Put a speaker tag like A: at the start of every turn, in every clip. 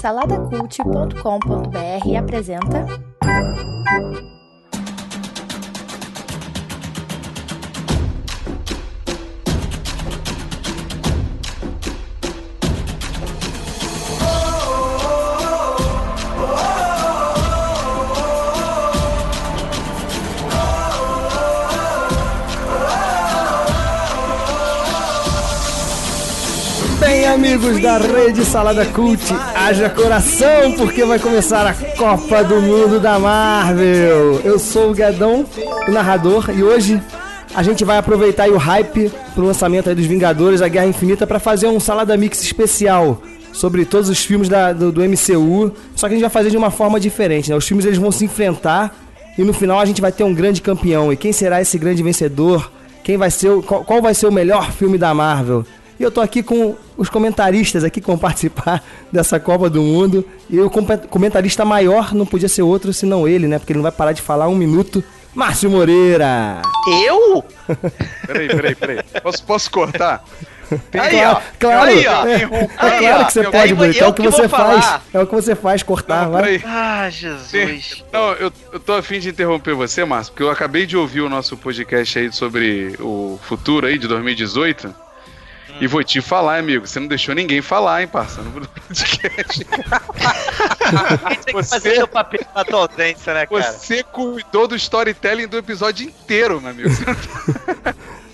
A: Saladacult.com.br apresenta.
B: Amigos da rede Salada Cult, haja coração porque vai começar a Copa do Mundo da Marvel. Eu sou o Guedão, o narrador, e hoje a gente vai aproveitar o hype pro lançamento dos Vingadores, a Guerra Infinita, para fazer um Salada Mix especial sobre todos os filmes da- do, do MCU, só que a gente vai fazer de uma forma diferente, né? Os filmes eles vão se enfrentar e no final a gente vai ter um grande campeão. E quem será esse grande vencedor? Quem vai ser o, qual, qual vai ser o melhor filme da Marvel? E eu tô aqui com os comentaristas aqui que vão participar dessa Copa do Mundo. E o comentarista maior não podia ser outro senão ele, né? Porque ele não vai parar de falar um minuto. Márcio Moreira!
C: Eu?
D: Peraí, peraí, peraí. Posso, posso cortar?
C: Aí,
B: claro,
C: ó.
B: claro,
C: Aí, ó.
B: é, é claro que você pode, Bonito. É o que você faz.
C: falar.
B: É o que você faz, cortar.
D: Não,
B: vai.
D: peraí.
C: Ah. Jesus.
D: Não, eu, eu tô afim de interromper você, Márcio, porque eu acabei de ouvir o nosso podcast aí sobre o futuro aí de 2018. E vou te falar, amigo, você não deixou ninguém falar, hein, parça, no podcast.
C: Tem que
D: Você-
C: fazer seu papel na tua ausência, né, cara?
D: Você cuidou do storytelling do episódio inteiro, meu amigo.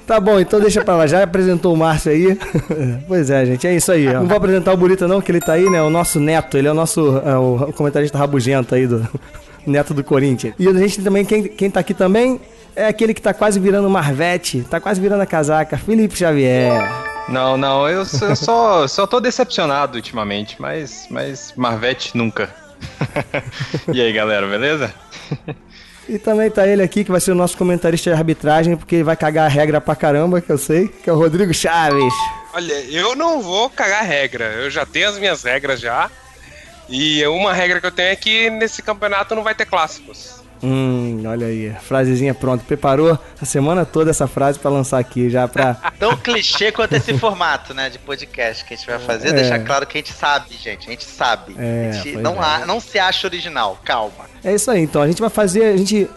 B: Tá bom, então deixa pra lá. Já apresentou o Márcio aí. pois é, gente, é isso aí. ó. Não vou apresentar o Burita não, que ele tá aí, né? O nosso neto, ele é o nosso é, o comentarista rabugento aí do neto do Corinthians. E a gente também, quem, quem tá aqui também é aquele que tá quase virando Marvete, tá quase virando a casaca, Felipe Xavier.
E: Não, não, eu, só- eu só, só tô decepcionado ultimamente, mas, mas Marvete nunca. e aí, galera, beleza?
B: E também tá ele aqui, que vai ser o nosso comentarista de arbitragem, porque ele vai cagar a regra pra caramba, que eu sei, que é o Rodrigo Chaves.
F: Olha, eu não vou cagar regra. Eu já tenho as minhas regras já. E uma regra que eu tenho é que nesse campeonato não vai ter clássicos.
B: Hum, olha aí, frasezinha pronta. Preparou a semana toda essa frase pra lançar aqui, já pra...
C: Tão clichê quanto esse formato, né, de podcast que a gente vai fazer.
B: É.
C: Deixar claro que a gente sabe, gente. A gente sabe.
B: É,
C: a gente não,
B: é.
C: há- não se acha original. Calma.
B: É isso aí, então. A gente vai fazer. A gente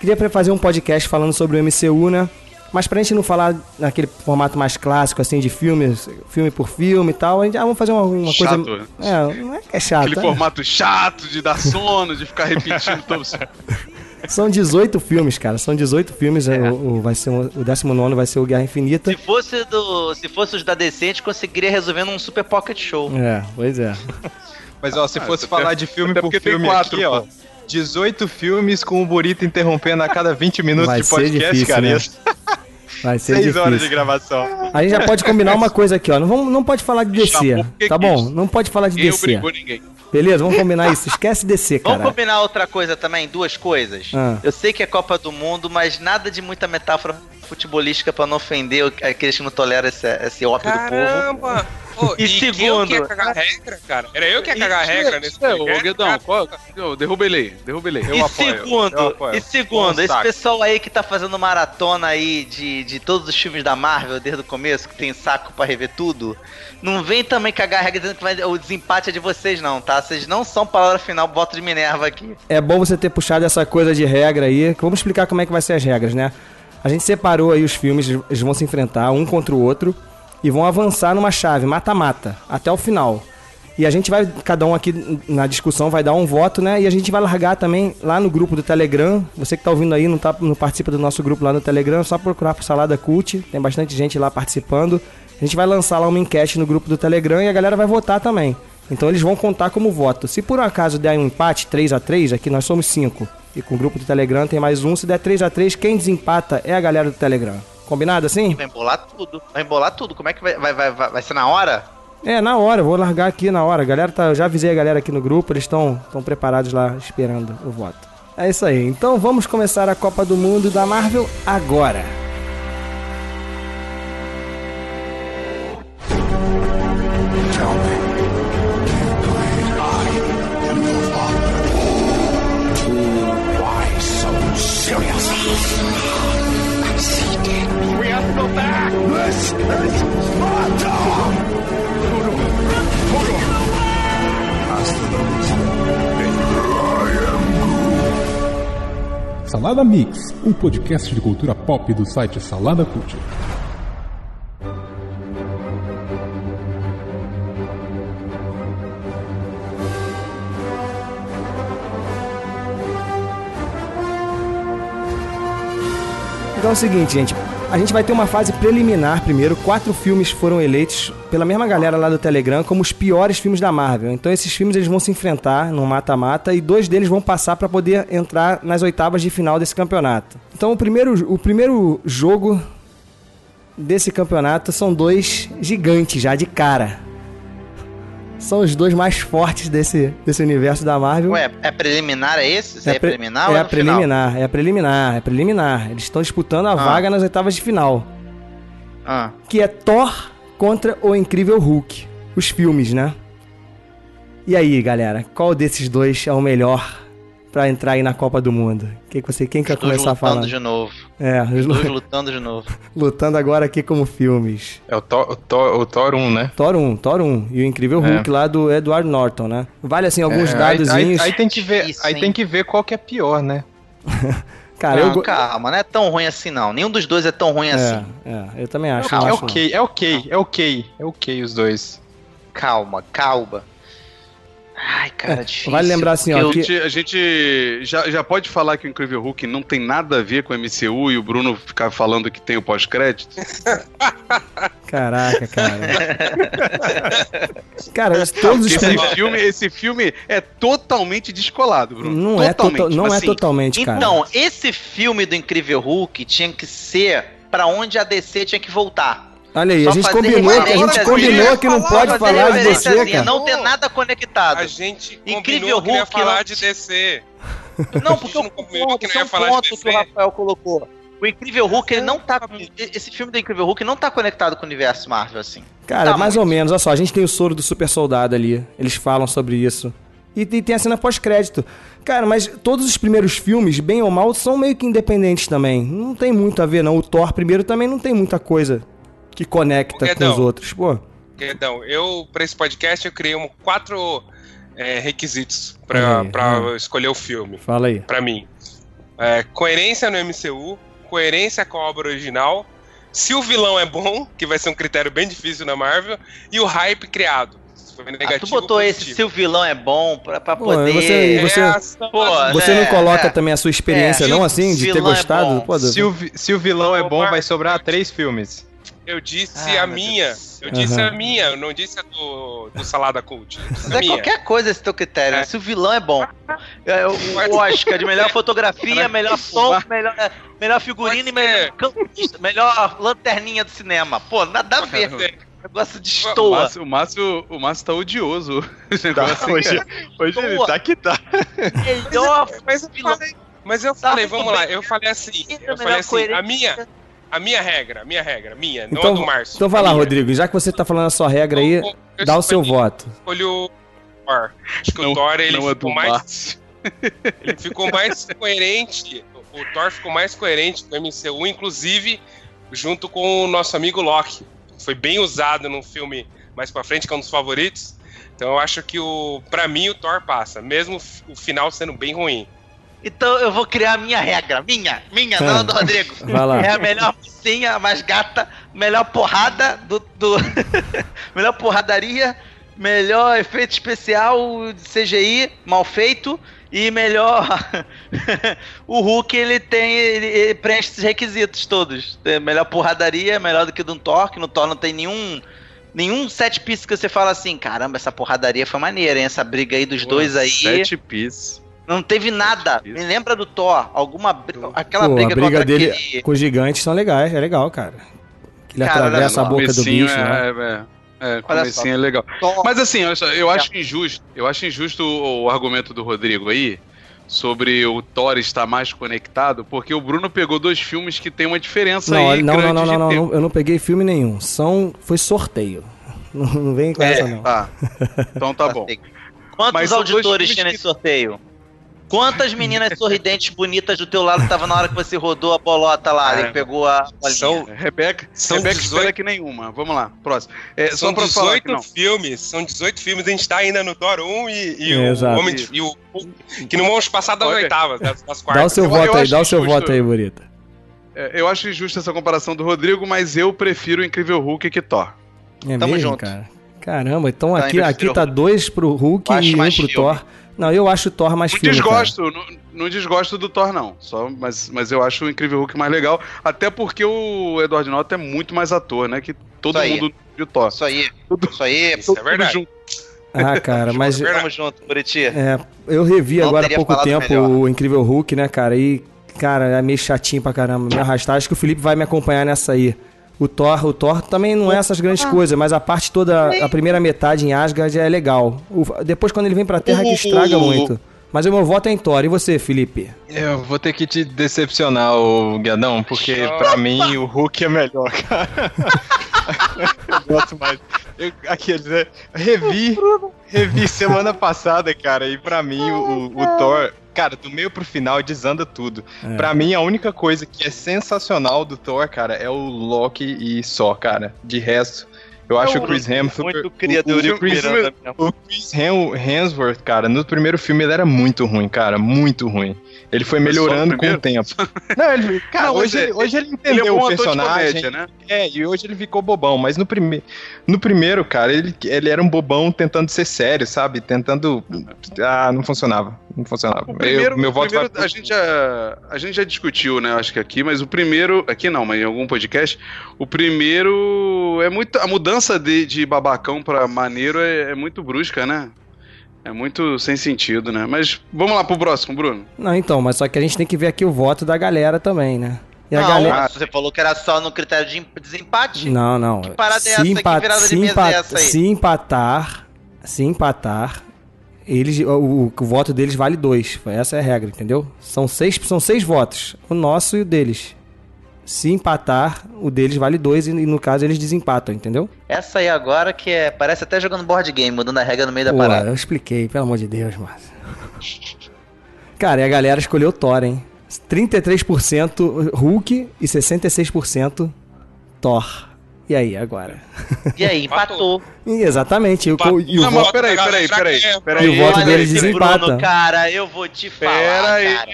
B: queria fazer um podcast falando sobre o MCU, né? Mas pra gente não falar naquele formato mais clássico, assim, de filmes, filme por filme e tal, a gente ah, vamos fazer uma, uma
D: Chato.
B: coisa. É, não é que é chato.
D: Aquele
B: é.
D: formato chato de dar sono, de ficar repetindo todos.
B: São 18 filmes, cara. São 18 filmes. é, O, o- vai ser o, o 19 vai ser o Guerra Infinita.
C: Se fosse, do, se fosse os da DC, a gente conseguiria resolver num Super Pocket Show.
B: É, pois é.
E: Mas ó, se
D: Ah,
E: fosse falar de filme
D: até
E: por
D: porque tem
E: filme
D: quatro,
E: aqui, ó.
D: pô.
E: 18 filmes com o Burito interrompendo a cada 20 minutos
B: Vai
E: de
B: ser
E: podcast,
B: difícil,
E: cara.
B: né? Vai ser
E: 6
B: difícil.
E: horas de gravação.
B: A gente já pode combinar uma coisa aqui, ó. Não, vamos, não pode falar de DC. Tá bom? Não pode falar de DC. Beleza? Vamos combinar isso. Esquece DC, cara.
C: Vamos combinar outra coisa também? Duas coisas.
B: Ah.
C: Eu sei que é Copa do Mundo, mas nada de muita metáfora futebolística pra não ofender aqueles que não toleram esse, esse ópio do povo.
F: Caramba! Ô,
C: E
F: e
C: segundo-
F: eu que ia cagar regra, cara? Era eu que ia cagar regra nesse
D: É, ô
F: podcast,
D: Guedão, qual, eu, derruba ele aí, derruba ele aí.
E: Eu
C: e
E: apoio,
C: segundo,
E: eu apoio.
C: e segundo,
E: Um
C: esse
E: saco.
C: pessoal aí que tá fazendo maratona aí de, de todos os filmes da Marvel desde o começo, que tem saco pra rever tudo, não vem também cagar a regra dizendo que vai- o desempate é de vocês não, tá? Vocês não são palavra final, voto de Minerva aqui.
B: É bom você ter puxado essa coisa de regra aí. que Vamos explicar como é que vai ser as regras, né? A gente separou aí os filmes, eles vão se enfrentar um contra o outro e vão avançar numa chave, mata-mata, até o final. E a gente vai, cada um aqui na discussão vai dar um voto, né? E a gente vai largar também lá no grupo do Telegram. Você que tá ouvindo aí, não, tá, não participa do nosso grupo lá no Telegram, é só procurar por Salada Cult. Tem bastante gente lá participando. A gente vai lançar lá uma enquete no grupo do Telegram e a galera vai votar também. Então eles vão contar como voto. Se por um acaso der um empate 3 a 3 aqui nós somos 5. E com o grupo do Telegram tem mais um. Se der 3 a 3 quem desempata é a galera do Telegram. Combinado assim?
C: Vai embolar tudo, vai embolar tudo. Como é que vai, vai, vai, vai, ser na hora?
B: É, na hora, vou largar aqui na hora. Galera tá, eu já avisei a galera aqui no grupo, eles estão preparados lá esperando o voto. É isso aí. Então vamos começar a Copa do Mundo da Marvel agora.
G: Salada Mix, um podcast de cultura pop do site Salada Cult.
B: Então é o seguinte, gente, a gente vai ter uma fase preliminar primeiro. Quatro filmes foram eleitos pela mesma galera lá do Telegram como os piores filmes da Marvel. Então esses filmes eles vão se enfrentar no mata-mata e dois deles vão passar para poder entrar nas oitavas de final desse campeonato. Então o primeiro, o primeiro jogo desse campeonato são dois gigantes já de cara. São os dois mais fortes desse, desse universo da Marvel.
C: Ué, é preliminar é esse? É,
B: pre-
C: preliminar ou
B: é
C: é no final?
B: preliminar, é preliminar, é preliminar. Eles estão disputando a vaga nas oitavas de final.
C: Ah.
B: Que é Thor contra o Incrível Hulk. Os filmes, né? E aí, galera, qual desses dois é o melhor pra entrar aí na Copa do Mundo? Quem, que você, quem quer
C: Os dois
B: começar
C: lutando de novo.
B: É, os
C: Os dois
B: lu-
C: lutando de novo.
B: lutando agora aqui como filmes.
E: É o Thor, o Thor, o Thor 1, né?
B: Thor 1, Thor 1 e o Incrível
E: É.
B: Hulk lá do Edward Norton, né? Vale assim alguns
E: É, aí,
B: dadozinhos.
E: aí, aí tem que ver,
C: Difícil,
E: aí
C: hein?
E: tem que ver qual que é pior, né?
B: Cara,
C: não,
B: eu
C: calma, não é tão ruim assim não. Nenhum dos dois é tão ruim
B: é,
C: assim.
B: é, eu também acho.
E: É,
B: não
E: é
B: acho, não.
E: ok, é ok, é ok, é ok os dois.
C: Calma, calma. Ai, cara,
B: É,
C: difícil.
B: vale lembrar assim, ó, que-
D: gente, a gente já, já pode falar que o Incrível Hulk não tem nada a ver com o MCU e o Bruno ficar falando que tem o pós-crédito?
B: Caraca, cara. cara, todos os
D: Esse
B: filmes.
D: filme, esse filme é totalmente descolado, Bruno.
B: Não é,
D: totalmente.
B: total, não é
D: assim,
B: totalmente, cara.
C: Então, esse filme do Incrível Hulk tinha que ser pra onde a DC tinha que voltar.
B: Olha aí,
C: só
B: a gente combinou, que a gente combinou que não pode falar de DC, cara.
C: Não ter nada conectado.
F: A gente
C: Incrível
F: combinou que não ia
C: Hulk,
F: falar
C: não-
F: de DC.
C: Não, porque
F: combinou
C: concordo,
F: que
C: é
F: ia
C: um ponto que o. Rafael colocou. O Incrível Hulk, ele não tá. Esse filme do Incrível Hulk não tá conectado com o universo Marvel, assim.
B: Cara,
C: Tá
B: mais
C: muito.
B: ou menos, olha só, a gente tem o soro do super soldado ali. Eles falam sobre isso. E, e tem a cena pós-crédito. Cara, mas todos os primeiros filmes, bem ou mal, são meio que independentes também. Não tem muito a ver, não. O Thor primeiro também não tem muita coisa que conecta com
F: Guedão.
B: os outros. Pô,
F: Perdão, eu, pra esse podcast, eu criei um, quatro é, requisitos
B: Olha
F: pra,
B: aí,
F: pra
B: hum.
F: escolher o filme,
B: fala aí.
F: pra mim. É, coerência no MCU, coerência com a obra original, se o vilão é bom, que vai ser um critério bem difícil na Marvel, e o hype criado. For
C: Ah,
F: negativo
C: tu botou
F: ou
C: esse
F: positivo.
C: se o vilão é bom pra, pra
B: Pô,
C: poder.
B: você- você-
F: É,
C: Pô,
B: Você
C: né,
B: não coloca
C: é.
B: também a sua experiência,
C: É,
B: não, assim, de ter
C: é
B: gostado?
C: bom,
B: Pô,
E: Se o, se o vilão é bom, vai sobrar três filmes.
F: Eu disse
C: Ah,
F: a minha.
C: Deus.
F: Eu disse
B: Aham.
F: a minha, eu não disse a do, do Salada Cult. Eu disse
C: Mas é
F: minha.
C: qualquer coisa esse teu critério. né?
F: É.
C: Se o vilão é bom. É, o, o Oscar de melhor fotografia, melhor som, melhor, melhor figurino e melhor campista, melhor lanterninha do cinema. Pô, nada a ver. Negócio de
D: O
C: estoa.
D: Márcio, o, Márcio, o Márcio tá odioso. Negócio,
E: hoje, hoje
C: ele tá
E: que tá.
C: Melhor
F: Mas eu
C: vilão.
F: falei, mas eu
C: Tá,
F: falei, vamos lá,
C: bem.
F: eu falei assim, eu falei assim, a minha, a minha regra, a minha regra, minha, não
B: Então,
F: a do Márcio.
B: então vai lá,
F: minha.
B: Rodrigo. Já que você tá falando a sua regra aí,
F: Eu- eu
B: dá o seu voto.
F: escolhi o Thor. Acho que
D: Não-
F: o Thor, ele
D: não é
F: ficou
D: do
F: mais, ele ficou mais coerente, o Thor ficou mais coerente com o MCU, inclusive junto com o nosso amigo Loki. Foi bem usado num filme mais pra frente, que é um dos favoritos. Então eu acho que o, pra mim o Thor passa, mesmo o final sendo bem ruim.
C: Então eu vou criar a minha regra. Minha, minha, não a do Rodrigo.
B: Vai lá.
C: É a melhor mocinha, a mais gata, melhor porrada do. do melhor porradaria, melhor efeito especial de CGI mal feito e melhor. o Hulk ele tem. Ele, ele preenche esses requisitos todos. É melhor porradaria, melhor do que do Thor, que no Thor não tem nenhum. Nenhum set piece que você fala assim, caramba, essa porradaria foi maneira, hein? Essa briga aí dos dois aí.
D: Sete piece.
C: Não teve nada. Me lembra do Thor. Alguma br- aquela
B: Pô,
C: briga,
B: a briga
C: contra
B: dele
C: aquele...
B: com os gigantes são legais, é legal, cara. Que ele
C: Cara,
B: atravessa a boca do bicho, né?
D: é, é, é, comecinho é legal.
C: Thor.
D: Mas assim, olha só, eu acho injusto, eu acho injusto o, o argumento do Rodrigo aí sobre o Thor estar mais conectado, porque o Bruno pegou dois filmes que tem uma diferença
B: Não,
D: aí
B: não, não,
D: grande
B: não, não, não, eu não peguei filme nenhum. São, foi sorteio. Não, não vem com
C: É,
B: essa, não.
D: Tá. Então tá bom.
C: Quantos
D: Mas
C: auditores tinha
D: que-
C: nesse sorteio? Quantas meninas sorridentes bonitas do teu lado estavam na hora que você rodou a bolota lá
D: É.
C: e pegou a bolinha?
F: São,
D: Rebeca,
F: São
D: Rebeca
F: 18
D: espera que nenhuma. Vamos lá, próximo. É, só
F: são
D: falar que
F: 18
D: não.
F: filmes, são 18 filmes, a gente tá ainda no Thor 1 e, e o
B: Exato.
F: Homem de, e o que não vamos passar das oitavas, das, das
B: Dá o
F: quartas.
B: seu
D: Eu-
B: voto
D: eu
B: aí, dá o seu
D: justo.
B: voto aí, Burita.
D: É, eu acho injusta essa comparação do Rodrigo, mas eu prefiro o Incrível Hulk que Thor.
B: É
C: Tamo
B: mesmo,
C: junto.
B: cara? Caramba, então
C: Tá,
B: aqui, aqui tá
C: o
B: dois pro Hulk e um pro
C: filme.
B: Thor. Não, eu acho o Thor mais
D: Não
B: filme,
D: desgosto, não, não desgosto do Thor, não. Só, mas, mas eu acho o Incrível Hulk mais legal. Até porque o Edward Norton é muito mais ator, né? Que todo
C: Isso aí.
D: mundo de Thor.
C: Isso aí, isso aí.
F: Isso é verdade.
D: junto.
B: Ah, cara, mas
C: Tamo junto, Buriti.
B: é, eu revi
C: Não
B: agora há pouco tempo
C: melhor.
B: o Incrível Hulk, né, cara? E, cara, é meio chatinho pra caramba me arrastar. Acho que o Felipe vai me acompanhar nessa aí. O Thor, o Thor também não é essas grandes coisas, mas a parte toda, a primeira metade em Asgard é legal. O- depois, quando ele vem pra Terra, que estraga muito. Mas o meu voto é em Thor. E você, Felipe?
E: Eu vou ter que te decepcionar, Guedão, porque pra mim o Hulk é melhor, cara. eu gosto mais. Eu, aqui, eu dizer, revi, revi semana passada, cara, e pra mim o, o Thor, cara, do meio pro final desanda tudo.
B: É.
E: Pra mim a única coisa que é sensacional do Thor, cara, é o Loki e só, cara. De resto, eu acho o Chris Hemsworth...
C: Muito
E: o-
C: criador
E: o- o Chris-
C: mesmo.
E: o Chris Hem- Hemsworth, cara, no primeiro filme ele era muito ruim, cara, muito ruim. Ele foi melhorando com
D: primeiro?
E: o tempo. Não, ele, cara,
D: Não,
E: hoje,
D: é-
E: ele, hoje ele
D: Ele
E: entendeu
D: é um
E: o personagem.
D: comédia, né?
E: É, e hoje ele ficou bobão, mas no, prime... no primeiro, cara, ele, ele era um bobão tentando ser sério, sabe? Tentando. Ah, não funcionava. Não funcionava.
D: O primeiro,
E: Eu- meu
D: o
E: voto
D: primeiro
E: vai...
D: a, gente já, a gente já discutiu, né? Acho que aqui, mas o primeiro. Aqui não, mas em algum podcast. O primeiro é muito. A mudança de, de babacão pra maneiro é, é muito brusca, né? É muito sem sentido, né? Mas vamos lá pro próximo, Bruno.
B: Não, então, mas só que a gente tem que ver aqui o voto da galera também, né? E a
C: Não,
B: galera.
C: mas você falou que era só no critério de em- desempate.
B: Não, não.
C: Que parada é
B: se,
C: essa? Que
B: empa-
C: virada de
B: se,
C: mesa
B: empa-
C: é essa aí?
B: se empatar, se empatar, eles, o, o- o voto deles vale dois. Essa é a regra, entendeu? São seis, são seis votos. O nosso e o deles. Se empatar, o deles vale dois e, no caso eles desempatam, entendeu?
C: Essa aí agora que é. Parece até jogando board game, mudando a regra no meio da
B: Pô,
C: parada.
B: eu expliquei, pelo amor de Deus, Márcio. Cara, e a galera escolheu Thor, hein? 33% Hulk e 66% Thor. E aí, agora?
C: E aí, empatou.
B: E exatamente. E o, co- e o
D: Não,
B: voto-
D: mas peraí, peraí, peraí. peraí.
B: E o voto
C: esse
B: desempata.
C: Bruno, cara, eu vou te falar,
D: Pera aí.
C: cara.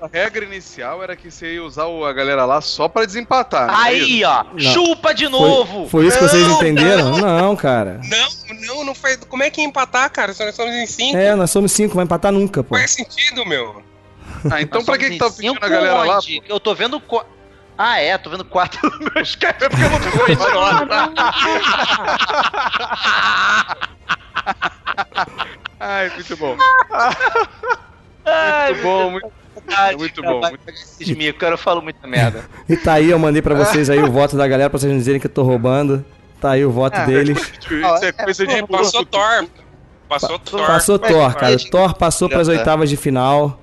D: A regra inicial era que você ia usar a galera lá só pra desempatar. não é?
C: Aí, ó,
B: Não.
C: chupa de
B: Foi,
C: novo.
B: foi isso que vocês
C: Não,
B: entenderam? Não, cara.
F: Não, não, não faz. Como é que ia empatar, cara? Se nós somos em 5,
B: É, nós somos cinco, vai empatar nunca, pô.
F: faz sentido, meu.
D: Ah, então
C: Nós
D: pra que, que tá pedindo
C: cinco
D: a galera lá?
C: onde? Eu tô vendo. qu- Ah, é, tô vendo quatro no meu Skype, é porque eu não tô idiota.
D: Ai, muito bom.
C: Ai,
D: Muito bom, muito
C: verdade,
D: muito
C: cara,
D: bom, muito-
C: pegar Esses cara, eu falo muita merda.
B: E tá aí, eu mandei pra vocês aí o voto da galera pra vocês não dizerem que eu tô roubando. Tá aí o voto
C: Ah,
B: deles.
D: Isso é coisa de
F: Passou Thor. Passou Thor.
B: Passou Thor, cara. Thor passou pras oitavas de final.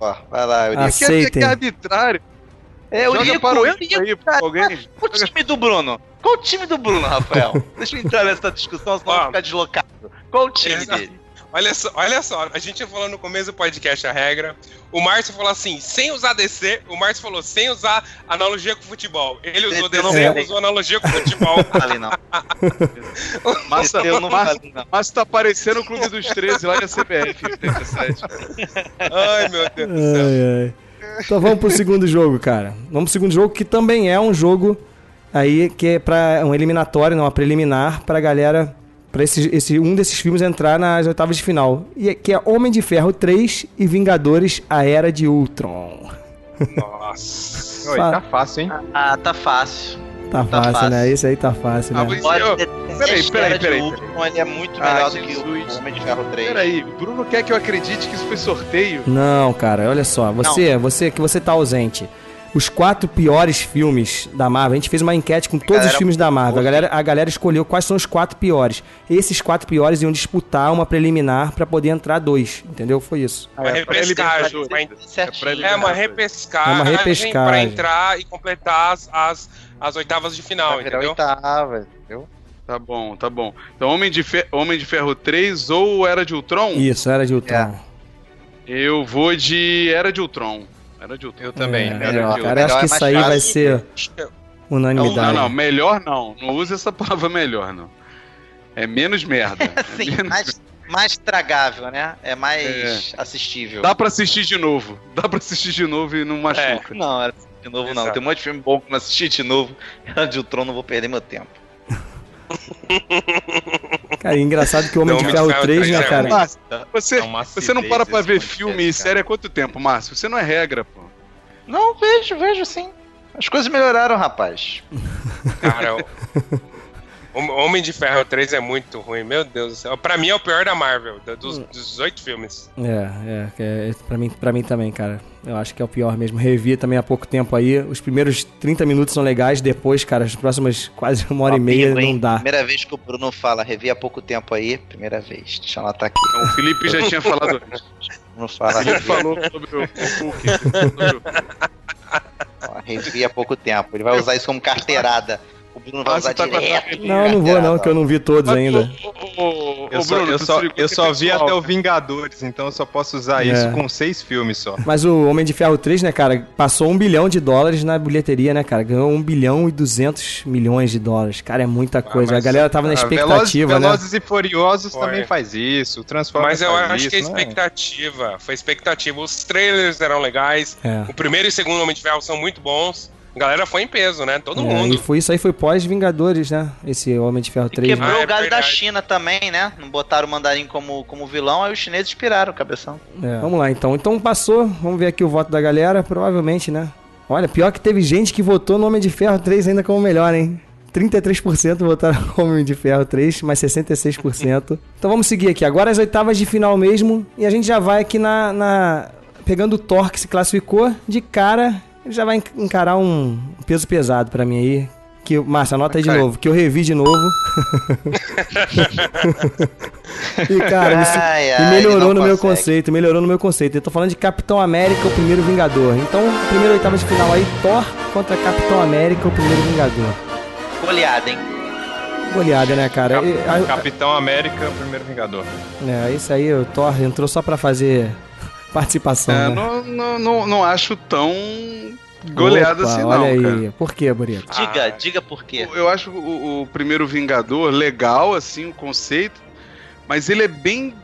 C: Ó, vai lá, Eurico.
B: Ah,
D: Que, que, que
B: Aceitem.
D: É.
C: É,
D: Joga para o
C: Eurico,
D: Eurico aí,
C: cara,
D: alguém.
C: Qual o time do Bruno? Qual o time do Bruno, Rafael? Deixa eu entrar nessa discussão, senão eu vou ficar deslocado. Qual o time
F: Exato.
C: dele?
F: Olha só, olha só, a gente falou no começo do podcast a regra. O Márcio falou assim, sem usar DC. O Márcio falou sem usar analogia com futebol. Ele usou
C: Eu não
F: DC,
C: falei.
F: usou analogia com futebol.
C: Falei não.
D: Massa,
C: Eu não
D: massa,
C: falei não.
D: massa tá parecendo o Clube dos 13 lá da CBF 87.
F: Ai, meu Deus do céu.
B: Ai, ai. Então vamos pro segundo jogo, cara. Vamos pro segundo jogo, que também é um jogo aí que é pra um eliminatório, não, uma preliminar pra galera, pra esse, esse, um desses filmes entrar nas oitavas de final. E é- que é Homem de Ferro 3 e Vingadores, A Era de Ultron.
F: Nossa.
E: Oi, tá fácil, hein?
C: Ah, tá fácil.
B: Tá
C: Tá
B: fácil,
C: fácil.
B: né? Esse aí tá fácil,
D: Ah,
B: né?
D: mas-
C: Pode
D: eu- peraí, peraí, peraí.
C: Ultron, ele é muito
D: Ah,
C: melhor do que o Homem de Ferro 3.
D: Peraí, Bruno quer que eu acredite que isso foi sorteio?
B: Não, cara, olha só, você, você que você tá ausente. Os quatro piores filmes da Marvel, a gente fez uma enquete com todos os filmes da Marvel. A galera, a galera escolheu quais são os quatro piores. Esses quatro piores iam disputar uma preliminar pra poder entrar dois, entendeu? Foi isso.
F: Uma
D: É pra
F: repescagem.
D: Libertadores.
F: pra en-
C: Certinho.
F: É uma repescagem,
B: É uma repescagem.
F: pra entrar e completar as, as, as oitavas de final,
C: Vai virar
F: entendeu?
C: oitava, entendeu?
D: Tá bom, tá bom. Então Homem de, Fe- Homem de Ferro 3 ou Era de Ultron?
B: Isso, era de Ultron.
D: Eu vou de Era de Ultron. Era de Ultron.
E: Eu também.
B: É,
E: Era
B: melhor,
E: de
B: cara, acho que
C: é
B: isso aí vai ser unanimidade.
D: Não, não, melhor não. Não use essa palavra melhor, não. É menos merda. É
C: Assim,
D: menos-
C: mais, mais tragável, né? É mais assistível.
D: Dá pra assistir de novo. Dá pra assistir de novo e não machuca.
C: Não, era de novo não.
F: Exato.
C: Tem um monte de filme bom que eu não assisti de novo. Era de Ultron, não vou perder meu tempo.
B: Cara, e engraçado que o Homem
F: Não,
B: de Ferro
F: Ferro
B: 3,
F: 3
B: né,
F: é
B: cara?
D: Márcio, você,
E: Então, uma
D: você não para pra ver filme e série há quanto tempo, Márcio? Você não é regra, pô.
C: Não, vejo, vejo sim. As coisas melhoraram, rapaz.
F: Cara, Homem de Ferro 3 é muito ruim, meu Deus do céu. Pra mim é o pior da Marvel, dos, dos oito filmes.
B: É, é, é, pra mim, pra mim também, cara. Eu acho que é o pior mesmo. Revi também há pouco tempo aí. Os primeiros 30 minutos são legais, depois, cara, as próximas quase uma hora e meia
C: hein?
B: não dá.
C: Primeira vez que o Bruno fala, revi há pouco tempo aí. Primeira vez. Deixa ela tá aqui.
D: O Felipe já tinha falado antes.
C: O Bruno fala, revi,
D: falou sobre o, o Hulk.
C: revi há pouco tempo. Ele vai usar isso como carteirada. O Bruno vai
D: Ah,
C: usar
D: tá com a
C: direto.
B: Não, não vou não, que eu não vi todos
D: Mas,
B: ainda.
D: ô, ô, ô,
E: Eu só,
D: Bruno,
E: eu só, eu só
D: é
E: vi até o? Vingadores, então eu só posso usar
B: É.
E: isso com seis filmes só.
B: Mas o Homem de Ferro 3, né, cara, passou um bilhão de dólares na bilheteria, né, cara? Ganhou um bilhão e duzentos milhões de dólares. Cara, é muita coisa. a galera tava na
E: Ah,
B: expectativa,
E: Velozes,
B: né?
E: Velozes e Furiosos
F: Foi.
E: também faz isso, o Transformers
F: Mas eu
E: faz
F: acho
E: isso,
F: que é
E: não
F: expectativa. Foi expectativa. Os trailers eram legais.
B: É.
F: O primeiro e o segundo Homem de Ferro são muito bons. A galera foi em peso, né? Todo
B: É,
F: mundo.
B: e foi isso aí, foi pós-Vingadores, né? Esse Homem de Ferro
C: E
B: 3.
C: quebrou
F: Ah, é
C: o galho da
F: verdade.
C: China também, né? Não botaram o mandarim como, como vilão, aí os chineses piraram o cabeção.
B: É. Vamos lá, então. Então passou. Vamos ver aqui o voto da galera. Provavelmente, né? Olha, pior que teve gente que votou no Homem de Ferro 3 ainda como melhor, hein? 33% votaram no Homem de Ferro 3, mais 66%. então vamos seguir aqui. Agora as oitavas de final mesmo. E a gente já vai aqui na. na- Pegando o Thor que se classificou, de cara, ele já vai en- encarar um peso pesado pra mim aí. Que, Márcia, anota aí de novo, que eu revi de novo. e, cara, su-
C: Ai,
B: e
C: ai,
B: melhorou no
C: não
B: meu
C: consegue.
B: conceito, melhorou no meu conceito. Eu tô falando de Capitão América, o primeiro Vingador. Então, primeira oitava de final aí, Thor contra Capitão América, o primeiro Vingador.
C: Goleada, hein?
B: Goleada, né, cara?
E: Cap-
B: E- a-
E: Capitão América, primeiro Vingador.
B: É, isso aí, o Thor entrou só pra fazer participação,
D: É,
B: né?
D: não, não, não, não acho tão goleada
B: Opa,
D: assim, não,
B: olha aí.
D: cara.
B: Por quê, Burito?
C: Diga,
F: Ah.
C: diga por quê.
D: Eu acho o, o primeiro Vingador legal, assim, o conceito, mas ele é bem.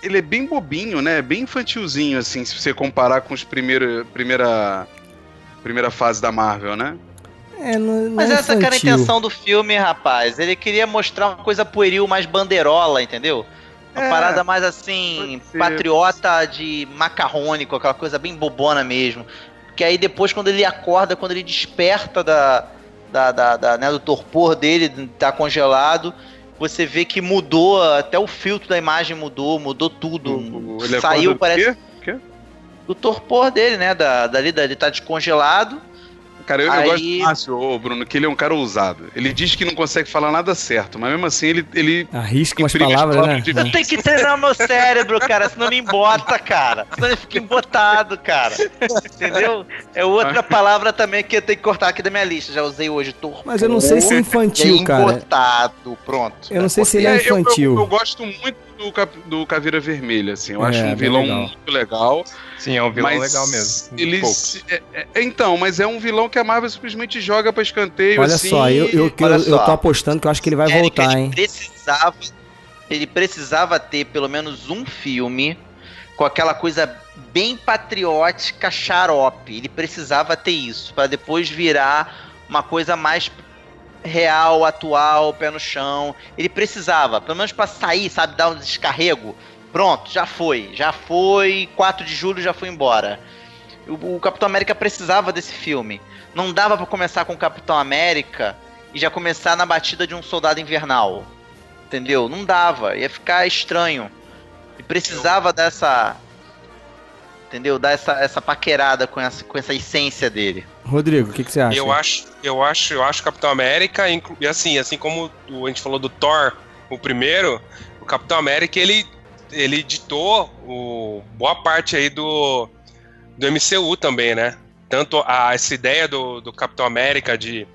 D: Ele é bem bobinho, né? Bem infantilzinho, assim, se você comparar com os primeiros. Primeira. Primeira fase da Marvel, né?
B: É, não, não
C: Mas
B: é
C: essa que era a intenção do filme, rapaz. Ele queria mostrar uma coisa pueril, mais bandeirola, entendeu? Uma
D: É,
C: parada mais assim, patriota de macarrônico, aquela coisa bem bobona mesmo. Que aí depois, quando ele acorda, quando ele desperta da, da, da, da, né, do torpor dele, tá congelado, você vê que mudou, até o filtro da imagem mudou, mudou tudo.
D: O- ele
C: Saiu, parece,
D: do quê?
C: do torpor dele, né? Da, dali, da, ele tá descongelado.
D: Cara, eu, eu
C: Aí-
D: gosto do Márcio, ô, Bruno, que ele é um cara ousado. Ele diz que não consegue falar nada certo, mas mesmo assim ele. ele
B: Arrisca umas palavras, né?
C: Eu tenho que treinar meu cérebro, cara, senão ele embota, cara. Senão ele fica embotado, cara. Entendeu? É outra palavra também que eu tenho que cortar aqui da minha lista. Já usei hoje torpor.
B: Mas eu não sei se é
C: e
B: infantil, cara.
C: embotado, pronto.
B: Eu não sei se ele
D: É,
B: é
D: eu- eu-
B: infantil.
D: Eu, gosto muito do, do Caveira Vermelha, assim. Eu
B: É,
D: acho um vilão
B: legal.
D: muito legal.
E: Sim, é um vilão
D: mas
E: legal mesmo.
D: Ele, se- é- é- então, mas é um vilão que a Marvel simplesmente joga pra escanteio,
B: Olha
D: assim.
B: só, eu, eu, eu,
C: olha
B: eu
C: só.
B: tô apostando que eu acho que ele vai voltar,
C: ele
B: hein?
C: precisava, ele precisava ter pelo menos um filme com aquela coisa bem patriótica, xarope. Ele precisava ter isso para depois virar uma coisa mais real, atual, pé no chão. Ele precisava, pelo menos para sair, sabe, dar um descarrego. Pronto, já foi, já foi. 4 de julho já foi embora. O, o Capitão América precisava desse filme. Não dava para começar com o Capitão América e já começar na batida de um soldado invernal. Entendeu? Não dava, ia ficar estranho. E precisava dessa. Entendeu? Dar essa, essa paquerada com essa, com essa essência dele.
B: Rodrigo, o que, que você acha?
F: Eu acho, eu acho, eu acho Capitão América, e assim, assim como o- a gente falou do Thor, o primeiro, o Capitão América ele ele ditou o, boa parte aí do do MCU também, né? Tanto a, essa ideia do, do Capitão América de,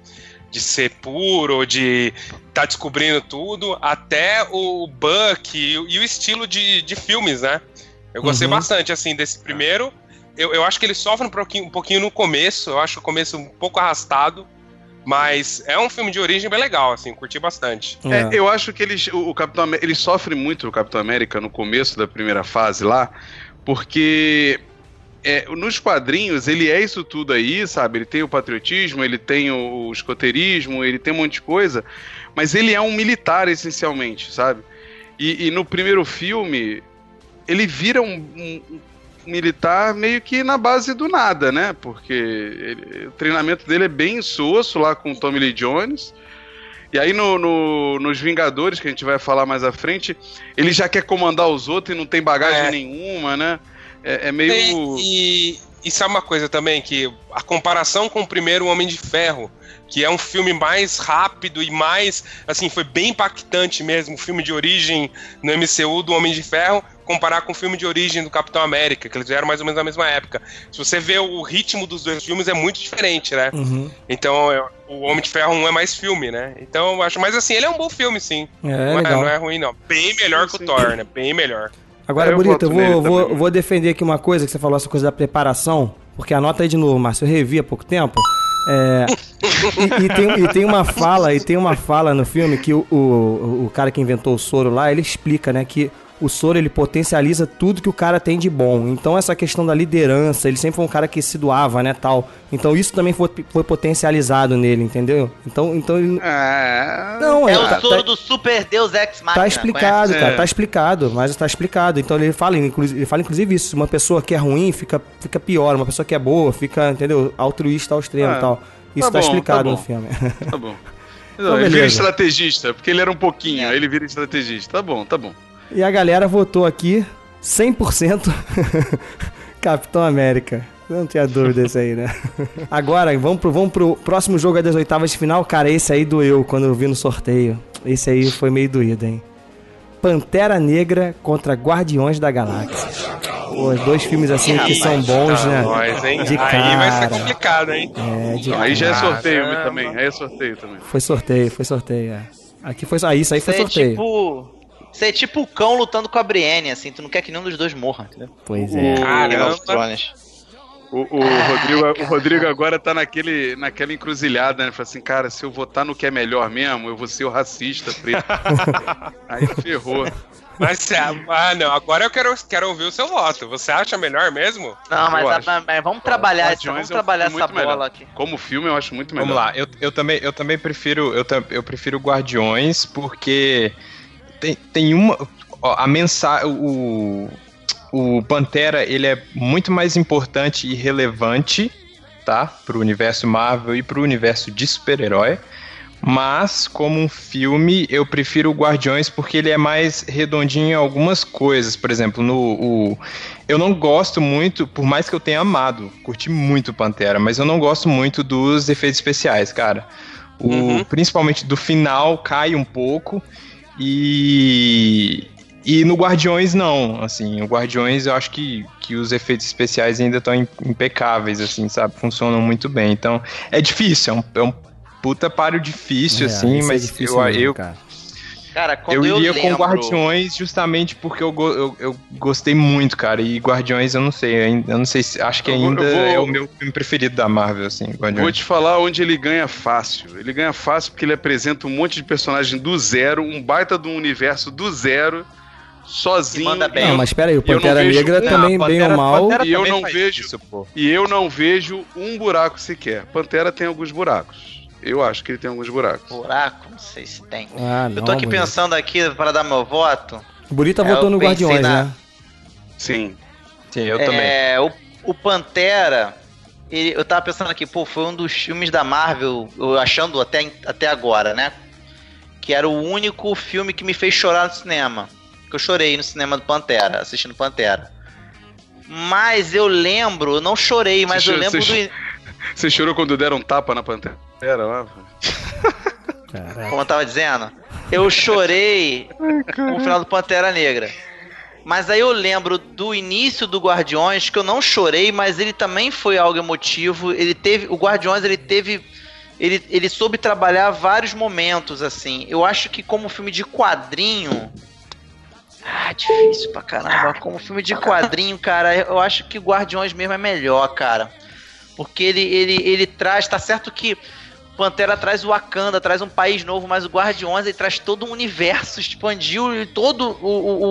F: de ser puro, de tá descobrindo tudo, até o Buck e, o- e o estilo de, de filmes, né? Eu gostei
B: Uhum.
F: bastante, assim, desse primeiro. Eu, eu acho que ele sofre um pouquinho, um pouquinho no começo, eu acho o começo um pouco arrastado, mas é um filme de origem bem legal, assim, curti bastante.
D: É, eu acho que eles, o, o Capitão América, ele sofre muito o Capitão América no começo da primeira fase lá, porque é, nos quadrinhos ele é isso tudo aí, sabe? Ele tem o patriotismo, ele tem o, o escoteirismo, ele tem um monte de coisa, mas ele é um militar essencialmente, sabe? E, e no primeiro filme ele vira um- um militar meio que na base do nada, né? Porque ele- o treinamento dele é bem insosso lá com o Tommy Lee Jones. E aí no, no- nos Vingadores, que a gente vai falar mais à frente, ele já quer comandar os outros e não tem bagagem
F: É.
D: nenhuma, né? É, é meio.
F: E, e, e sabe uma coisa também, que a comparação com o primeiro Homem de Ferro, que é um filme mais rápido e mais, assim, foi bem impactante mesmo, o filme de origem no MCU do Homem de Ferro, comparar com o filme de origem do Capitão América, que eles eram mais ou menos na mesma época. Se você vê o ritmo dos dois filmes é muito diferente, né?
B: Uhum.
F: Então, é- o Homem de Ferro 1 é mais filme, né? Então, eu acho, mas assim, ele é um bom filme, sim.
B: É,
F: não,
B: legal.
F: não é ruim, não. Bem melhor que o
D: Sim.
F: Thor, né? Bem melhor.
B: Agora,
D: Eu
B: Bonito, eu vou, vou, vou defender aqui uma coisa que você falou, essa coisa da preparação, porque anota aí de novo, Márcio, eu revi há pouco tempo. É, e, e tem, e tem uma fala, e tem uma fala no filme que o, o, o cara que inventou o soro lá, ele explica, né, que o soro ele potencializa tudo que o cara tem de bom. Então essa questão da liderança, ele sempre foi um cara que se doava, né, tal. Então isso também foi, foi potencializado nele, entendeu? Então, então ele
D: É...
B: não
C: É
B: é,
C: o
B: tá-
C: soro
B: tá-
C: do Super Deus Ex Machina.
B: Tá explicado,
D: conhece?
B: cara,
D: É.
B: tá explicado, mas tá explicado. Então ele fala, inclusive, ele fala inclusive isso, uma pessoa que é ruim fica, fica pior, uma pessoa que é boa fica, entendeu, altruísta ao extremo e
D: Ah,
B: tal. Isso
D: tá
B: tá,
D: bom,
B: explicado
D: tá
B: no filme.
D: Tá bom.
B: Então,
D: Não, ele vira estrategista, porque ele era um pouquinho,
C: É.
D: aí ele vira estrategista. Tá bom, tá bom.
B: E a galera votou aqui 100% Capitão América. Não tinha dúvida isso aí, né? Agora, vamos pro, vamos pro próximo jogo das oitavas de final. Cara, esse aí doeu quando eu vi no sorteio. Esse aí foi meio doído, hein? Pantera Negra contra Guardiões da Galáxia. Pô, os dois filmes assim que são bons, né?
F: Nós, hein?
B: De
F: Aí vai ser
B: cara.
F: complicado, hein?
B: É, de
D: Aí já é
B: cara.
D: sorteio também, aí é sorteio também.
B: Foi sorteio, foi sorteio, é. Aqui foi só. Ah, isso aí foi
C: é
B: sorteio.
C: tipo. Isso é tipo o cão lutando com a Brienne, assim, tu não quer que nenhum dos dois morra, entendeu?
B: Pois é.
F: Caramba.
D: O, o Rodrigo, o Rodrigo agora tá naquele, naquela encruzilhada, né? Fala assim, cara, se eu votar no que é melhor mesmo, eu vou ser o racista preto. Aí ferrou.
F: Mas, é, ah, não, agora eu quero, quero ouvir o seu voto. Você acha melhor mesmo?
C: Não, mas, a- mas vamos trabalhar, essa,
D: Guardiões
C: vamos trabalhar essa
D: muito melhor.
C: bola aqui.
D: Como filme, eu acho muito melhor.
E: Vamos lá, eu, eu, também, eu também prefiro eu, eu prefiro Guardiões porque tem, tem uma ó, a mensagem o, o Pantera ele é muito mais importante e relevante, tá, pro universo Marvel e pro universo de super-herói. Mas, como um filme, eu prefiro o Guardiões porque ele é mais redondinho em algumas coisas. Por exemplo, no. O, eu não gosto muito, por mais que eu tenha amado, curti muito Pantera, mas eu não gosto muito dos efeitos especiais, cara. O,
F: Uhum.
E: Principalmente do final cai um pouco. E. E no Guardiões não, assim, o Guardiões eu acho que, que os efeitos especiais ainda estão impecáveis, assim, sabe, funcionam muito bem, então é difícil, é um, é um puta páreo difícil,
B: É,
E: assim,
B: é
E: mas
B: difícil
E: eu,
B: mesmo,
E: eu,
B: cara.
C: Cara, quando
E: eu
C: eu,
E: iria
C: lembro...
E: com Guardiões justamente porque eu, go- eu, eu gostei muito, cara. E Guardiões, eu não sei, ainda- eu não sei se. Acho que
D: vou-
E: ainda
D: vou-
E: é o meu filme preferido da Marvel, assim,
D: Vou
E: Guardiões.
D: te falar onde ele ganha fácil. Ele ganha fácil porque ele apresenta um monte de personagem do zero, um baita de um universo do zero, sozinho.
C: E manda bem.
B: Não, mas espera aí, o
D: eu não
B: Pantera
D: vejo
B: Negra
D: um-
B: também,
E: Ah,
B: bem ou
E: Pantera-
B: mal.
E: Pantera
D: E eu não vejo-
E: isso, pô.
D: E eu não vejo um buraco sequer. Pantera tem alguns buracos. Eu acho que ele tem alguns buracos.
C: Buraco, não sei se tem.
B: Ah, não,
C: eu tô aqui
B: Bonita.
C: pensando aqui para dar meu voto.
B: O Burita
C: É,
B: votou no Guardiões,
C: na-
B: né?
D: Sim.
E: Sim, eu também.
C: É, o, o Pantera, ele- eu tava pensando aqui, pô, foi um dos filmes da Marvel, eu achando até, até agora, né? Que era o único filme que me fez chorar no cinema. Que eu chorei no cinema do Pantera, assistindo Pantera. Mas eu lembro, eu não chorei, mas
D: Você
C: eu lembro
D: você
C: do.
D: Você chorou quando deram um tapa na Pantera lá?
B: Caraca.
C: Como eu tava dizendo, eu chorei com o final do Pantera Negra. Mas aí eu lembro do início do Guardiões que eu não chorei, mas ele também foi algo emotivo. Ele teve, o Guardiões ele teve, ele, ele soube trabalhar vários momentos assim. Eu acho que como filme de quadrinho, Ah, difícil pra caramba. Como filme de quadrinho, cara, eu acho que Guardiões mesmo é melhor, cara. Porque ele, ele, ele traz, tá certo que Pantera traz o Wakanda, traz um país novo, mas o Guardiões ele traz todo um universo, expandiu todo o, o,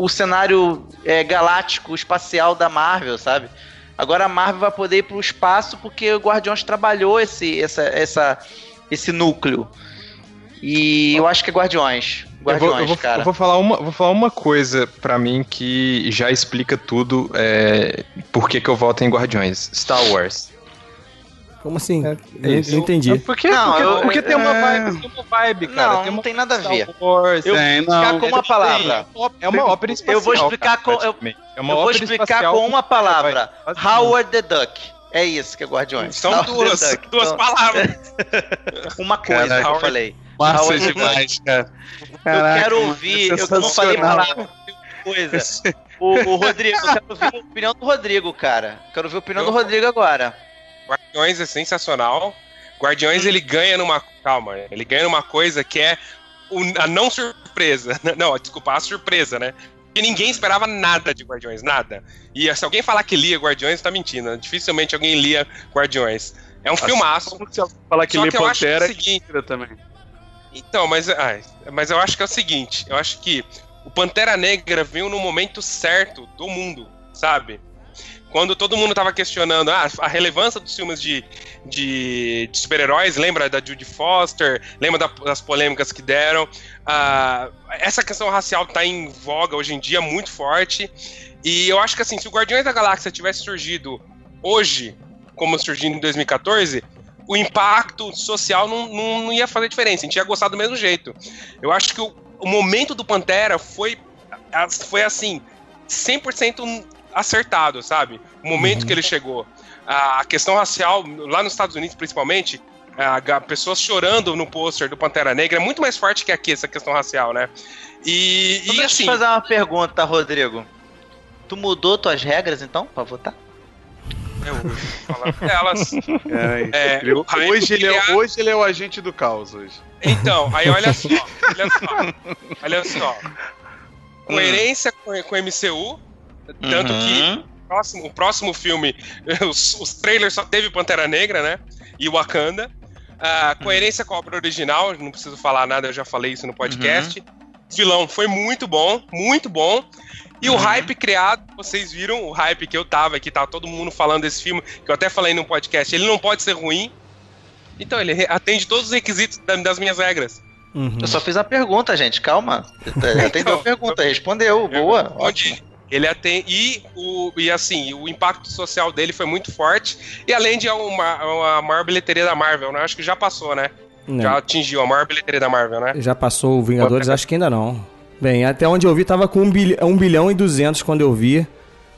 C: o, o cenário é, galáctico, espacial da Marvel, sabe? Agora a Marvel vai poder ir pro espaço porque o Guardiões trabalhou esse, essa, essa, esse núcleo. E eu acho que é Guardiões. Guardiões,
E: eu vou, eu vou,
C: cara.
E: Eu vou falar uma, vou falar uma coisa pra mim que já explica tudo é, por que, que eu voto em Guardiões. Star Wars.
B: Como assim?
E: É,
B: eu entendi.
E: Por quê?
C: Não,
E: porque
C: eu-
E: porque tem, uma
D: é-
E: vibe, tem uma vibe, cara.
C: Não,
E: tem
C: não tem nada a ver.
E: Wars,
C: Eu vou
D: Tem,
C: explicar
D: não.
C: com uma palavra.
E: É uma ópera espacial.
C: Eu vou explicar
E: cara,
C: com- eu-.
E: É uma
C: Eu vou explicar com uma palavra. Howard the Duck. É isso que é Guardiões.
F: São
C: Howard
F: duas,
C: Duck.
F: duas
C: Então,
F: palavras.
C: Uma coisa
D: Caraca,
C: que eu falei.
D: Massa demais, cara.
C: eu
D: Caraca,
C: quero
D: mano,
C: ouvir,
D: é
C: eu não falei palavra, coisa. O, o Rodrigo, eu quero ouvir a opinião do Rodrigo, cara. Quero ouvir a opinião do
F: Eu-
C: Rodrigo agora.
F: Guardiões é sensacional. Guardiões ele ganha numa. Calma, ele ganha numa coisa que é a não surpresa. Não, desculpa, a surpresa, né? Porque ninguém esperava nada de Guardiões, nada. E se alguém falar que lia Guardiões, tá mentindo. Dificilmente alguém lia Guardiões. É um filmaço.
D: Como se falar que lê
F: eu acho que é o
D: Pantera,
F: seguinte-
D: também.
F: Então, mas, ai, mas eu acho que é o seguinte, eu acho que o Pantera Negra veio no momento certo do mundo, sabe? Quando todo mundo tava questionando ah, a relevância dos filmes de, de, de super-heróis, lembra da Judy Foster, lembra da- das polêmicas que deram. Ah, essa questão racial tá em voga hoje em dia, muito forte. E eu acho que assim, se o Guardiões da Galáxia tivesse surgido hoje, como surgiu em 2014, o impacto social não, não, não ia fazer diferença. A gente ia gostar do mesmo jeito. Eu acho que o, o momento do Pantera foi, foi assim, 100% acertado, sabe? O momento que ele chegou. A questão racial, lá nos Estados Unidos principalmente, a, pessoas chorando no pôster do Pantera Negra é muito mais forte que aqui essa questão racial, né? E, e
C: Deixa eu
F: assim,
C: te fazer uma pergunta, Rodrigo. Tu mudou tuas regras, então, pra votar?
F: eu vou falar delas.
D: É,
F: É,
D: hoje, ele é, hoje ele é o agente do caos hoje.
F: Então, aí olha só, olha só, olha só. Coerência com, com o MCU, tanto que
C: Uhum.
F: o próximo, o próximo filme, os, os trailers só teve Pantera Negra, né? E Wakanda. Ah, coerência com a obra original, não preciso falar nada, eu já falei isso no podcast. Vilão foi muito bom, muito bom. E o hype criado, vocês viram o hype que eu tava, que tava todo mundo falando desse filme, que eu até falei no podcast, ele não pode ser ruim. Então, ele atende todos os requisitos da- das minhas regras.
B: Uhum.
C: Eu só fiz a pergunta, gente, calma. Atendeu a
F: Então,
C: pergunta, respondeu, boa. ótimo.
F: Ele atende. E, o, e assim, o impacto social dele foi muito forte. E além de uma, a maior bilheteria da Marvel, né? Acho que já passou, né?
B: Não.
F: Já atingiu a maior bilheteria da Marvel, né?
B: Já passou o Vingadores? Acho que ainda não. Bem, até onde eu vi tava com 1 bilhão, 1 bilhão e 200 quando eu vi.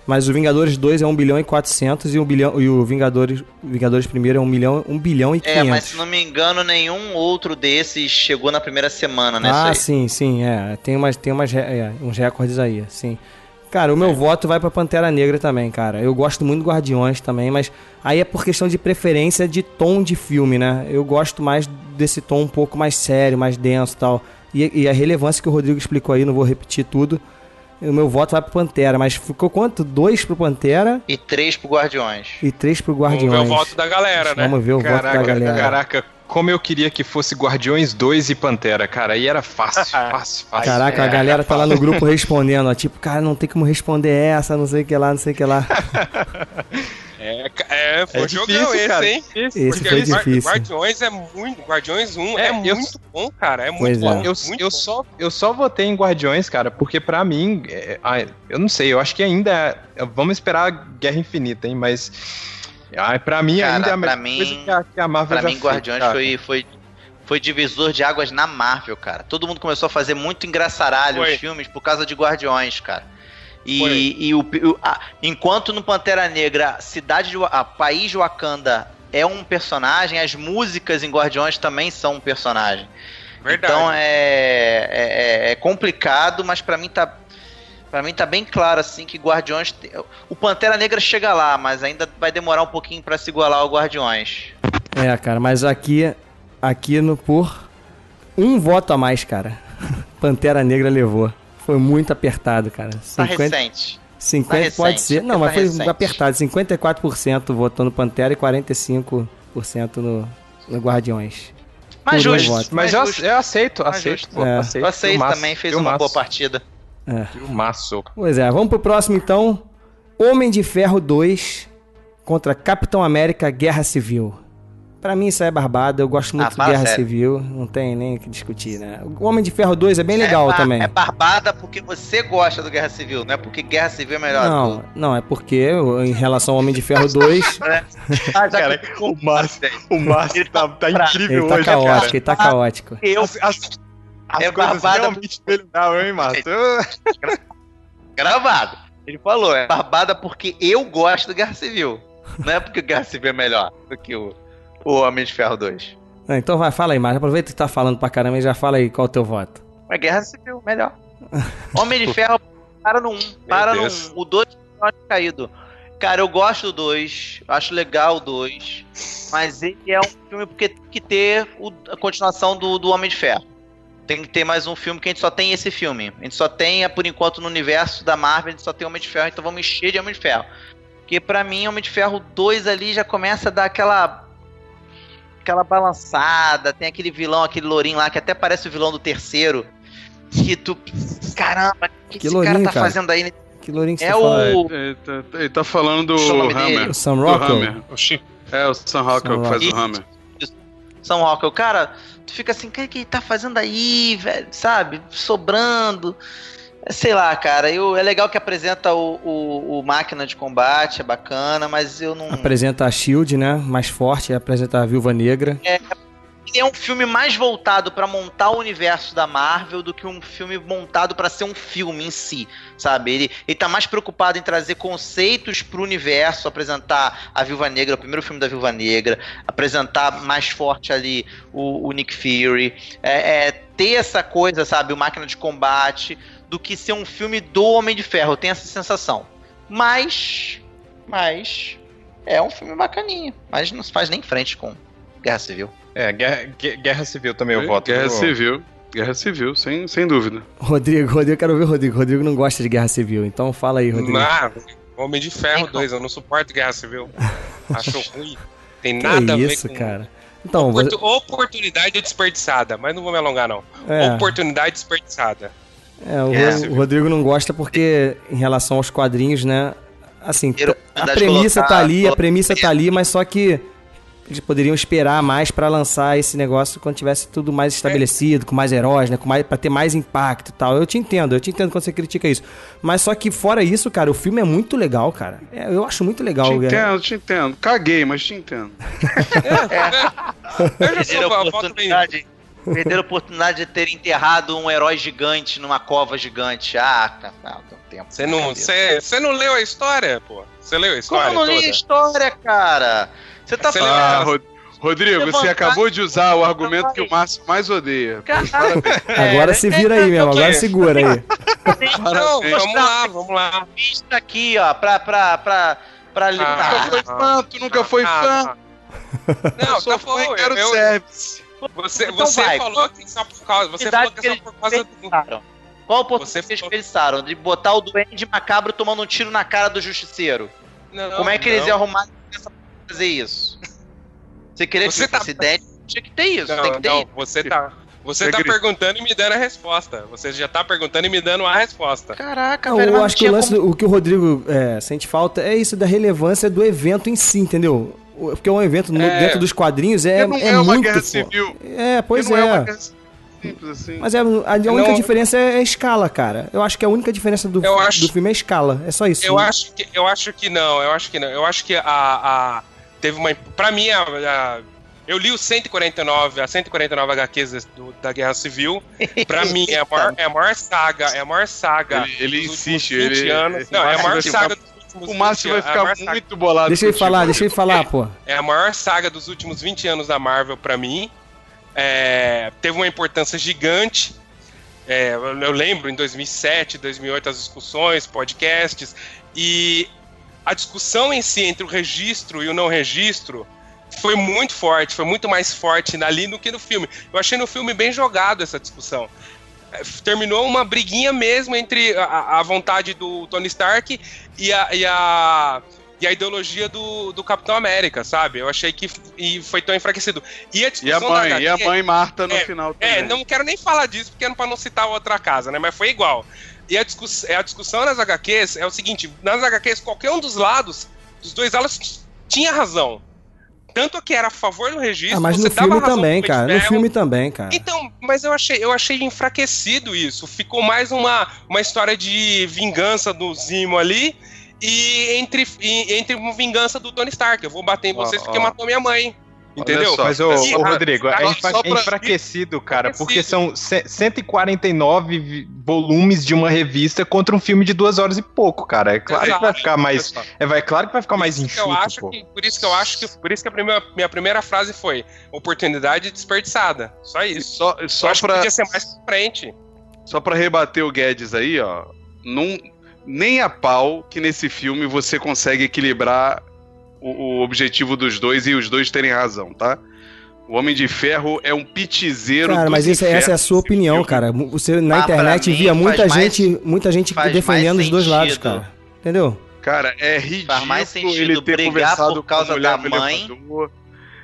B: Mas o Vingadores 2 é 1 bilhão e 400 e, 1 bilhão, e o Vingadores, Vingadores primeiro é 1 bilhão, 1 bilhão e 500.
C: É, mas se não me engano, nenhum outro desses chegou na primeira semana, né?
B: Ah, sim, sim, é. Tem, umas, tem umas, é, uns recordes aí, sim. Cara, o meu voto vai pra Pantera Negra também, cara. Eu gosto muito do Guardiões também, mas aí é por questão de preferência de tom de filme, né? Eu gosto mais desse tom um pouco mais sério, mais denso e tal. E, a relevância que o Rodrigo explicou aí, não vou repetir tudo. O meu voto vai pro Pantera, mas ficou quanto? Dois pro Pantera
C: E três pro Guardiões.
B: e três pro
F: Vamos
B: Guardiões.
F: ver o voto da galera, né?
B: Vamos ver o voto da
E: Caraca,
B: galera.
E: caraca, como eu queria que fosse Guardiões 2 e Pantera, cara. Aí era fácil, fácil, fácil.
B: Caraca, a galera tá lá no grupo respondendo, ó, tipo, cara, não tem como responder essa, não sei o que lá, não sei o que lá.
F: É, é, foi
E: É
F: um jogão
E: difícil,
F: esse,
E: cara.
F: hein?
B: Esse
F: Porque
B: foi difícil.
F: Guardiões é muito. Guardiões 1 é,
E: É, eu-
F: muito bom, cara. É muito
B: é.
F: bom.
E: Eu,
F: muito
E: eu,
F: bom.
E: só, eu só votei em Guardiões, cara, porque pra mim, é, eu não sei, eu acho que ainda. é- Vamos esperar a Guerra Infinita, hein? Mas. Ah, pra mim
C: Cara,
E: ainda é a melhor
C: mim-
E: coisa que a, que a Marvel
C: Pra
E: já
C: mim,
E: fez,
C: Guardiões
E: cara.
C: foi, foi, foi divisor de águas na Marvel, cara. Todo mundo começou a fazer muito engraçaralho
F: Foi.
C: os filmes por causa de Guardiões, cara. E, e o, o- a- enquanto no Pantera Negra, cidade de, a país de Wakanda é um personagem, as músicas em Guardiões também são um personagem.
F: Verdade.
C: Então é, é, é- é complicado, mas pra mim tá para mim tá bem claro assim que Guardiões te- o Pantera Negra chega lá, mas ainda vai demorar um pouquinho pra se igualar ao Guardiões.
B: É, cara, mas aqui, aqui no por um voto a mais, cara. Pantera Negra levou. Foi muito apertado, cara.
C: Tá
B: 50,
C: recente.
B: 50
C: Tá
B: pode
C: recente,
B: ser. Não,
C: tá
B: mas foi
C: recente.
B: apertado. 54% votou no Pantera e 45% no, no Guardiões.
C: Justo.
E: Mas
C: mais
E: eu,
C: justo.
E: eu aceito,
C: Mais
E: aceito.
C: justo.
E: pô,
B: É.
E: aceito.
C: Eu aceito também, fez uma boa partida.
E: Filmaço.
B: Pois é, vamos pro próximo então. Homem de Ferro 2 contra Capitão América Guerra Civil. Pra mim isso aí é barbado, eu gosto muito
C: Ah,
B: de Guerra
C: sério.
B: Civil, não tem nem o que discutir, né? O Homem de Ferro 2 é bem legal
C: é,
B: também.
C: É barbada porque você gosta do Guerra Civil, não é porque Guerra Civil é melhor.
B: Não, não, é porque em relação ao Homem de Ferro 2,
C: Ah, já
E: Cara,
C: que-
E: o Márcio, o Márcio tá, tá incrível
B: ele tá
E: hoje,
B: caótico,
E: cara.
B: ele tá caótico.
C: eu
E: As, as, as
C: É
E: coisas
C: barbada-
E: realmente melhoraram, hein, Márcio?
C: gravado. Ele falou, é barbada porque eu gosto do Guerra Civil. Não é porque o Guerra Civil é melhor do que o, o Homem de Ferro 2.
B: Ah, Então vai, fala aí, Marcos. Aproveita que tá falando pra caramba e já fala aí qual é o teu voto.
C: Mas Guerra Civil, melhor. Homem de Ferro, para no 1. Para no
F: Deus.
C: 1. O 2 eu acho caído. Cara, eu gosto do 2. Acho legal o 2. Mas ele é um filme porque tem que ter o- a continuação do, do Homem de Ferro. Tem que ter mais um filme que a gente só tem esse filme. A gente só tem, é, por enquanto, no universo da Marvel, a gente só tem Homem de Ferro, então vamos encher de Homem de Ferro. Porque pra mim, Homem de Ferro 2 ali já começa a dar aquela. aquela balançada. Tem aquele vilão, aquele lourinho lá, que até parece o vilão do terceiro. Que tu. Caramba, o que,
B: Que
C: esse
B: lourinho,
C: cara tá
B: cara?
C: fazendo aí?
B: Que lourinho que
C: É
B: você fala?
C: o.
D: Ele tá, ele tá falando do
C: o
D: Hammer.
C: dele.
B: O Sam Rockwell?
D: Hammer. É, o Sam Rockwell
B: Sam
D: que faz
C: Rockwell.
D: o Hammer.
C: São Rockwell, cara, tu fica assim, o que que ele tá fazendo aí, velho, sabe? Sobrando. Sei lá, cara, eu, é legal que apresenta o, o, o máquina de combate, é bacana, mas eu não.
B: Apresenta a Shield, né? Mais forte, apresenta a Viúva Negra.
C: Ele é um filme mais voltado pra montar o universo da Marvel do que um filme montado pra ser um filme em si, sabe? Ele, ele tá mais preocupado em trazer conceitos pro universo, apresentar a Viúva Negra, o primeiro filme da Viúva Negra, apresentar mais forte ali o, o Nick Fury, é, é, ter essa coisa, sabe? O máquina de combate, do que ser um filme do Homem de Ferro. Eu tenho essa sensação. Mas. Mas. É um filme bacaninha. Mas não se faz nem frente com Guerra Civil.
E: É, guerra, Gue- guerra Civil também eu voto.
D: Guerra? Civil. Guerra Civil, sem, sem dúvida.
B: Rodrigo, Rodrigo, eu quero ver o Rodrigo. Rodrigo não gosta de Guerra Civil, então fala aí, Rodrigo.
F: Ah, Homem de Ferro
C: Tem
F: 2, eu não suporto Guerra Civil. Acho ruim. Tem
B: Que
F: nada a ver
B: isso,
F: com.
B: cara. Então, você-
F: Oportu- Oportunidade desperdiçada, mas não vou me alongar, não.
B: é,
F: Oportunidade desperdiçada.
B: é, o,
C: É.
B: Ro- o Rodrigo não gosta porque, em relação aos quadrinhos, né? Assim, a premissa
C: colocar-
B: tá ali, a premissa tá ali, mas só que eles poderiam esperar mais pra lançar esse negócio quando tivesse tudo mais estabelecido, com mais heróis, né? Com mais, pra ter mais impacto e tal. Eu te entendo, eu te entendo quando você critica isso. Mas só que fora isso, cara, o filme é muito legal, cara. É, eu acho muito legal.
D: Te
B: Guerra-
D: entendo, te entendo. Caguei, mas te entendo.
F: Eu já
C: Perderam
F: sou
C: a oportunidade, perderam a oportunidade de ter enterrado um herói gigante numa cova gigante. Ah, cara, não, tem um tempo.
F: Você não, não leu a história, pô? Você leu a
C: Como
F: história
C: eu não li a história, cara? Você tá falando.
D: Ah? Rod- Rodrigo, você acabou de usar o argumento que o Márcio mais odeia.
C: Caralho,
B: Agora se vira aí mesmo, agora segura aí.
F: Não, vamos lá, vamos lá.
C: pista aqui, ó, pra. pra, pra, pra
D: Nunca
C: lidar.
D: foi fã, tu nunca foi fã.
F: Não,
D: eu sou
F: tá
D: fã
F: bom.
D: e quero
F: eu-
D: service.
F: Você,
C: Então
F: você
C: vai,
F: falou que só por causa. Você falou que é só
C: eles
F: por causa do.
C: Qual a oportunidade
F: Você
C: que eles
F: falou-
C: desperdiçaram? De botar o Duende Macabro tomando um tiro na cara do Justiceiro.
F: Não,
C: Como é que eles
F: não.
C: iam arrumar fazer isso? Você queria
F: Você
C: que
F: tá-
C: fosse ideia? Tinha que ter isso,
F: Não,
C: tem que ter
F: não,
C: isso.
F: você tá. Você tá perguntando e me dando a resposta. Você já tá perguntando e me dando a resposta.
C: Caraca,
B: Não,
C: velho,
B: eu acho que o lance,
C: como-
B: do- o que o Rodrigo é, sente falta é isso da relevância do evento em si, entendeu? Porque um evento
D: É.
B: dentro dos quadrinhos é,
D: Porque não
B: é,
D: é, uma
B: muito.
D: guerra
B: pô.
D: civil.
B: É, pois
D: não
B: é.
D: uma guerra simples assim.
B: Mas é, a, a única
F: Não-
B: diferença é a escala, cara. Eu acho que a única diferença do,
F: Eu acho-
B: do filme é a escala. É só isso.
F: Eu acho que eu acho que não, eu acho que não. Eu acho que a, a teve uma para mim a, a- eu li os 149, as 149 HQs do- da Guerra Civil. Pra mim é a maior, é a maior saga, é a maior saga
D: Ele- ele insiste,
F: últimos 20
D: ele-
F: anos. Não, é a
D: Márcio
F: maior
D: ficar-
F: saga dos últimos
D: O Márcio
F: 20
D: vai
F: é a
D: ficar muito bolado.
B: Deixa ele falar, deixa ele falar, pô.
F: É a maior saga dos últimos 20 anos da Marvel pra mim. É, teve uma importância gigante. É, eu eu lembro em 2007, 2008 as discussões, podcasts e a discussão em si entre o registro e o não registro foi muito forte, foi muito mais forte ali do que no filme. Eu achei no filme bem jogado essa discussão. é, terminou uma briguinha mesmo entre a, a vontade do Tony Stark e a, e a, e a ideologia do, do Capitão América, sabe? Eu achei que e foi tão enfraquecido. E a
D: E a
F: discussão
D: mãe,
F: da
D: e a
F: HQ
D: mãe Marta no
F: É,
D: final também.
F: É, não quero nem falar disso, porque é pra não citar outra casa, né? Mas foi igual. E a, discuss a discussão nas HQs é o seguinte: nas HQs, qualquer um dos lados, dos dois lados, t- tinha razão. Tanto que era a favor do registro,
B: Ah, mas
F: você
B: no filme também, cara. No filme também, cara.
F: Então, mas eu achei, eu achei enfraquecido isso. Ficou mais uma, uma história de vingança do Zimo ali e entre, e, entre uma vingança do Tony Stark. Eu vou bater em vocês porque
E: ó.
F: matou minha mãe. Entendeu?
D: só.
E: Mas, ô,
F: E,
E: ô, Rodrigo, é, enfra- é
D: pra-
E: enfraquecido, cara, porque são ce- 149 vi- volumes de uma revista contra um filme de duas horas e pouco, cara. É claro que vai
F: Exato.
E: ficar mais. É vai, claro que vai ficar mais
F: Por que eu
E: enxuto,
F: acho
E: pô.
F: que- por isso que eu acho que por isso que a primeira, minha primeira frase foi oportunidade desperdiçada. Só
D: E
F: isso.
D: Só,
F: Eu
D: só,
F: acho que
D: pra,
F: podia ser mais pra frente.
D: só pra rebater o Guedes aí, ó. Não, nem a pau que nesse filme você consegue equilibrar o, o objetivo dos dois e os dois terem razão, tá? O Homem de Ferro é um pitizeiro
B: Cara, mas isso, essa é a sua opinião,
D: filme.
B: cara. Você na
C: Ah,
B: internet
C: mim,
B: via muita
C: faz mais-
B: gente, muita gente defendendo os dois lados, cara. Entendeu?
D: Cara, é ridículo
C: Faz mais sentido
D: ele ter
C: brigar
D: conversado
C: por causa
D: com a mulher
C: da mãe.
D: elevador.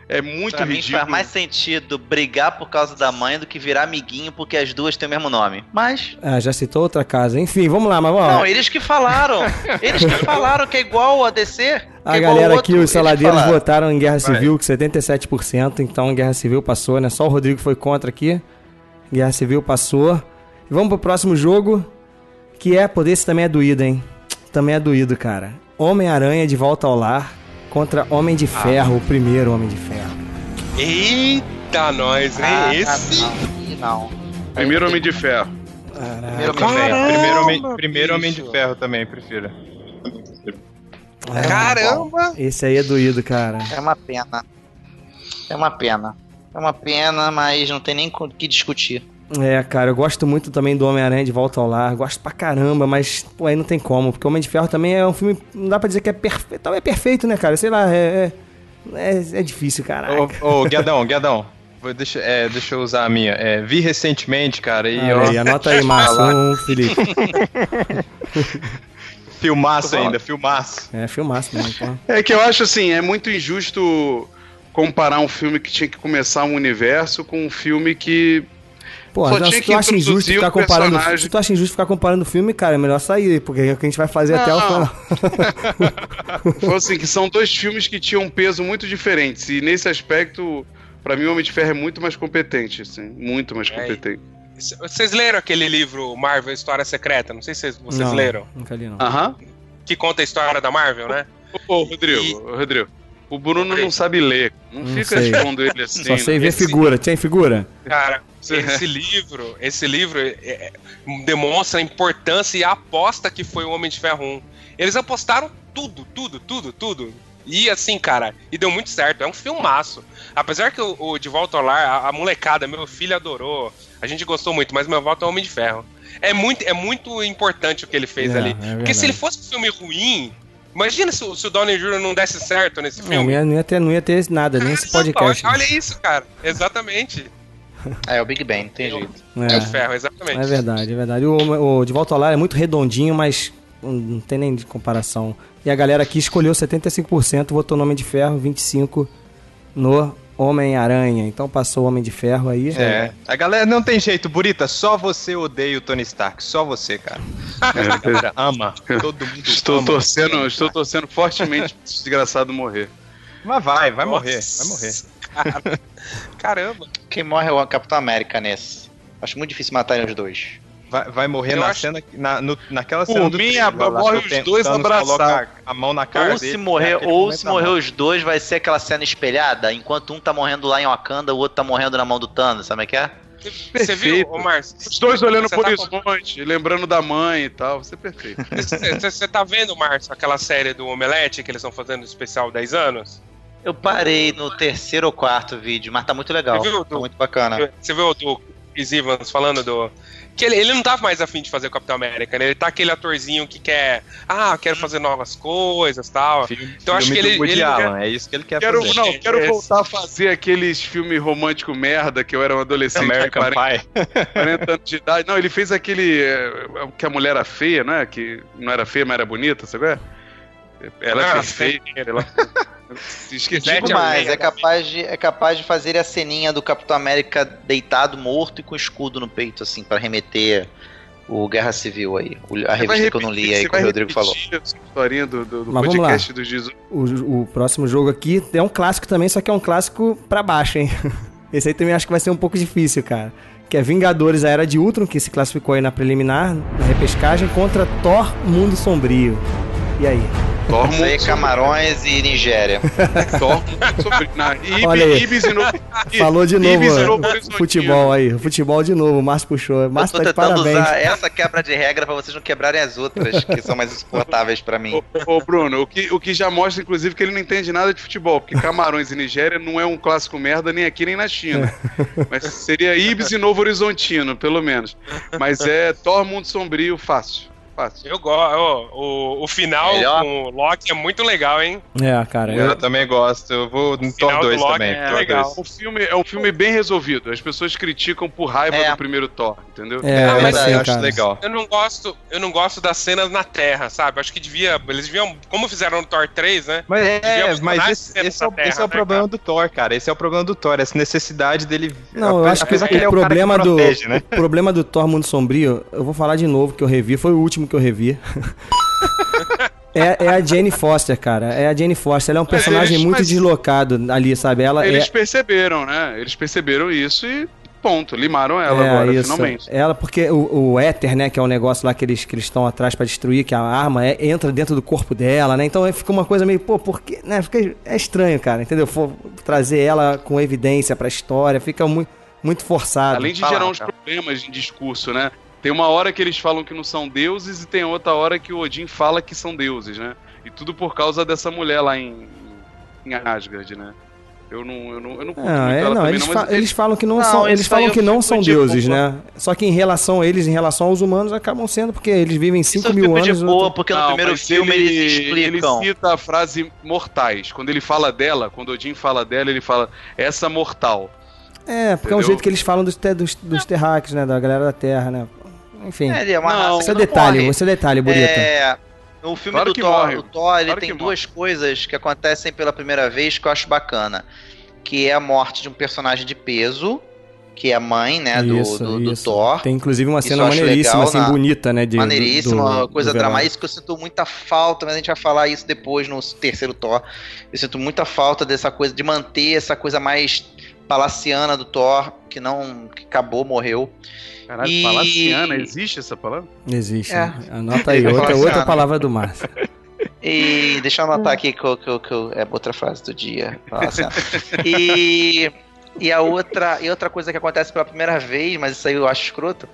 D: É muito
C: Pra mim
D: ridículo.
C: faz mais sentido brigar por causa da mãe do que virar amiguinho porque as duas têm o mesmo nome. Mas.
B: Ah, já citou outra casa. Enfim, vamos lá, mas ó,
C: Não, eles que falaram. Eles que falaram que é igual a DC. que
B: a
C: é igual
B: galera aqui, os saladeiros votaram em Guerra
D: Vai.
B: Civil com 77%, então Guerra Civil passou, né? Só o Rodrigo foi contra aqui. Guerra Civil passou. E vamos pro próximo jogo, que é, pô, esse também é doído, hein? Também é doído, cara. Homem-Aranha de volta ao lar contra Homem de
C: Ah.
B: Ferro, o primeiro Homem de Ferro.
F: Eita, nós, hein?
C: Ah,
F: Esse.
C: não, não.
D: Primeiro Homem de Ferro.
C: Primeiro
E: Também.
C: Homem de
E: Primeiro, homem, primeiro homem de ferro também, prefiro.
B: É,
F: Caramba!
B: Esse aí é doído, cara.
C: É uma pena. É uma pena. É uma pena, mas não tem nem o que discutir.
B: É, cara, eu gosto muito também do Homem-Aranha de Volta ao Lar. Gosto pra caramba, mas pô, aí não tem como. Porque Homem de Ferro também é um filme. Não dá pra dizer que é perfeito. É perfeito, né, cara? Sei lá, é. É, é, é difícil, caraca.
E: Ô, ô Guedão, Guedão. Vou, deixa, é, deixa eu usar a minha. É, vi recentemente, cara, e
B: Olha
E: ó,
B: aí, anota aí, Márcio. Um, Felipe.
E: filmaço ainda, filmaço.
B: É, filmaço mesmo, pô.
D: É que eu acho assim, é muito injusto comparar um filme que tinha que começar um universo com um filme que.
B: Pô,
D: Só
B: não,
D: tinha
B: se
D: que
B: tu acha injusto ficar comparando.
D: personagem.
B: Se tu acha injusto ficar comparando o filme, cara, é melhor sair, porque é o que a gente vai fazer até o
D: Não.
B: final.
D: Foi assim, que são dois filmes que tinham um peso muito diferentes. E nesse aspecto, pra mim, o Homem de Ferro é muito mais competente, assim. Muito mais
F: É,
D: competente.
F: C- Vocês leram aquele livro Marvel História Secreta? Não sei se vocês,
B: Não,
F: leram.
B: Nunca li, não.
D: Aham.
F: Que conta a história da Marvel, né?
D: Ô, Rodrigo, ô, Rodrigo. O Bruno não sabe ler. Não,
B: Não
D: fica
B: sei.
D: expondo ele assim.
B: Só sei ver
F: esse-
B: figura. Tem figura?
F: Cara. Esse livro, esse livro é- é- demonstra a importância e a aposta que foi o Homem de Ferro 1. Eles apostaram tudo, tudo, tudo, tudo. E assim, cara, e deu muito certo. É um filmaço. Apesar que o, o De Volta ao Lar, a, a molecada, meu filho adorou. A gente gostou muito, mas meu voto é o Homem de Ferro. É muito, é muito importante o que ele fez
B: É,
F: ali.
B: é
F: Porque se ele fosse um filme ruim, imagina se, o- se o Downey Jr. não desse certo nesse
B: Não,
F: filme.
B: não ia, não ia ter, não ia ter nada, nem esse
F: Caramba,
B: podcast.
F: Olha isso, cara. Exatamente.
C: É, o Big Bang, não tem jeito.
F: É,
B: É.
F: o ferro, exatamente.
B: É verdade, é verdade. O, o De Volta ao Lar é muito redondinho, mas não- tem nem de comparação. E a galera aqui escolheu 75%, votou no Homem de Ferro, 25% no Homem-Aranha. Então passou o Homem de Ferro aí.
E: É. A galera não tem jeito, Burita, só você odeia o Tony Stark, só você, cara. A galera ama. Todo mundo
D: Estou
E: ama.
D: torcendo, estou torcendo fortemente esse desgraçado morrer.
E: Mas vai, vai
F: Nossa,
E: morrer, vai morrer.
F: cara. Caramba.
C: Quem morre é o Capitão América nesse. Acho muito difícil matarem os dois.
E: Vai, vai morrer
F: Eu
E: na
F: acho-
E: cena, na, no- naquela
D: Por
E: cena do
D: mim,
E: trailer lá,
D: morre os dois abraçados.
E: coloca a mão na cara
C: Ou
E: dele,
C: se morrer,
E: naquele
C: ou se morrer os dois, vai ser aquela cena espelhada, enquanto um tá morrendo lá em Wakanda, o outro tá morrendo na mão do Thanos, sabe o que é?
F: Você viu,
D: Perfeito.
F: ô Márcio?
D: Os dois olhando
F: Você
D: por
F: tá
D: horizonte, lembrando da mãe e tal. Isso é perfeito.
F: Você tá vendo, Márcio, aquela série do Omelete que eles estão fazendo especial 10 anos?
C: Eu parei no terceiro ou quarto vídeo, mas tá muito legal.
F: Você viu,
C: tá
F: Du?
C: muito bacana.
F: Você viu o do Chris Evans falando do. que ele, ele não tava mais afim de fazer o Capitão América, né? Ele tá aquele atorzinho que quer. Ah, quero fazer novas coisas tal.
E: Filme,
F: Então acho que ele-
E: do
F: ele não quer-
E: é isso que ele quer
D: Quero,
E: fazer.
D: não, quero
F: Esse-
D: voltar a fazer aqueles filmes romântico merda que eu era um adolescente
E: American
D: 40,
E: Pie.
D: 40 anos de idade. Não, ele fez aquele. é, que a mulher era feia, não é? Que não era feia, mas era bonita, sabe? Ela é
F: Ah, sei.
D: Ela... Esqueci.
F: Sete
C: Digo mais, é capaz, de, é capaz de fazer a ceninha do Capitão América deitado, morto e com escudo no peito, assim, pra remeter o Guerra Civil aí. A
D: Você
C: revista que eu não li
D: repetir-
C: aí, que o Rodrigo falou.
D: repetir historinha do, do, do
B: Mas vamos
D: podcast dos 18.
B: O, o próximo jogo aqui é um clássico também, só que é um clássico pra baixo, hein? Esse aí também acho que vai ser um pouco difícil, cara. Que é Vingadores, a Era de Ultron, que se classificou aí na preliminar, na repescagem, contra Thor, Mundo Sombrio. E aí?
D: Thor
C: Isso aí é
D: muito
C: Camarões e Nigéria.
D: Sobre. Na, Ibi,
B: Olha aí.
D: Ibis e Novo.
B: Falou de novo,
D: Ibis e
B: futebol aí. Futebol de novo, o Márcio puxou. Márcio tá de
C: tentando
B: parabéns.
C: usar essa quebra de regra pra vocês não quebrarem as outras, que são mais insuportáveis pra mim.
D: Ô, ô, Bruno, o que, o que já mostra, inclusive, que ele não entende nada de futebol, porque Camarões e Nigéria não é um clássico merda nem aqui nem na China. Mas seria Ibis e Novo Horizontino, pelo menos. Mas é Thor Mundo Sombrio fácil. Fácil.
F: Eu gosto. O, o final
C: Melhor.
F: com o Loki é muito legal, hein?
B: É, cara.
E: Eu
B: Eu,
E: também gosto. Eu vou no Thor
F: do
E: 2
F: Loki
E: também.
F: é legal.
E: 2.
D: O filme é um filme bem resolvido. As pessoas criticam por raiva
C: É.
D: do primeiro Thor, entendeu?
B: é,
F: Ah,
B: é
F: mas
B: assim,
E: eu acho
B: cara.
E: legal.
F: Eu não gosto, eu não gosto das cenas na Terra, sabe? Acho que devia. Eles deviam. Como fizeram no Thor 3, né?
E: Mas é, mas esse, esse é,
F: Terra,
E: esse é o
F: né,
E: problema
F: cara?
E: do Thor, cara. Esse é o problema do Thor, essa necessidade dele.
B: Não, eu acho que o
E: ele é o cara que
B: problema do
E: protege, né?
B: o problema do Thor Mundo Sombrio, eu vou falar de novo que eu revi, foi o último que eu revi. é, é a Jane Foster, cara. É a Jane Foster. Ela é um personagem
D: Eles-
B: muito
D: mas-
B: deslocado ali, sabe? Ela
D: Eles
B: é
D: perceberam, né? Eles perceberam isso e ponto. Limaram ela
B: é,
D: agora,
B: isso.
D: finalmente.
B: Ela, porque o, o éter, né, que é o negócio lá que eles que eles estão atrás pra destruir, que a arma é- entra dentro do corpo dela, né? Então é, fica uma coisa meio, pô, porque, né? Fica, é estranho, cara, entendeu? For, trazer ela com evidência pra história, fica muito, muito forçado.
D: Além de
C: Fala,
D: gerar uns
C: cara.
D: problemas em discurso, né? Tem uma hora que eles falam que não são deuses e tem outra hora que o Odin fala que são deuses, né? E tudo por causa dessa mulher lá em, em Asgard, né? Eu não, eu não, eu não curto
B: Não,
D: muito
B: é,
D: ela
B: não,
D: também,
B: eles,
D: não,
B: fa-
D: mas
B: eles falam que não,
C: Não,
B: são, eles
C: isso
B: falam que não são
C: de
B: deuses,
C: boa.
B: né? Só que em relação a eles, em relação aos humanos, acabam sendo, porque eles vivem
C: Isso
B: 5
C: eu
B: mil
C: fico de
B: anos.
C: boa,
B: outro-
C: porque no
D: Não,
C: primeiro filme
D: ele,
C: eles explicam.
D: Ele cita a frase mortais. Quando ele fala dela, quando Odin fala dela, ele fala essa mortal.
B: É, porque é um
D: Entendeu?
B: jeito que eles falam dos, te- dos, dos terráqueos, né? Da galera da Terra, né? Enfim.
C: É, ele é uma
D: Não,
C: raça
B: esse é detalhe,
C: morre.
B: esse é detalhe, Burita.
C: É, no filme
D: Claro
C: do Thor,
D: morre.
C: o Thor ele
D: Claro
C: tem duas coisas que acontecem pela primeira vez que eu acho bacana. Que é a morte de um personagem de peso, que é a mãe, né, do,
B: Isso,
C: do, do
B: isso.
C: Thor.
B: Tem inclusive uma
C: Isso
B: cena maneiríssima,
C: legal
B: assim,
C: na-
B: bonita, né? De,
C: Maneiríssima,
B: do-
C: coisa dramática que eu sinto muita falta, mas a gente vai falar isso depois no terceiro Thor. Eu sinto muita falta dessa coisa, de manter essa coisa mais palaciana do Thor, que não. que acabou, morreu.
D: Caralho,
C: E-
D: palaciana, existe essa palavra?
B: Existe.
C: É.
B: né? Anota aí, outra, outra palavra do Márcio.
C: E deixa eu anotar aqui que, eu- que, eu- que eu- é outra frase do dia. E, e a outra, e outra coisa que acontece pela primeira vez, mas isso aí eu acho escroto,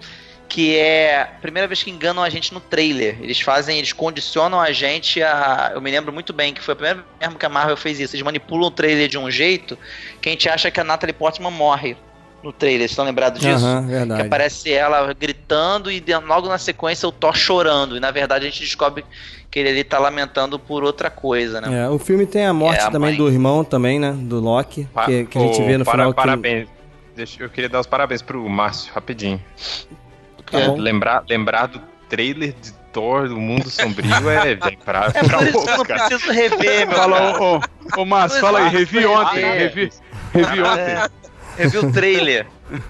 C: que é a primeira vez que enganam a gente no trailer. Eles fazem, eles condicionam a gente a. Eu me lembro muito bem que foi a primeira vez mesmo que a Marvel fez isso. Eles manipulam o trailer de um jeito que a gente acha que a Natalie Portman morre no trailer. Vocês estão lembrados disso? Que
B: verdade.
C: aparece ela gritando e logo na sequência o Thor chorando. E na verdade a gente descobre que ele ali tá lamentando por outra coisa, né?
B: É, o filme tem a morte
C: É, a
B: também
C: mãe.
B: do irmão também, né? Do Loki,
E: Pa-
B: que, que a gente vê no
E: para-
B: final. que-
E: Parabéns. Deixa, eu queria dar os parabéns pro Márcio, rapidinho.
B: Tá bom.
E: lembrar, lembrar do trailer de Thor do Mundo Sombrio é bem pra,
C: É
E: pra
C: isso que eu não preciso rever, meu
D: Fala,
C: cara.
D: ô, ô, ô Márcio, fala aí, revi ontem,
C: É.
D: revi, revi ontem.
C: É, revi o trailer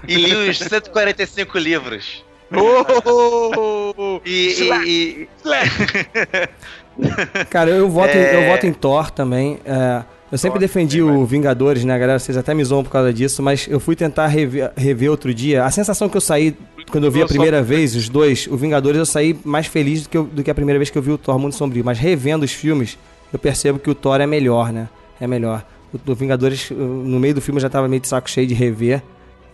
C: e li os 145 livros.
D: Ô,
C: E, e- e-
B: Cara, eu voto, em,
C: É.
B: eu voto em Thor também. é, eu sempre defendi o Vingadores, né, galera? Vocês até me zoam por causa disso, mas eu fui tentar rever, rever outro dia. A sensação que eu saí quando eu vi a primeira vez, os dois, o Vingadores, eu saí mais feliz do que, eu- do que a primeira vez que eu vi o Thor Mundo Sombrio. Mas revendo os filmes, eu percebo que o Thor é melhor, né? É melhor. O do Vingadores, no meio do filme, eu já tava meio de saco cheio de rever.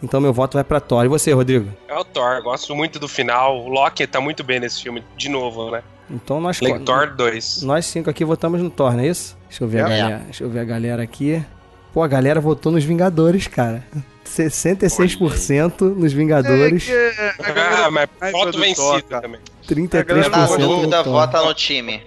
B: Então meu voto vai pra Thor. E você, Rodrigo?
F: É o Thor, gosto muito do final. O Loki tá muito bem nesse filme, de novo, né?
B: Então nós
F: Le- Thor 2.
B: Nós cinco aqui votamos no Thor, não é isso? Deixa eu ver, a,
C: É.
B: galera, deixa eu ver a galera aqui. Pô, a galera votou nos Vingadores, cara. 66% nos Vingadores,
D: É, a galera
F: Ah, mas
D: mais
F: foto
D: do Thor,
F: também.
C: Na
B: 33%
C: dúvida,
B: no Thor.
C: vota no time.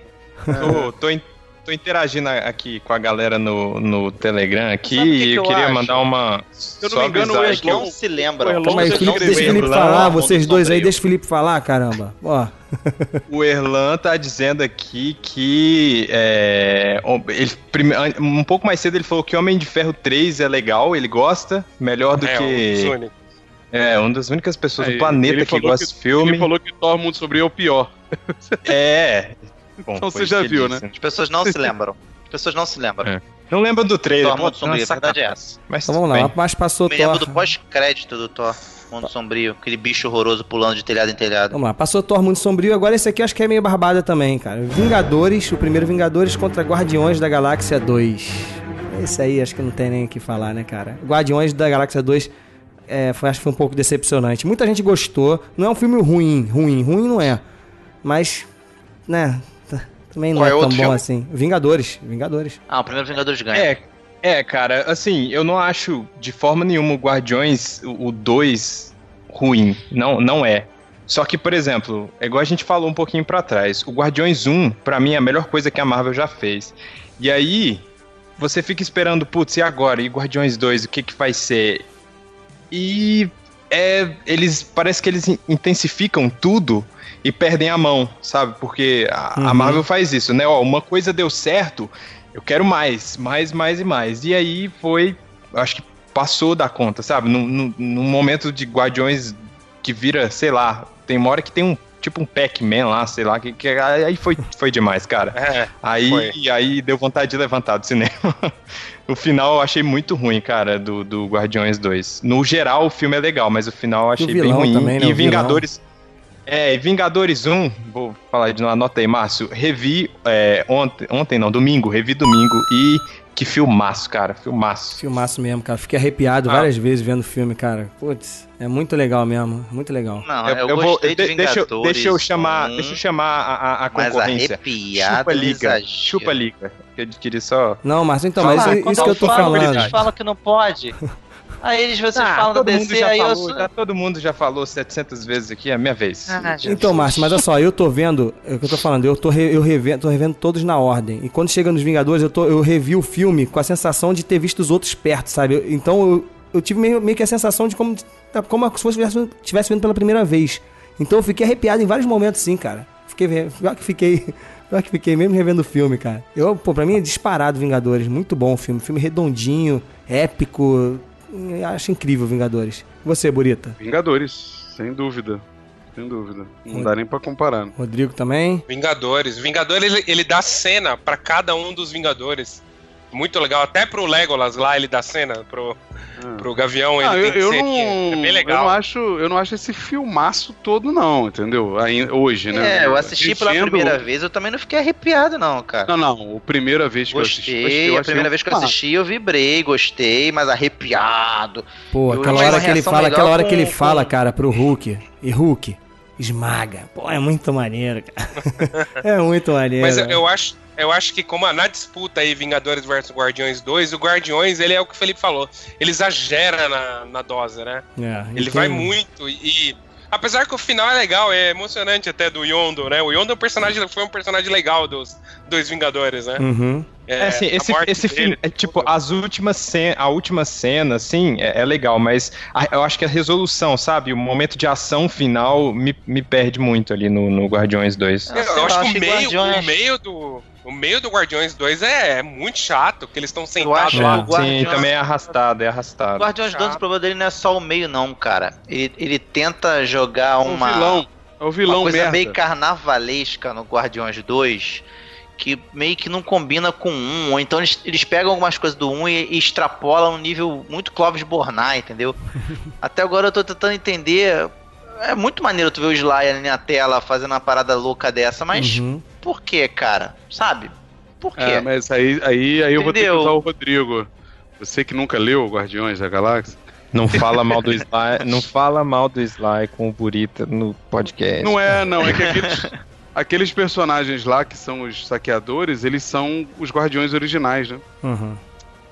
E: Tô, tô, in- tô interagindo aqui com a galera no, no Telegram aqui
C: que que
E: e eu
C: eu
E: queria
C: acho?
E: mandar uma.
D: Se eu não
E: só
D: me engano, o
E: que
C: Não se lembra.
D: o Elon
B: Calma aí, Felipe,
D: não
B: deixa o Felipe falar, vocês dois aí, deixa o Felipe falar, caramba. Ó,
E: O Erlan tá dizendo aqui que é, ele, prime- um pouco mais cedo ele falou que Homem de Ferro 3 é legal, ele gosta, melhor do
F: É, um
E: que.
F: únicos.
E: É, uma das únicas pessoas
D: Aí,
E: do planeta
D: ele
E: que
D: falou
E: gosta
D: que-
E: filme.
D: Ele falou que Thor Mundo Sombrio é o pior.
E: É. Bom,
D: Então você já viu,
E: disse.
C: As pessoas não se lembram. As pessoas não se lembram.
E: É. Não lembro do trailer.
C: Thor Mundo Sombrio, a
E: nossa,
C: verdade é essa.
E: Mas
B: então vamos lá,
E: bem.
B: mas passou
C: Me lembro
B: Thor.
C: do pós-crédito do Thor Mundo Sombrio. Aquele bicho horroroso pulando de telhado em telhado.
B: Vamos lá, passou Thor Mundo Sombrio, agora esse aqui eu acho que é meio barbada também, cara. Vingadores, o primeiro Vingadores contra Guardiões da Galáxia 2. Esse aí acho que não tem nem o que falar, né, cara? Guardiões da Galáxia 2 é, foi, acho que foi um pouco decepcionante. Muita gente gostou. Não é um filme ruim, ruim, ruim não é. Mas, né, também não
C: Qual
B: é,
C: é
B: tão bom
C: filme?
B: assim. Vingadores, Vingadores.
C: Ah, o primeiro Vingadores ganha.
E: É, é, cara, assim, eu não acho de forma nenhuma o Guardiões, o 2, ruim. Não, não é. Só que, por exemplo, é igual a gente falou um pouquinho pra trás, o Guardiões 1, pra mim, é a melhor coisa que a Marvel já fez. E aí, você fica esperando, putz, e agora? E Guardiões 2, o que que vai ser? E é, eles parece que eles in- intensificam tudo e perdem a mão, sabe? Porque a, a
B: Uhum.
E: Marvel faz isso, né? Ó, uma coisa deu certo, eu quero mais, mais, mais e mais. E aí foi, acho que passou da conta, sabe? Num, num, num momento de Guardiões que vira, sei lá, tem uma hora que tem um tipo um Pac-Man lá, sei lá, que, que aí foi, foi demais, cara.
F: É,
E: Aí,
F: Foi.
E: aí deu vontade de levantar do cinema. o final eu achei muito ruim, cara, do, do Guardiões 2. No geral, o filme é legal, mas o final eu achei bem
B: vilão
E: ruim.
B: também, né,
E: e
B: o
E: Vingadores. É, e Vingadores 1, vou falar de novo, anota aí, Márcio. Revi é, ontem, ontem não, domingo, revi domingo e que filmaço, cara, filmaço.
B: Filmaço mesmo, cara. Fiquei arrepiado
F: Ah.
B: várias vezes vendo o filme, cara. Putz, é muito legal mesmo, muito legal.
C: Não, eu,
E: vou-
C: gostei de
E: de- deixa, eu- deixa eu chamar,
C: um,
E: deixa eu chamar a, a- a
C: mas
E: concorrência.
C: arrepiado,
E: Chupa liga,
C: exagero.
E: chupa liga. Eu queria só
B: Não, Márcio, então,
C: Fala,
B: mas
C: quando
B: isso que eu tô
C: falo,
B: falando.
C: Eles falam que não pode. Aí eles, vocês
E: Ah,
C: falam
E: mundo
C: DC,
E: já
C: aí eu
E: falou,
C: sou...
E: já- todo mundo já falou 700 vezes aqui, é a minha vez.
C: Ah.
B: Então, Márcio, mas olha só, eu tô vendo, é o que eu tô falando, eu tô, re- eu revendo, tô revendo todos na ordem. E quando chega nos Vingadores, eu, tô, eu revi o filme com a sensação de ter visto os outros perto, sabe? Eu- Então eu, eu tive meio, meio que a sensação de como, como se fosse estivesse tivesse vendo pela primeira vez. Então eu fiquei arrepiado em vários momentos, sim, cara. Fiquei, pior que fiquei, pior que fiquei mesmo revendo o filme, cara. Eu, pô, pra mim é disparado Vingadores, muito bom o filme, filme redondinho, épico. Acho incrível Vingadores. E Você, Burita?
D: Vingadores, sem dúvida. Sem dúvida. Não dá nem pra comparar.
B: Rodrigo também?
F: Vingadores. Vingadores, ele, ele dá cena pra cada um dos Vingadores. Muito legal. Até pro Legolas lá, ele dá cena. Pro,
D: Ah.
F: pro Gavião, ele
D: Ah, eu,
F: tem
D: eu
F: ceninha.
D: não,
F: É bem
D: eu
F: legal.
D: não acho, eu não acho esse filmaço todo não, entendeu? Aí, hoje, né?
C: É, eu assisti pela primeira vez, eu também não fiquei arrepiado, não, cara.
D: Não, não, a primeira vez que eu assisti,
C: Gostei,
D: eu
C: a primeira vez que eu assisti eu vibrei, gostei, mas arrepiado.
B: Pô,
C: Eu
B: aquela hora que ele fala, aquela hora que ele fala,
C: com-
B: cara, pro Hulk. E Hulk, esmaga. Pô, é muito maneiro, cara. é muito maneiro.
F: Mas eu, eu acho, eu acho que como a- na disputa aí Vingadores versus Guardiões 2, o Guardiões, ele é o que o Felipe falou. Ele exagera na, na dose, né?
B: É,
F: Ele
B: tem-
F: vai muito e apesar que o final é legal, é emocionante até do Yondo, né? O Yondo é um personagem, foi um personagem legal dos dois Vingadores, né?
B: Uhum.
E: É, assim,
F: a
E: esse, esse filme, é tipo,
F: tudo.
E: as últimas a última cena, assim, é, é legal, mas a- eu acho que a resolução, sabe, o momento de ação final me, me perde muito ali no, no Guardiões 2.
C: Ah,
F: Eu, eu acho que o meio,
C: Guardiões-
F: o meio do o meio do Guardiões 2 é, é muito chato, que eles estão sentados lá.
C: o Guardiões-
E: Sim, também é arrastado, é
C: O
E: arrastado.
C: Guardiões 2, o problema dele não é só o meio, não, cara. Ele, ele tenta jogar
D: É o
C: uma,
D: vilão, é o
C: uma
D: vilão
C: coisa
D: merda.
C: meio carnavalesca no Guardiões 2, que meio que não combina com um, ou então eles, eles pegam algumas coisas do 1 e, e extrapolam um nível muito Clóvis Bornai, entendeu? Até agora eu tô tentando entender. É muito maneiro tu ver o Sly ali na tela fazendo uma parada louca dessa, mas
B: Uhum.
C: por que, cara? Sabe? Por quê?
D: É, mas aí, aí, aí eu vou ter que usar o Rodrigo. Você que nunca leu Guardiões da Galáxia.
E: Não fala mal do Sly, não fala mal do Sly com o Burita no podcast.
D: Não é, não, é que aqueles, aqueles personagens lá que são os saqueadores, eles são os guardiões originais, né?
B: Uhum.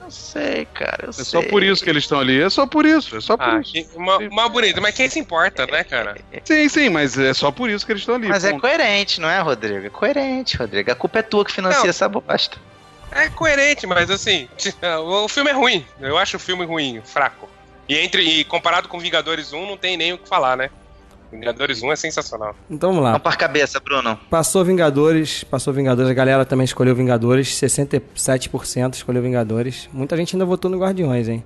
C: Eu sei, cara. Eu
D: É
C: sei.
D: só por isso que eles estão ali. É só por isso. É só por
F: Ah,
D: isso.
F: que- uma, uma bonita, mas quem se importa, né, cara?
D: Sim, sim, mas é só por isso que eles estão ali.
C: Mas é
D: ponto.
C: coerente, não é, Rodrigo? É coerente, Rodrigo. A culpa é tua que financia
F: Não.
C: essa bosta.
F: É coerente, mas assim, o filme é ruim. Eu acho o filme ruim, fraco. E entre e comparado com Vingadores 1, não tem nem o que falar, né? Vingadores 1 é sensacional.
B: Então vamos lá.
C: Vamos para cabeça, Bruno.
B: Passou Vingadores, passou Vingadores, a galera também escolheu Vingadores, 67% escolheu Vingadores. Muita gente ainda votou no Guardiões, hein?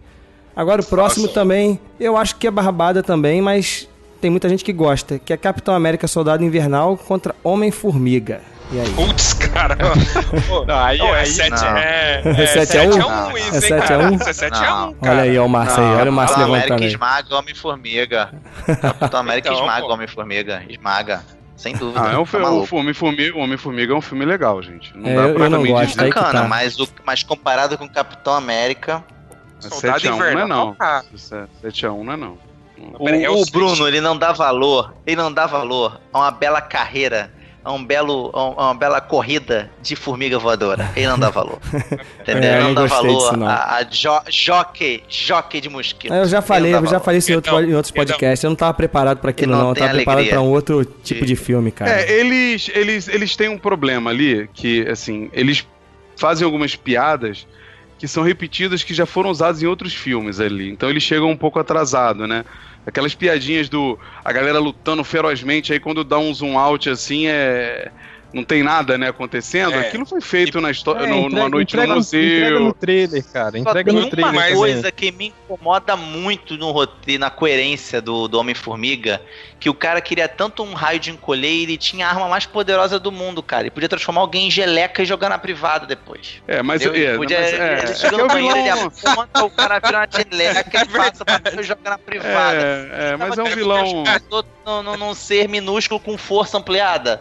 B: Agora o próximo também, eu acho que é barbada também, mas tem muita gente que gosta, que é Capitão América Soldado Invernal contra Homem-Formiga. E aí?
F: Putz, cara. Pô,
E: Não, aí-
F: não, é
E: aí-
F: 7
C: não.
F: é,
B: É
F: é
B: 7 a 1?
F: 7 a 1
C: Não,
F: isso,
B: é
F: hein,
B: 7 a
F: cara?
B: 1?
F: Isso é 7 a 1,
C: Não.
F: cara.
B: Olha aí, ó, o Márcio aí, olha o Márcio
C: Capitão
B: levantando
C: América
B: aí.
C: esmaga Homem-Formiga. Capitão América
F: Então,
C: esmaga. Homem-Formiga. Esmaga. Sem dúvida.
D: Ah, é um
C: Tá
D: filme, o. Homem-Formiga Homem-Formiga é um filme legal, gente. Não
B: É,
D: dá
B: eu-
D: pra
B: eu não gosto,
D: dizer
C: Bacana,
B: tá.
C: mas, o, mas comparado com o Capitão América.
D: que
F: Soldado
D: 7 a 1 não é não.
F: cara.
D: 7 a 1 não é não.
C: O,
F: é o.
C: Bruno, ele não dá valor. Ele não dá valor a uma bela carreira. A, um belo, a um- a uma bela corrida de formiga voadora. Ele não dá valor. Entendeu?
B: É, eu
C: ele não
B: não
C: dá
B: gostei
C: valor
B: disso, não.
C: a, a jo, jockey, jockey de mosquito.
B: É, Eu já falei, eu já falei isso em, outro-
F: Então,
B: em outros
F: então.
B: podcasts. Eu não tava preparado pra aquilo,
C: Ele não
B: não. Eu tava preparado pra um outro tipo de filme, cara.
D: É, eles, eles, eles têm um problema ali que, assim, eles fazem algumas piadas que são repetidas que já foram usadas em outros filmes ali. Então eles chegam um pouco atrasado, né? Aquelas piadinhas do a galera lutando ferozmente, aí quando dá um zoom out assim, é não tem nada, né, acontecendo.
F: É.
D: Aquilo foi feito na história,
E: É,
D: no-
E: entrega-
D: numa noite
E: entrega
D: no
E: Entrega
D: museu.
E: no trailer, cara. Entrega
C: tem
E: no trailer.
C: uma
E: também.
C: coisa que me incomoda muito no roteiro, na coerência do, do Homem-Formiga, que o cara queria tanto um raio de encolher e ele tinha a arma mais poderosa do mundo, cara. Ele podia transformar alguém em geleca e jogar na privada depois.
D: É, mas,
C: Entendeu?
D: é,
C: podia,
D: mas é,
C: ele chega
D: é
C: no
D: o
C: banheiro, ele
D: vilão.
C: aponta, o cara vira uma geleca, ele passa pra mim e joga na privada.
D: É, é, mas é um vilão.
C: num ser minúsculo com força ampliada.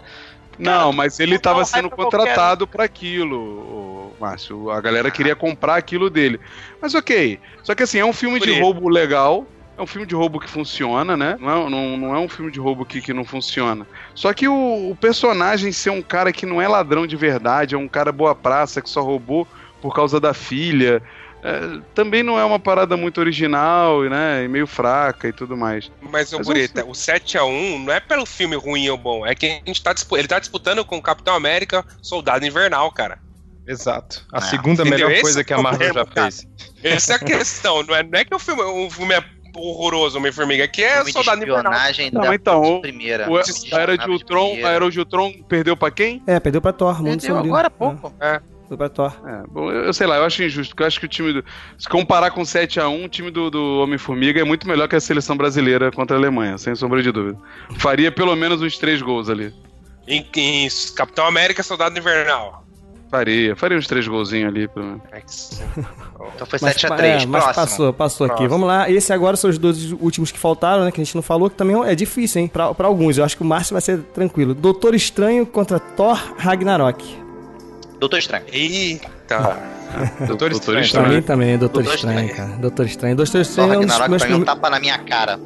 D: Não, mas ele estava sendo contratado para aquilo, Márcio. A galera queria comprar aquilo dele. Mas ok. Só que assim, é um filme de
F: Por
D: roubo legal. É um filme de roubo que funciona, né? Não é, não, não é um filme de roubo que, que não funciona. Só que o, o personagem ser um cara que não é ladrão de verdade, é um cara boa praça que só roubou por causa da filha. É, também não é uma parada muito original, né? E meio fraca e tudo mais.
F: Mas, ô
D: Mas
F: Bureta, o 7x1 não é pelo filme ruim ou bom, é que a gente tá, ele tá disputando com o Capitão América Soldado Invernal, cara.
E: Exato. A
C: É.
E: segunda
F: Entendeu?
E: melhor
F: Esse
E: coisa
F: é
E: que a
F: o
E: Marvel já fez.
F: Essa é a questão, não é, não é que o filme, o filme é horroroso, Homem-Formiga, que é
C: Filme de
F: Soldado Invernal.
D: Não,
C: da
D: então, o-
C: primeira.
D: O, a Era de Ultron, a. Era de Ultron perdeu pra quem?
B: É, perdeu pra Thor, Mundo? Sombrio.
C: Agora há pouco.
B: Foi pra Thor.
D: É, bom, eu, eu sei lá, eu acho injusto, porque eu acho que o time do. Se comparar com 7x1, o time do, do Homem-Formiga é muito melhor que a seleção brasileira contra a Alemanha, sem sombra de dúvida. Faria pelo menos uns três gols ali.
F: Em, em Capitão América Soldado Invernal.
D: Faria, faria uns três golzinhos ali, pelo menos.
C: Então foi
B: Mas,
C: 7x3.
B: é, mas
C: Próximo.
B: passou, passou aqui.
F: Próximo.
B: Vamos lá. Esse agora são os dois últimos que faltaram, né? Que a gente não falou, que também é difícil, hein? Pra, pra alguns. Eu acho que o Márcio vai ser tranquilo. Doutor Estranho contra Thor Ragnarok.
C: Doutor Estranho.
F: Eita.
E: Doutor Estranho.
B: Pra mim também, é Doutor,
C: Doutor
B: Estranho,
C: Estranho.
B: cara. Doutor Estranho. Doutor Estranho é um dos
C: Ragnarok
B: meus
C: pra mim é um tapa na minha cara.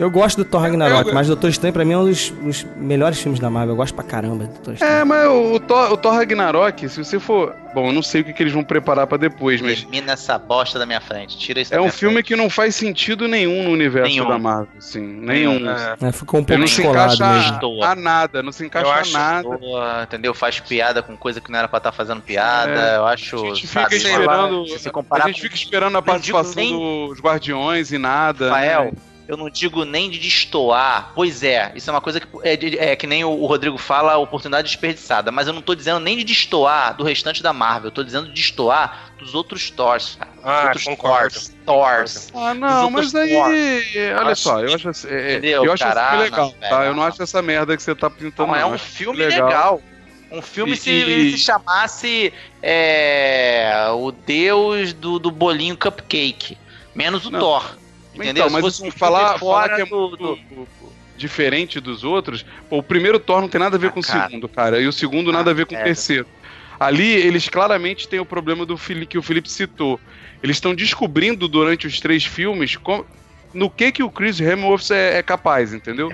B: Eu gosto do Thor Ragnarok,
F: Eu-
B: mas Doutor Estranho pra mim é um dos, dos melhores filmes da Marvel. Eu gosto pra caramba do Doutor Estranho.
D: É, mas o, o Thor, o Thor Ragnarok, se você for. Bom, eu não sei o que, que eles vão preparar pra depois, mas.
C: Termina essa bosta da minha frente. Tira isso
D: É
C: da
D: um filme
C: frente.
D: que não faz sentido nenhum no universo
C: Nenhum.
D: da Marvel, assim. Nenhum.
F: É.
B: É, ficou um pouco
D: não se
B: descolado
D: encaixa a, a nada, não se encaixa
F: Eu
D: a nada.
C: Boa, entendeu? Faz piada com coisa que não era pra estar fazendo piada.
D: É.
C: Eu acho.
D: A gente
C: sabe,
D: fica
C: lá,
D: esperando.
C: se
D: A gente
C: com-
D: fica esperando a participação
C: nem-
D: dos Guardiões e nada.
C: Rafael,
D: né?
C: Eu não digo nem de destoar. Pois é, isso é uma coisa que é, é que nem o, o Rodrigo fala, oportunidade desperdiçada. Mas eu não tô dizendo nem de destoar do restante da Marvel. Eu tô dizendo de destoar dos outros Thors. cara. Dos
F: Ah,
C: outros
F: concordo.
C: Thors. Thors.
D: Ah, não, mas aí. Olha só, eu acho, assim- é,
C: Entendeu,
D: eu acho
C: cara? Ah,
D: legal,
C: não,
D: tá?
C: velho,
D: Eu não
C: não.
D: acho essa merda que você tá pintando.
C: Não, é
D: não.
C: um
D: Acho
C: filme
D: legal.
C: legal. Um filme
D: E-
C: se,
D: e-
C: se chamasse é, o deus do, do bolinho cupcake. Menos o
D: Não.
C: Thor. Entendeu?
D: Então,
C: Se
D: mas
C: fosse um
D: falar,
C: filme
D: falar
C: fora
D: que é
C: do-
D: muito
C: do-
D: diferente dos outros, pô, o primeiro Thor não tem nada a ver
C: Ah,
D: com o segundo, cara. E o segundo nada a ver com o
C: é.
D: terceiro. Ali, eles claramente têm o problema do Fili- que o Felipe citou. Eles estão descobrindo durante os três filmes co- no que que o Chris Hemsworth é, é capaz, entendeu?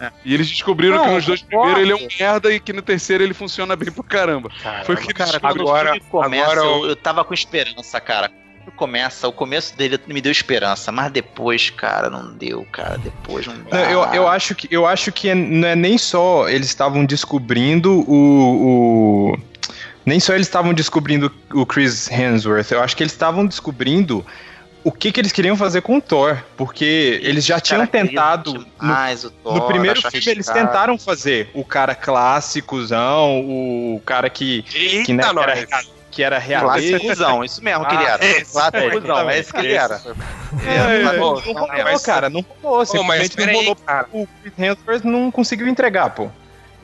C: É.
D: E eles descobriram
E: Não,
D: que nos dois primeiros ele é um merda e que no terceiro ele funciona bem pra caramba. Foi o que
C: Cara,
F: Agora-
C: começa,
F: agora
C: eu, eu tava com esperança, cara. Começa, o começo dele me deu esperança, mas depois, cara, não deu, cara. Depois não dá.
E: Não, eu, eu, acho que, eu acho que é- não é nem só eles estavam descobrindo o, o- Nem só eles estavam descobrindo o Chris Hemsworth, eu acho que eles estavam descobrindo o que, que eles queriam fazer com o Thor. Porque eles já tinham tentado. No,
C: Thor,
E: no primeiro filme, eles
C: arriscado.
E: tentaram fazer o cara clássicozão, o cara que, que, né,
F: Eita,
E: que era,
F: nós.
E: Que era realista.
C: Clássicozão, isso mesmo que ele era.
F: esse,
C: Clássicozão, é isso que ele era.
E: É,
C: Ele
E: não, rolou, cara, não rolou. Simplesmente não rolou
F: cara.
E: o Chris Hemsworth não conseguiu entregar, pô.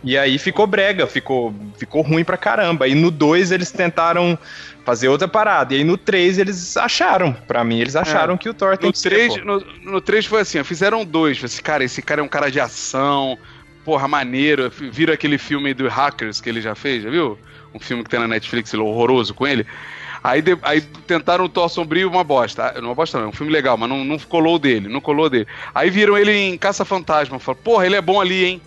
E: E aí ficou brega, ficou, ficou ruim pra caramba. E no 2 eles tentaram fazer outra parada. E aí no 3 eles acharam, pra mim, eles acharam que o Thor tem
D: No
E: que ser,
D: 3,
E: pô.
D: no, no 3 foi assim, ó, fizeram dois. Assim, cara, esse cara é um cara de ação, porra, maneiro. Viram aquele filme do Hackers que ele já fez, já viu? Um filme que tem na Netflix, ele é horroroso com ele. Aí, de- aí tentaram o Thor Sombrio uma bosta. Ah, Não uma bosta não, é um filme legal, mas não, não colou dele, não colou dele. Aí viram ele em Caça Fantasma, falaram, porra, ele é bom ali, hein?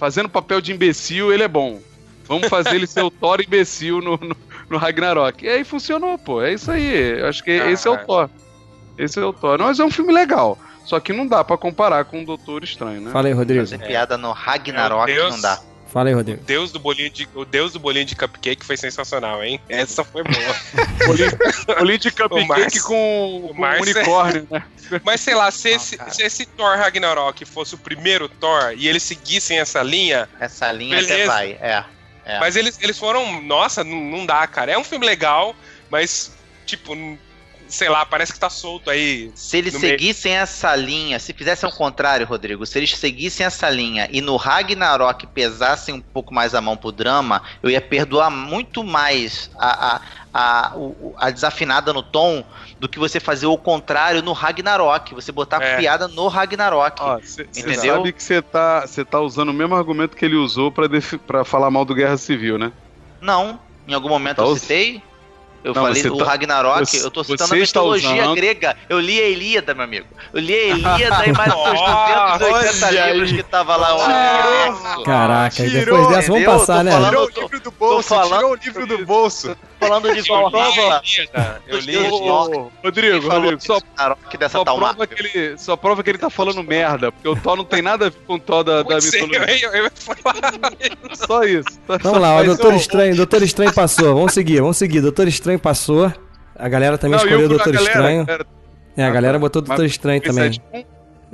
D: Fazendo papel de imbecil, ele é bom. Vamos fazer ele ser o Thor imbecil no, no, no Ragnarok. E aí funcionou, pô. É isso aí. Eu acho que esse é o
F: Caralho.
D: Thor. Esse é o Thor. Mas é um filme legal. Só que não dá pra comparar com o Doutor Estranho, né?
B: Fala aí, Rodrigo.
C: Fazer piada no Ragnarok não dá.
B: Fala aí, Rodrigo.
F: Deus do bolinho de, o Deus do bolinho de cupcake foi sensacional, hein? Essa foi boa.
D: Bolinho de cupcake
F: Márcio-
D: com,
F: o
D: com
F: Márcio-
D: unicórnio, né?
F: Mas sei lá, se esse, se esse Thor Ragnarok fosse o primeiro Thor e eles seguissem essa linha,
C: Essa linha até
F: Beleza.
C: vai, é. É.
F: mas eles, eles foram. Nossa, não, não dá, cara. É um filme legal, mas, tipo, sei lá, parece que tá solto aí.
C: Se eles
F: no meio.
C: seguissem essa linha, se fizessem o contrário, Rodrigo, se eles seguissem essa linha e no Ragnarok pesassem um pouco mais a mão pro drama, eu ia perdoar muito mais a, a, a, a desafinada no tom do que você fazer o contrário no Ragnarok. Você botar
F: É.
C: piada no Ragnarok.
D: Ó, Você
C: Entendeu?
D: sabe que você tá, cê tá usando o mesmo argumento que ele usou pra falar mal do Guerra Civil, né?
C: Não, em algum momento
D: Tá
C: eu
D: us-
C: citei. Eu
D: Não,
C: falei
D: você
C: o
D: tá-
C: Ragnarok,
D: você-
C: eu tô citando a mitologia
D: usando-
C: grega. Eu li a Ilíada, meu amigo. Eu li a Ilíada e mais os 280
E: olha
C: livros que tava lá. o universo.
B: Caraca, e
E: tirou,
B: depois dessa vamos passar,
C: Tô
B: né?
C: falando-
E: Tirou o livro do bolso,
C: falando-
E: tirou o livro do bolso.
C: Falando de
F: Eu li
C: Valhalla,
F: Eu li
C: do.
D: Rodrigo,
C: falou
D: Rodrigo, só,
C: dessa
D: só, prova que ele, só prova que ele tá falando merda, porque o Thor não tem nada a ver com o Thor da, da
F: eu,
D: mitologia.
F: eu, eu falar.
D: Só isso.
B: Vamos lá, o Doutor Estranho, Doutor Estranho passou. Vamos seguir, vamos seguir. Doutor Estranho passou. A galera também
D: Não,
B: escolheu o Doutor
D: galera,
B: Estranho.
D: galera,
B: É, a galera botou o Doutor Estranho
D: foi
B: também.
D: 7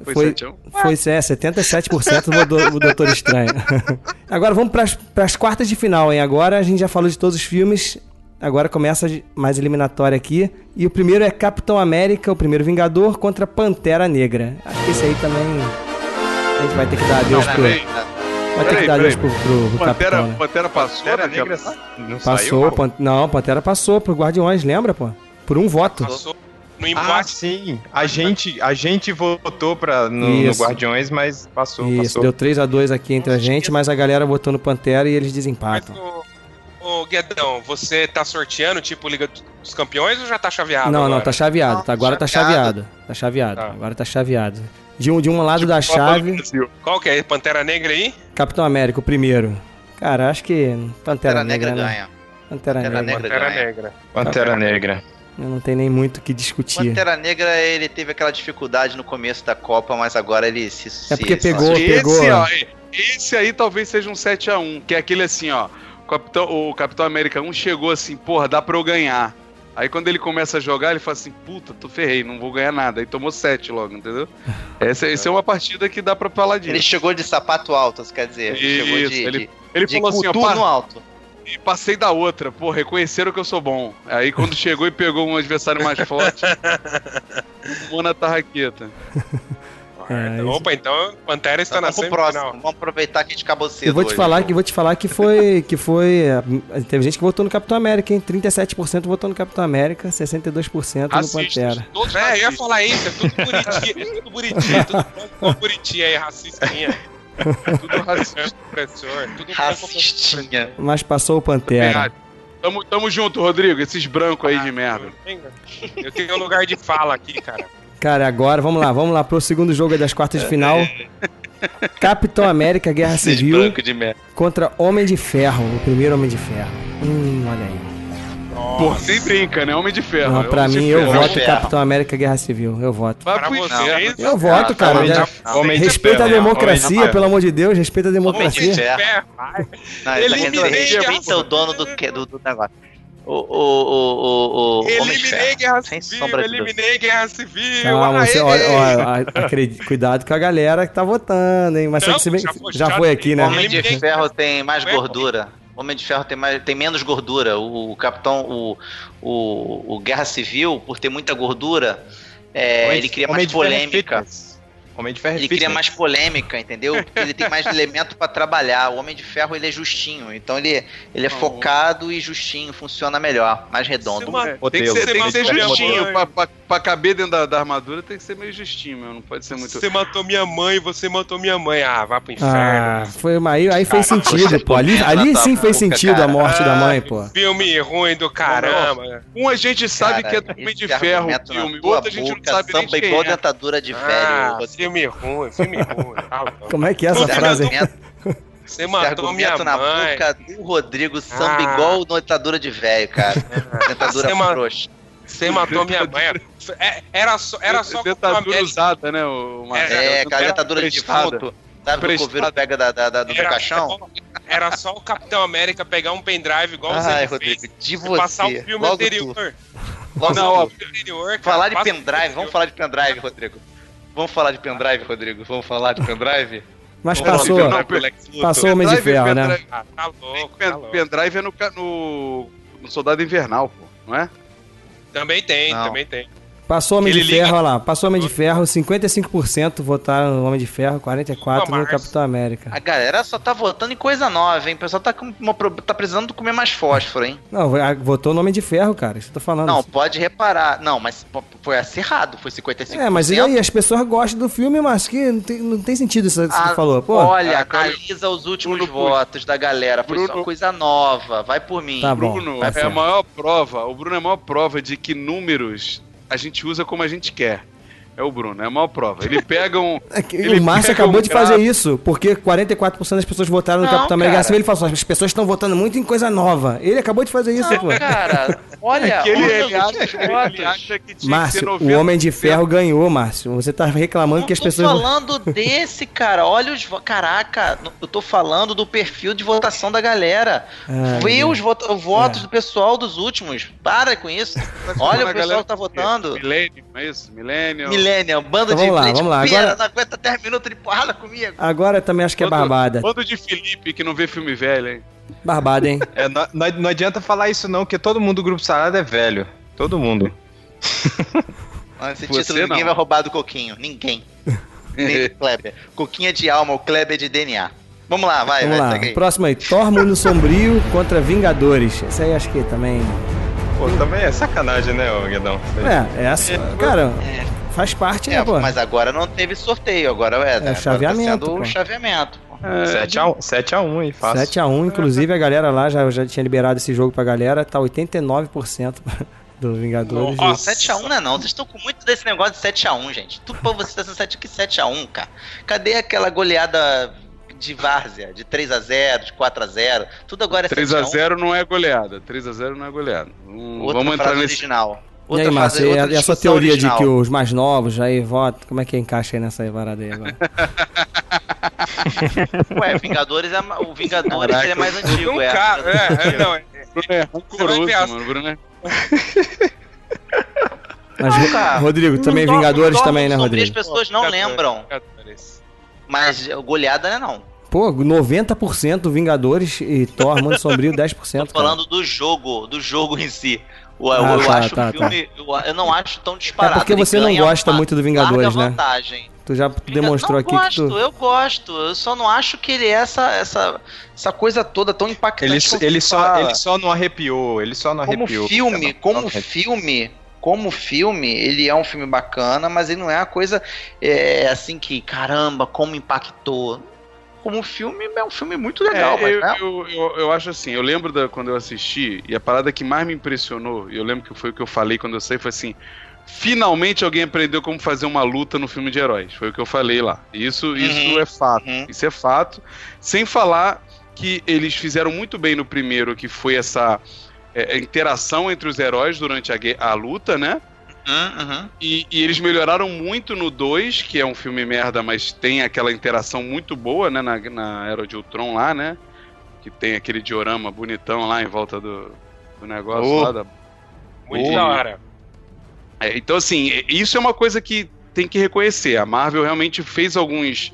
D: Foi
B: Foi,
D: 7 a 1?
B: foi é, 77% votou o Doutor Estranho. Agora vamos para as quartas de final, hein? Agora a gente já falou de todos os filmes. Agora começa mais eliminatória aqui. E o primeiro é Capitão América, o primeiro Vingador, contra Pantera Negra. Acho que esse aí também. A gente vai ter que dar adeus pro. Vai ter que dar adeus pro, pro, pro
D: Pantera,
B: Capitão. né?
D: Pantera passou,
E: Pantera
D: naquela-
E: Negra não
B: Passou,
E: saiu?
B: Pan- não, Pantera passou pro Guardiões, lembra, pô? Por um voto.
F: Passou no
E: Ah,
F: embate.
E: sim. A gente, a gente votou pra, no, no. Guardiões, mas passou,
B: Isso,
E: passou.
B: deu 3 a 2 aqui entre a gente, mas a galera votou no Pantera e eles
F: Mas,
B: desempatam.
F: Ô, Guedão, você tá sorteando, tipo, Liga dos Campeões ou já tá chaveado?
B: Não, não,
F: agora?
B: tá chaveado. Tá, agora tá chaveado.
C: chaveado.
B: Tá chaveado.
F: Tá.
B: Agora tá chaveado. De um, de um lado da
D: Copa do
B: chave.
F: Qual que é? Pantera Negra aí?
B: Capitão América, o primeiro. Cara, acho que Pantera,
C: Pantera Negra
B: Negra, né?
C: ganha.
B: Pantera,
C: Pantera
B: Negra.
C: Negra.
F: Pantera
C: ganha.
F: Negra.
E: Pantera Negra.
B: Não tem nem muito o que discutir.
C: Pantera Negra, ele teve aquela dificuldade no começo da Copa, mas agora ele se.
B: É
C: se-
B: porque
C: se-
B: pegou-
D: Esse,
B: pegou.
D: ó, esse aí talvez seja um 7x1, que é aquele assim, ó. O Capitão, o Capitão América 1 chegou assim, porra, dá pra eu ganhar. Aí quando ele começa a jogar, ele fala assim, puta, tô ferrei, não vou ganhar nada. Aí tomou 7 logo, entendeu? Essa, essa é uma partida que dá pra falar disso.
C: Ele chegou de sapato alto, quer dizer. Ele chegou de,
D: ele-
C: de,
D: Ele
C: de
D: falou assim, ó,
C: no alto.
D: e passei da outra, pô, reconheceram que eu sou bom. Aí quando chegou e pegou um adversário mais forte, tomou na
B: É, isso.
F: Opa, então Pantera está na
C: Vamos pro
F: semifinal.
C: próximo. Vamos aproveitar que a gente acabou cedo.
B: Eu vou te
C: hoje.
B: falar que vou te falar que foi que foi eh, teve gente que votou no Capitão América, hein? 37% votou no Capitão América, 62% no
D: Racistas,
B: Pantera.
D: todos
F: É, eu ia falar isso, é tudo Buriti, é tudo Buriti, é tudo Buriti aí, racistinha.
D: Tudo racista.
F: Professor, tudo
C: Racistinha.
B: Mas passou o Pantera.
D: Tamo, tamo junto, Rodrigo, esses brancos aí de
F: Ah,
D: merda.
F: Eu tenho um lugar de fala aqui, cara.
B: Cara, agora vamos lá, vamos lá pro segundo jogo das quartas de final. Capitão América Guerra
C: Esses
B: Civil
C: branco de merda.
B: contra Homem de Ferro, o primeiro Homem de Ferro. Hum, olha aí.
D: Pô, nem brinca, né? Homem de ferro.
B: Não,
D: é
B: pra mim, eu voto. Capitão América Guerra Civil. Eu voto.
D: Vai
F: Pra
D: pro
F: vocês,
B: Eu voto, cara.
C: Homem
B: Já-
E: Homem de
B: Respeita a
E: ferro,
B: democracia, pelo amor de Deus, respeita a
C: Homem de
B: democracia.
C: ferro. Não, é
F: Eliminei
C: é o dono do, do, do negócio. O, o, o, o, o
F: Eliminei. Guerra Civil, eliminei Guerra Civil.
B: Calma, você olha, olha, acredite, cuidado com a galera que tá votando, hein? Mas
F: Não,
B: se bem,
F: já
B: já,
F: foi,
B: foi,
F: já
B: aqui, né?
C: Homem de Ferro tem mais gordura. Homem de Ferro tem, mais, tem menos gordura. O, Capitão, o, o, o Guerra Civil, por ter muita gordura, é, ele cria mais
E: é
C: polêmica.
E: fitness. Homem de ferro é
C: Ele cria
E: fitness.
C: mais polêmica, entendeu? Porque ele tem mais elemento pra trabalhar. O Homem de Ferro ele é justinho, então ele, ele é focado e justinho, funciona melhor, mais redondo.
D: É, tem que ser, tem que ser justinho. Pra, pra, pra caber dentro da, da armadura tem que ser meio justinho, meu. Não pode ser muito.
F: Você matou minha mãe, você matou minha mãe. Ah, vá pro inferno.
B: Ah, foi uma, aí, aí fez sentido, pô. Ali, ali sim fez sentido a morte da mãe,
F: Ah,
B: pô.
F: Filme ruim do caramba.
D: Um a gente sabe
C: Cara,
D: que é do Homem
C: esse
D: de Ferro, filme. O outro a gente não sabe nem quem
C: igual
D: é.
C: dentadura de velho.
F: Ah, filme ruim, filme ruim. Louco.
B: Como é que é essa frase?
F: Você matou minha
C: na
F: mãe.
C: boca do Rodrigo samba
F: Ah.
C: igual dentadura de velho, cara. Dentadura frouxa.
F: Você matou minha mãe. É, era só, era só Capitão
D: Dentadura
F: América.
D: usada, né? O Marcelo?
C: É, cara, dentadura de defunto. Sabe que o coveiro pega da, da, da- do
F: Era,
C: caixão?
F: era só o Capitão América pegar um pendrive igual
C: Ai,
F: ele
C: Rodrigo,
F: fez.
C: de
F: e passar o
C: você.
F: filme
C: Logo
F: anterior.
C: tu. Logo
D: Não, ó,
F: O filme anterior, cara,
C: Falar de
F: o
C: pendrive, vamos falar de pendrive, Rodrigo. Vamos falar de pendrive, Rodrigo. Vamos falar de pendrive?
B: Mas
C: Vamos
B: passou,
D: Não,
B: passou o Homem de
D: Pendrive,
B: Ferro, né?
D: pendrive.
F: Ah, tá louco, tá louco.
D: Pendrive é no, no, no Soldado Invernal, pô, não é?
F: Também tem, também tem.
B: Passou Homem de
F: liga-
B: Ferro, olha lá. Passou Homem de Ferro, 55% votaram no Homem de Ferro, 44% no. Capitão América.
C: A galera só tá votando em coisa nova, hein? O pessoal tá, com uma tá precisando comer mais fósforo, hein?
B: Não, a- votou no Homem de Ferro, cara. Isso que eu tô falando.
C: Não, pode reparar. Não, mas foi acirrado, foi 55%.
B: É, mas e aí? As pessoas gostam do filme, mas que não tem, não tem sentido isso que
C: Ah,
B: você falou. Pô,
C: Olha,
D: Ah,
C: analisa os últimos
D: Bruno,
C: votos da galera. Foi só
D: Bruno-
C: coisa nova. Vai por mim.
B: Tá bom.
D: Bruno
B: tá
D: é a maior prova. O Bruno é a maior prova de que números a gente usa como a gente quer. É o Bruno, é a maior prova. Ele pega um.
B: É que
D: Ele
B: o Márcio acabou
D: um
B: de fazer isso, porque 44% das pessoas votaram no
C: Não,
B: Capitão América. Assim, ele falou assim, as pessoas estão votando muito em coisa nova. Ele acabou de fazer isso, pô.
C: Não, cara, olha,
D: É que ele,
C: olha
D: ele acha, que tinha que ser
B: Márcio,
D: 90%.
B: o Homem de Ferro ganhou, Márcio. Você tá reclamando
C: Não
B: que as
C: tô
B: pessoas...
C: falando desse, cara. Olha os. Caraca, eu tô falando do perfil de votação da galera.
B: Ai,
C: Vê
B: Deus.
C: os votos
B: É.
C: do pessoal dos últimos. Para com isso. Olha o pessoal que tá votando.
D: Millennium, é isso? Millennium.
C: Millennium, bando
B: Então
C: de
B: vamos lá,
C: gente
B: vamos lá. Agora-
C: não aguenta 10 minutos de porrada comigo.
B: Agora eu também acho que é
D: Bando-
B: barbada.
D: Bando de Felipe que não vê filme velho, hein?
B: Barbada, hein?
E: É, não, não- não adianta falar isso não, porque todo mundo do Grupo Salada é velho. Todo mundo.
C: Esse
D: Você
C: título ninguém
D: não.
C: vai roubar do Coquinho. Ninguém. Nem do Kleber. Coquinho é de alma, o Kleber é de DNA. Vamos lá, vai,
B: Vamos
C: vai,
B: lá.
C: aí.
B: Próximo aí. Thor Mundo Sombrio contra Vingadores. Esse aí acho que também...
E: Pô, também é sacanagem, né, ô Guedão?
B: É, é essa... Cara, faz parte, né,
C: É,
B: pô?
C: mas agora não teve sorteio, agora é,
B: É,
C: tá
B: chaveamento,
C: sendo
B: pô.
C: o chaveamento. pô.
D: É,
E: 7x1 aí, fácil.
B: 7x1, inclusive a galera lá já, já tinha liberado esse jogo pra galera, tá 89% do Vingadores.
F: Ó,
B: E-
C: 7x1 não é não, vocês estão com muito desse negócio de 7x1, gente. Tudo pra vocês tá sendo 7 que 7x1, cara. Cadê aquela goleada de Várzea, de 3x0, de 4x0? Tudo agora é 7x1.
D: 3x0 não é goleada. 3x0 não é goleada. Hum,
C: Outra
D: vamos entrar
C: frase
D: nesse.
C: original.
B: E aí,
C: Outra
B: Márcio,
C: frase-
B: e a,
C: outra
B: e a sua
C: discussão
B: teoria
C: original.
B: de que os mais novos aí votam, como é que encaixa aí nessa parada aí agora?
C: Ué, Vingadores é, o Vingadores
D: Caraca,
C: ele é mais antigo,
F: Um
C: é.
F: cara, é, é, não, é,
D: Bruno é rancoroso, mano. Bruno é...
B: Mas,
C: Não, cara.
B: Rodrigo, também Vingadores
C: Thor
B: também, né, Rodrigo?
C: As pessoas não
F: Vingadores,
C: lembram,
F: Vingadores.
C: mas goleada não é não.
B: Pô, 90% Vingadores e Thor, Mundo Sombrio, 10%.
C: Tô
B: cara.
C: falando do jogo, do jogo em si. O-
B: Ah,
C: eu
B: tá,
C: acho
B: tá,
C: o filme, eu, eu não acho tão disparado.
B: É porque você não gosta
C: uma
B: muito do Vingadores, né?
C: vantagem.
B: Tu já demonstrou
C: não
B: aqui
C: gosto,
B: que tu...
C: eu gosto. Eu só não acho que ele é essa, essa, essa coisa toda tão impactante.
E: Ele, ele, só, ele só não arrepiou, ele só não
C: como
E: arrepiou.
C: filme,
E: Não,
C: como
E: não,
C: filme, como filme, ele é um filme bacana, mas ele não é uma coisa é, assim que, caramba, como impactou. Como filme, é um filme muito legal,
D: É, eu,
C: né?
D: eu, eu, eu acho assim, eu lembro da, quando eu assisti, e a parada que mais me impressionou, e eu lembro que foi o que eu falei quando eu saí, foi assim, finalmente alguém aprendeu como fazer uma luta no filme de heróis. Foi o que eu falei lá. Isso, isso é fato.
C: uhum.
D: Isso é fato. Sem falar que eles fizeram muito bem no primeiro, que foi essa é, interação entre os heróis durante a, a luta, né?
C: Uhum, uhum.
D: E, e eles melhoraram muito no 2, que é um filme merda, mas tem aquela interação muito boa, né? Na, na Era de Ultron lá, né? Que tem aquele diorama bonitão lá em volta do, do negócio
E: Oh.
D: lá da,
F: Muito
D: Oh.
F: da hora.
D: É, então, assim, isso é uma coisa que tem que reconhecer. A Marvel realmente fez alguns.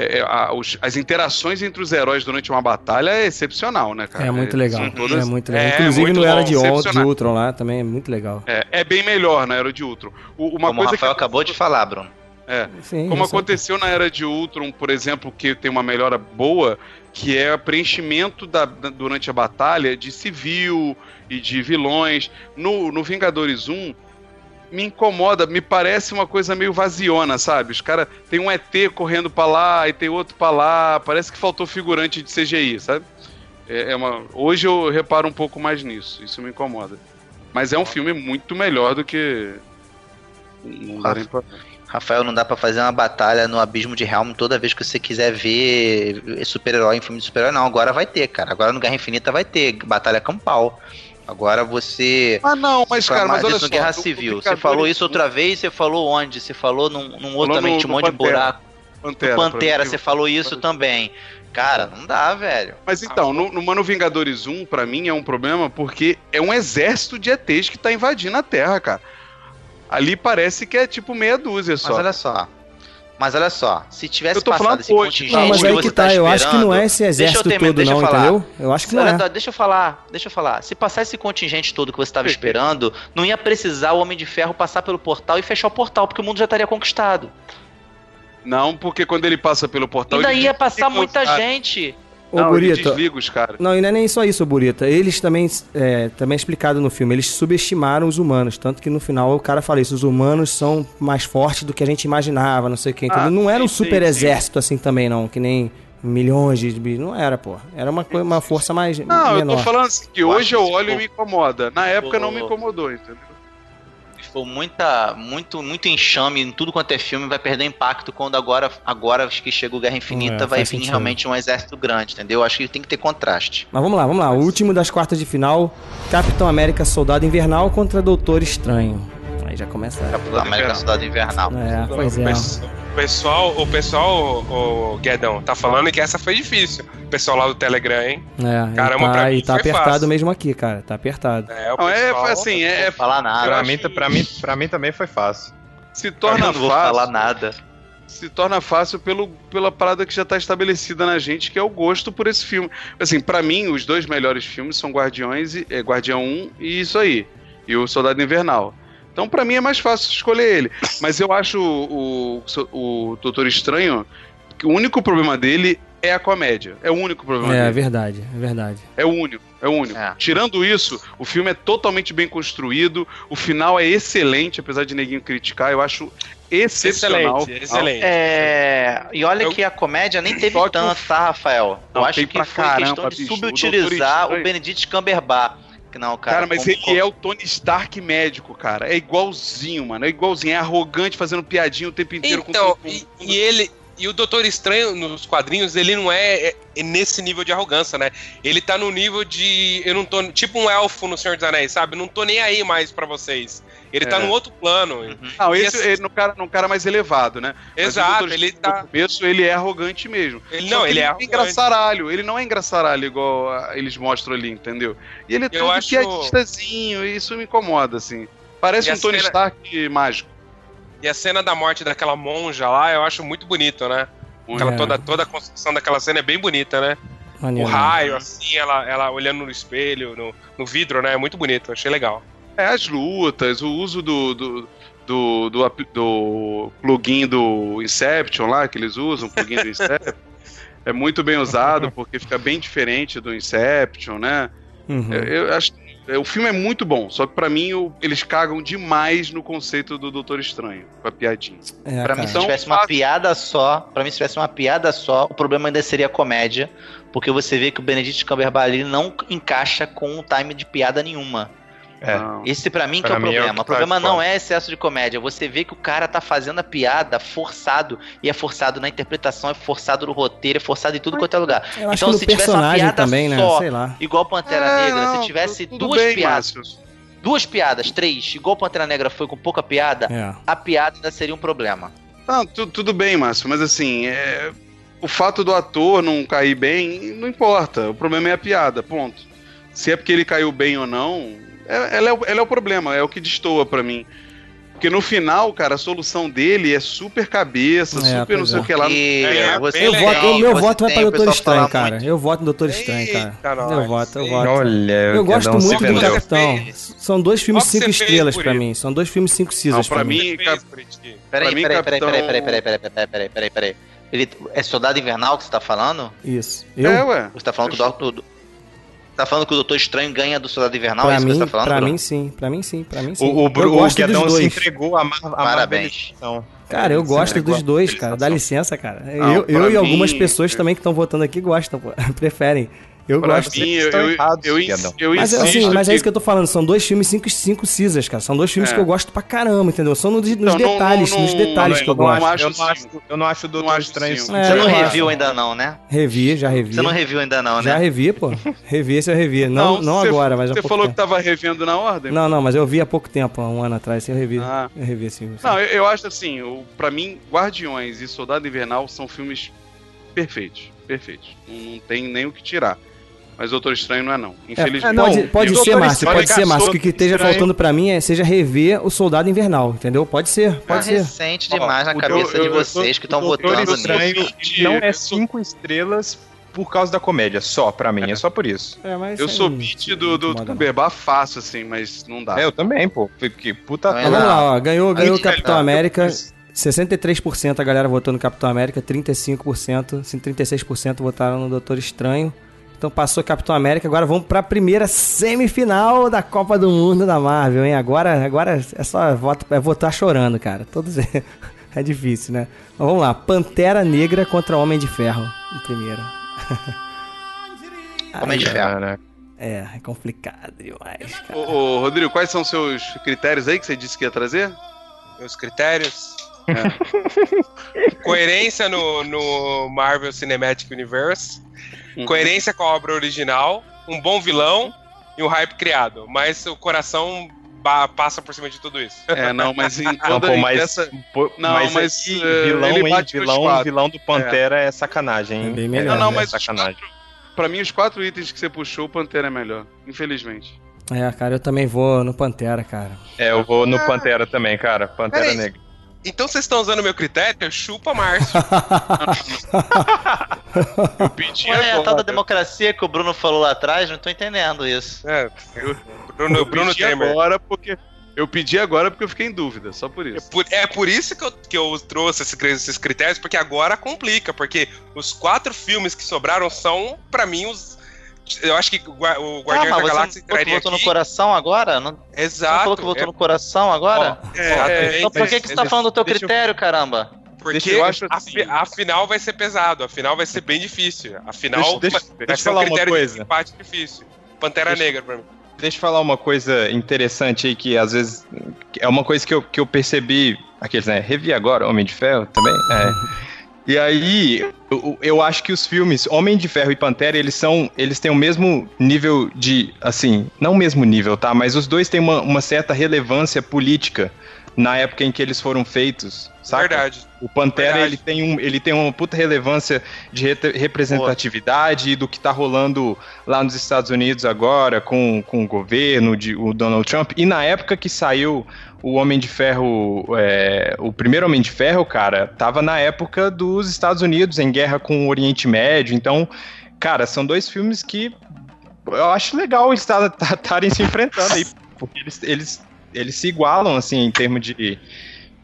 D: É, é, a- os- as interações entre os heróis durante uma batalha é excepcional, né, cara?
B: É muito legal.
D: são todas-
B: É muito legal.
F: É,
B: Inclusive
F: muito
B: no Era de, Ul- de. Ultron lá também é muito legal.
D: é, é bem melhor na Era de Ultron. O- uma
C: Como o
D: coisa
C: Rafael
D: que
C: acabou de falar, Bruno.
D: É,
B: Sim,
D: como
B: é-
D: aconteceu na Era de Ultron, por exemplo, que tem uma melhora boa, que é o preenchimento da- da- durante a batalha de civil e de vilões. No, no Vingadores 1, me incomoda, me parece uma coisa meio vaziona, sabe? Os caras tem um ET correndo pra lá e tem outro pra lá, parece que faltou figurante de CGI, sabe? É, é uma... Hoje eu reparo um pouco mais nisso, isso me incomoda. Mas é um filme muito melhor do que. Não dá pra...
C: Rafael, não dá pra fazer uma batalha no abismo de Helm toda vez que você quiser ver super-herói em filme de super-herói. Não, agora vai ter, cara. Agora no Guerra Infinita vai ter batalha campal. Agora você.
D: Ah, não, mas cara, mas olha só.
C: Guerra Civil. Você falou isso outra vez, você falou onde? Você falou num, num outro também, tinha um monte de buraco.
D: Pantera,
C: Pantera, você falou isso também. Cara, não dá, velho.
D: Mas então, no, no Mano Vingadores 1, pra mim, é um problema porque é um exército de ETs que tá invadindo a Terra, cara. Ali parece que é tipo meia dúzia
C: Mas
D: só.
C: olha só. Mas olha só, se tivesse
D: Eu tô
C: passado
D: falando
C: esse
D: hoje.
C: contingente
B: Não, mas
C: que
B: aí
C: você
B: que tá, eu acho que não é esse
C: Deixa eu
B: exército
C: terminar,
B: todo,
C: deixa eu
B: não,
C: falar.
B: entendeu? Eu acho que não
C: Olha,
B: é.
C: tá, deixa eu falar, deixa eu falar. Se passar esse contingente todo que você estava esperando, não ia precisar o Homem de Ferro passar pelo portal e fechar o portal, porque o mundo já estaria conquistado.
D: Não, porque quando ele passa pelo portal.
C: Ainda
D: ele
C: ia passar muita gente.
B: Ô,
D: Não, ele
B: Burito,
D: desliga os caras.
B: Não, e não é nem só isso, Burita. Eles também, é, também é explicado no filme, eles subestimaram os humanos. Tanto que no final o cara fala isso, os humanos são mais fortes do que a gente imaginava, não sei o que. Então,
D: Ah,
B: não era um
D: sim,
B: super
D: sim,
B: exército assim também, não, que nem milhões de... Não era, pô. Era uma, coisa, uma força mais
D: Não,
B: menor.
D: eu tô falando assim, que hoje eu olho e me incomoda. Na época não me incomodou, entendeu?
C: For muita, muito, muito enxame em tudo quanto é filme, vai perder impacto quando agora, agora que chega o Guerra Infinita,
B: É,
C: vai vir
B: sentido.
C: realmente um exército grande, entendeu? Acho que tem que ter contraste.
B: Mas vamos lá, vamos lá. O último das quartas de final, Capitão América Soldado Invernal contra Doutor Estranho. Aí já começa...
C: Capitão América Cidade Invernal.
B: É, pois é.
F: O pessoal, o pessoal, o Guedão, tá falando que essa foi difícil. O pessoal lá do Telegram, hein?
B: É,
F: Caramba,
B: tá,
F: pra mim
B: e tá
F: foi
B: apertado
F: fácil.
B: mesmo aqui, cara. Tá apertado.
F: É, o
D: Não, é
F: pessoal-
D: assim, é, é-
C: Não falar nada.
E: Pra mim, pra, mim, pra mim também foi fácil.
D: se
C: Eu
D: torna
C: não vou
D: fácil.
C: falar nada.
D: se torna fácil pelo, pela parada que já tá estabelecida na gente, que é o gosto por esse filme. Assim, pra mim, os dois melhores filmes são Guardiões e é, Guardião 1 e isso aí. E o Soldado Invernal. Então, pra mim, é mais fácil escolher ele. Mas eu acho o, o, o Doutor Estranho que o único problema dele é a comédia. É o único problema
B: É, é
D: dele.
B: verdade, é verdade.
D: É o único, é o único.
C: É.
D: Tirando isso, o filme é totalmente bem construído, o final é excelente, apesar de neguinho criticar, eu acho excepcional.
F: Excelente, excelente.
C: É, e olha
F: Eu-
C: que a comédia nem teve tanto, tá, Rafael?
D: Não,
C: Eu acho que foi
D: caramba,
C: questão de
D: bicho. O
C: subutilizar
D: Doutor
C: o Benedict Cumberbatch. Que não, cara.
D: Cara, mas ele é o Tony Stark médico, cara. É igualzinho, mano. É igualzinho. É arrogante, fazendo piadinha o tempo inteiro com
F: Então, e, e ele. E o Doutor Estranho nos quadrinhos, ele não é, é nesse nível de arrogância, né? Ele tá no nível de. Eu não tô. Tipo um elfo no Senhor dos Anéis, sabe? Não tô nem aí mais pra vocês. Ele tá
D: É.
F: num outro plano.
D: Não,
F: E
D: esse
F: assim-
D: ele no cara, no cara mais elevado, né? Mas
F: Exato,
D: Doutor
F: ele tá.
D: No começo, ele é arrogante mesmo.
F: Ele, não,
D: que
F: ele é
D: não é
F: arrogante.
D: engraçaralho. Ele não é engraçaralho igual ah, eles mostram ali, entendeu? E ele é todo
F: acho-
D: piadistazinho, e isso me incomoda, assim. Parece
F: E
D: um Tony
F: cena-
D: Stark mágico.
F: E a cena da morte daquela monja lá, eu acho muito bonito, né? Aquela,
B: É.
F: toda, toda a construção daquela cena é bem bonita, né?
B: Maneiro.
F: O raio, assim, ela, ela olhando no espelho, no, no vidro, né? É muito bonito, achei legal.
D: É, as lutas, o uso do, do, do, do, do plugin do Inception lá, que eles usam, o plugin do Inception. É muito bem usado, porque fica bem diferente do Inception, né?
B: Uhum.
D: Eu, eu acho é, o filme é muito bom, só que pra mim o- eles cagam demais no conceito do Doutor Estranho, com a piadinha.
B: É,
C: Pra mim, se
D: Então,
C: tivesse uma piada só, para mim, se tivesse uma piada só, o problema ainda seria a comédia, porque você vê que o Benedict Cumberbatch ele não encaixa com o time de piada nenhuma.
E: É.
D: Não.
C: Esse pra mim que é
E: Pra
C: o
E: mim é o
C: problema.
E: que
C: o problema não é excesso de comédia. Você vê que o cara tá fazendo a piada forçado. E é forçado na interpretação, é forçado no roteiro, é forçado em tudo quanto é lugar.
B: Eu acho
C: Então,
B: que
C: se tivesse uma
B: personagem
C: piada
B: também, né?
C: só,
B: Sei lá.
C: Igual Pantera
D: É,
C: Negra,
D: não,
C: se tivesse duas
D: bem,
C: piadas.
D: Márcio.
C: Duas piadas, três, igual Pantera Negra foi com pouca piada,
B: É.
C: a piada ainda seria um problema.
D: Não, tu- tudo bem, Márcio, mas assim, é, o fato do ator não cair bem, não importa. O problema é a piada, ponto. Se é porque ele caiu bem ou não, é, ela, é, o- ela é o problema, é o que destoa pra mim. Porque no final, cara, a solução dele é super cabeça,
B: É,
D: super não sei
B: é.
D: o que lá.
C: E
F: É,
C: você
F: bem
B: Eu voto, o meu
C: você
B: voto vai pra Doutor Estranho, cara.
C: muito.
B: Eu voto no Doutor Estranho, cara.
F: Eita,
B: Eu voto, eu voto.
E: Olha,
B: Eu
E: o
B: gosto muito do
F: vendeu.
B: Capitão. São dois filmes
F: Qual
B: cinco estrelas pra mim. São dois filmes cinco
D: Não, pra
B: mim.
D: cap-.
C: Peraí,
D: mim,
C: peraí, peraí,
D: Capitão-
C: peraí, peraí, peraí, peraí, peraí, peraí, peraí. Ele é Soldado Invernal que você tá falando?
B: Isso. Eu,
D: É, ué.
C: Você tá falando que o Doutor. Tá falando que o Doutor Estranho ganha do Soldado Invernal? é
B: pra
C: isso que
B: mim,
C: você tá falando?
B: pra
C: Bruno?
B: mim sim. Pra mim sim. Pra mim sim.
E: O, o,
B: eu
E: Bru- o
B: gosto dos
E: Guedão se
B: dois.
E: entregou a, mar, a
C: Parabéns.
E: marvelização.
B: Cara, eu gosto dos dois, cara. Dá licença, cara.
D: Não,
B: eu eu
D: pra
B: e algumas
D: mim-
B: pessoas também que estão votando aqui gostam, pô. Preferem. Eu
D: Pra
B: gosto.
D: mim, eu, eu,
E: errados,
D: eu, eu
B: Mas
D: insisto
B: assim, mas é
D: que-
B: isso que eu tô falando, são dois filmes cinco, cinco Caesars, cara. São dois filmes
D: É.
B: que eu gosto pra caramba, entendeu? São nos, nos
D: não-
B: detalhes,
D: não-
B: nos
D: não-
B: detalhes
D: não-
B: que eu
D: não
B: gosto.
D: acho
E: eu, não
D: cinco.
E: acho, eu não acho Doutor
D: Não acho
E: Estranho.
D: cinco.
B: É,
C: Você não reviu ainda não, né?
B: Revi, já revi.
C: Você não reviu ainda não,
B: Já
C: né?
B: revi, pô. Revi esse eu revi. Não, não,
D: você-
B: agora, mas
D: Você falou
B: tempo.
D: que tava revendo na ordem?
B: Não, não, mas eu vi há pouco tempo, há um ano atrás, eu revi.
D: Ah.
B: Eu revi esse filme.
D: Não, eu, acho assim, o, pra mim, Guardiões e Soldado Invernal são filmes perfeitos. Perfeitos. Não, não tem nem o que tirar. Mas Doutor Estranho não é, não. Infelizmente.
E: É, não,
B: Pode, pode ser, Márcio, pode ser, Márcio. O que, que esteja
E: Estranho-
B: faltando pra mim é seja rever o Soldado Invernal, entendeu? Pode ser, pode
C: É
B: ser.
C: recente demais na
E: Ó,
C: cabeça
D: eu-
C: de
D: eu-
C: vocês que estão votando
E: Estranho
C: nisso.
E: não
D: Eu
E: é
D: sou-
E: cinco estrelas por causa da comédia, só pra mim, é, só por isso.
B: É, mas
D: Eu
B: isso
D: sou beat do, do, do. Cumberbatch fácil, assim, mas não dá.
E: É, eu também, pô. Que puta
B: Mas
C: não.
B: vamos lá, ó. Ganhou, ganhou o Capitão
C: tá.
B: América. 63% a galera votou no Capitão América, 35%, sim, 36% votaram no Doutor Estranho. Então passou Capitão América, agora vamos pra primeira semifinal da Copa do Mundo da Marvel, hein? Agora, agora é só voto, é votar chorando, cara. Todos é difícil, né? Mas vamos lá, Pantera Negra contra Homem de Ferro, em primeiro.
C: Homem de Ferro.
E: Cara,
B: É, é complicado demais, cara.
D: Ô, ô, Rodrigo, quais são seus critérios aí que você disse que ia trazer?
F: Meus critérios.
D: É.
F: Coerência no, no Marvel Cinematic Universe.
D: Uhum.
F: Coerência com a obra original. Um bom vilão e um hype criado. Mas o coração passa por cima de tudo isso.
D: É, não, mas em
E: Não,
D: toda
E: pô, mas,
D: essa...
E: pô,
D: Não,
E: mas,
D: mas, é,
E: vilão,
D: ele
E: hein?
D: bate nos
E: Vilão, vilão do Pantera é, sacanagem, hein?
B: É bem melhor.
D: Não, não,
B: né?
D: mas
E: é
D: os
E: sacanagem.
D: quatro, pra mim os quatro itens que você puxou, o Pantera é melhor. Infelizmente.
B: É, cara, eu também vou no Pantera, cara.
E: É, eu vou no Pantera também, cara. Pantera. Negra.
F: Então vocês estão usando o meu critério? Chupa Márcio.
D: Eu pedi
C: Qual é a tal da democracia que o Bruno falou lá atrás? Não tô entendendo isso.
F: É, Bruno,
D: Eu
F: Bruno
D: pedi
F: Temer.
D: agora porque... Eu pedi agora porque eu fiquei em dúvida, só por
F: É
D: isso.
F: por, é por isso que eu, que eu trouxe esses, esses critérios, porque agora complica, porque os quatro filmes que sobraram são, pra mim, os. Eu acho que o Gua- o
C: Ah,
F: da
C: você
F: Galáxia entraria
C: votou no
F: aqui.
C: coração agora? Não, você
F: Exato.
C: não falou que votou
F: é-
C: no coração agora?
D: É,
F: Exatamente.
C: então por que, que você tá falando do teu
E: Deixa eu-
C: critério, caramba?
F: Porque
D: eu acho
F: a,
D: assim.
F: fi- a final vai ser pesado, a final vai ser bem difícil. A final
E: Deixa- deixa-
F: vai,
E: deixa
F: ser
E: falar
F: um
E: uma
F: critério
E: coisa.
F: de empate difícil. Pantera
E: Deixa-
F: Negra pra mim.
E: Deixa eu falar uma coisa interessante aí, que às vezes é uma coisa que eu, que eu percebi, aqueles, né, revi agora, Homem de Ferro também, é. E aí, eu, eu acho que os filmes Homem de Ferro e Pantera, eles são, eles têm o mesmo nível de, assim, não o mesmo nível, tá, mas os dois têm uma, uma certa relevância política na época em que eles foram feitos, saca?
F: Verdade.
E: O Pantera,
F: Verdade.
E: ele tem, um, ele tem uma puta relevância de re- representatividade do que tá rolando lá nos Estados Unidos agora com, com o governo, de, o Donald Trump. E na época que saiu o Homem de Ferro, é, o primeiro Homem de Ferro, cara, tava na época dos Estados Unidos, em guerra com o Oriente Médio. Então, cara, são dois filmes que eu acho legal eles estarem se enfrentando aí, porque eles, eles, eles se igualam, assim, em termos de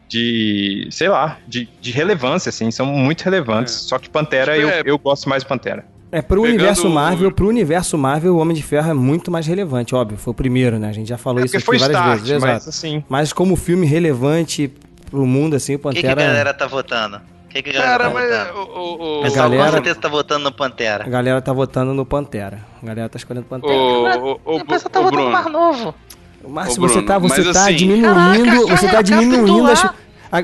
E: de, sei lá, de, de relevância, assim, são muito relevantes.
D: É.
E: Só que Pantera,
D: Tipo,
E: eu,
D: é-
E: eu gosto mais do Pantera.
B: É, pro
D: Pegando
B: universo
D: o-
B: Marvel, pro universo Marvel, o Homem de Ferro é muito mais relevante, óbvio. Foi o primeiro, né? A gente já falou
E: É
B: isso
E: porque
B: aqui
E: foi
B: várias
E: start,
B: vezes.
E: mas
B: Exato.
E: assim,
B: Mas como filme relevante pro mundo, assim, o
C: O que, que
B: Pantera.
C: a galera tá votando? O que, que a galera
D: Cara,
C: tá
D: mas...
C: votando?
D: O, o,
C: O
D: o,
C: pessoal
B: galera-
C: com certeza tá votando no Pantera.
B: A galera tá votando no Pantera. A galera tá escolhendo Pantera.
D: o, o, o,
C: o pessoal tá
D: o
C: votando no mais novo.
B: Márcio,
D: Ô,
B: você tá, você
D: mas
B: tá
D: assim-
B: diminuindo,
C: Caraca,
B: você tá diminuindo as...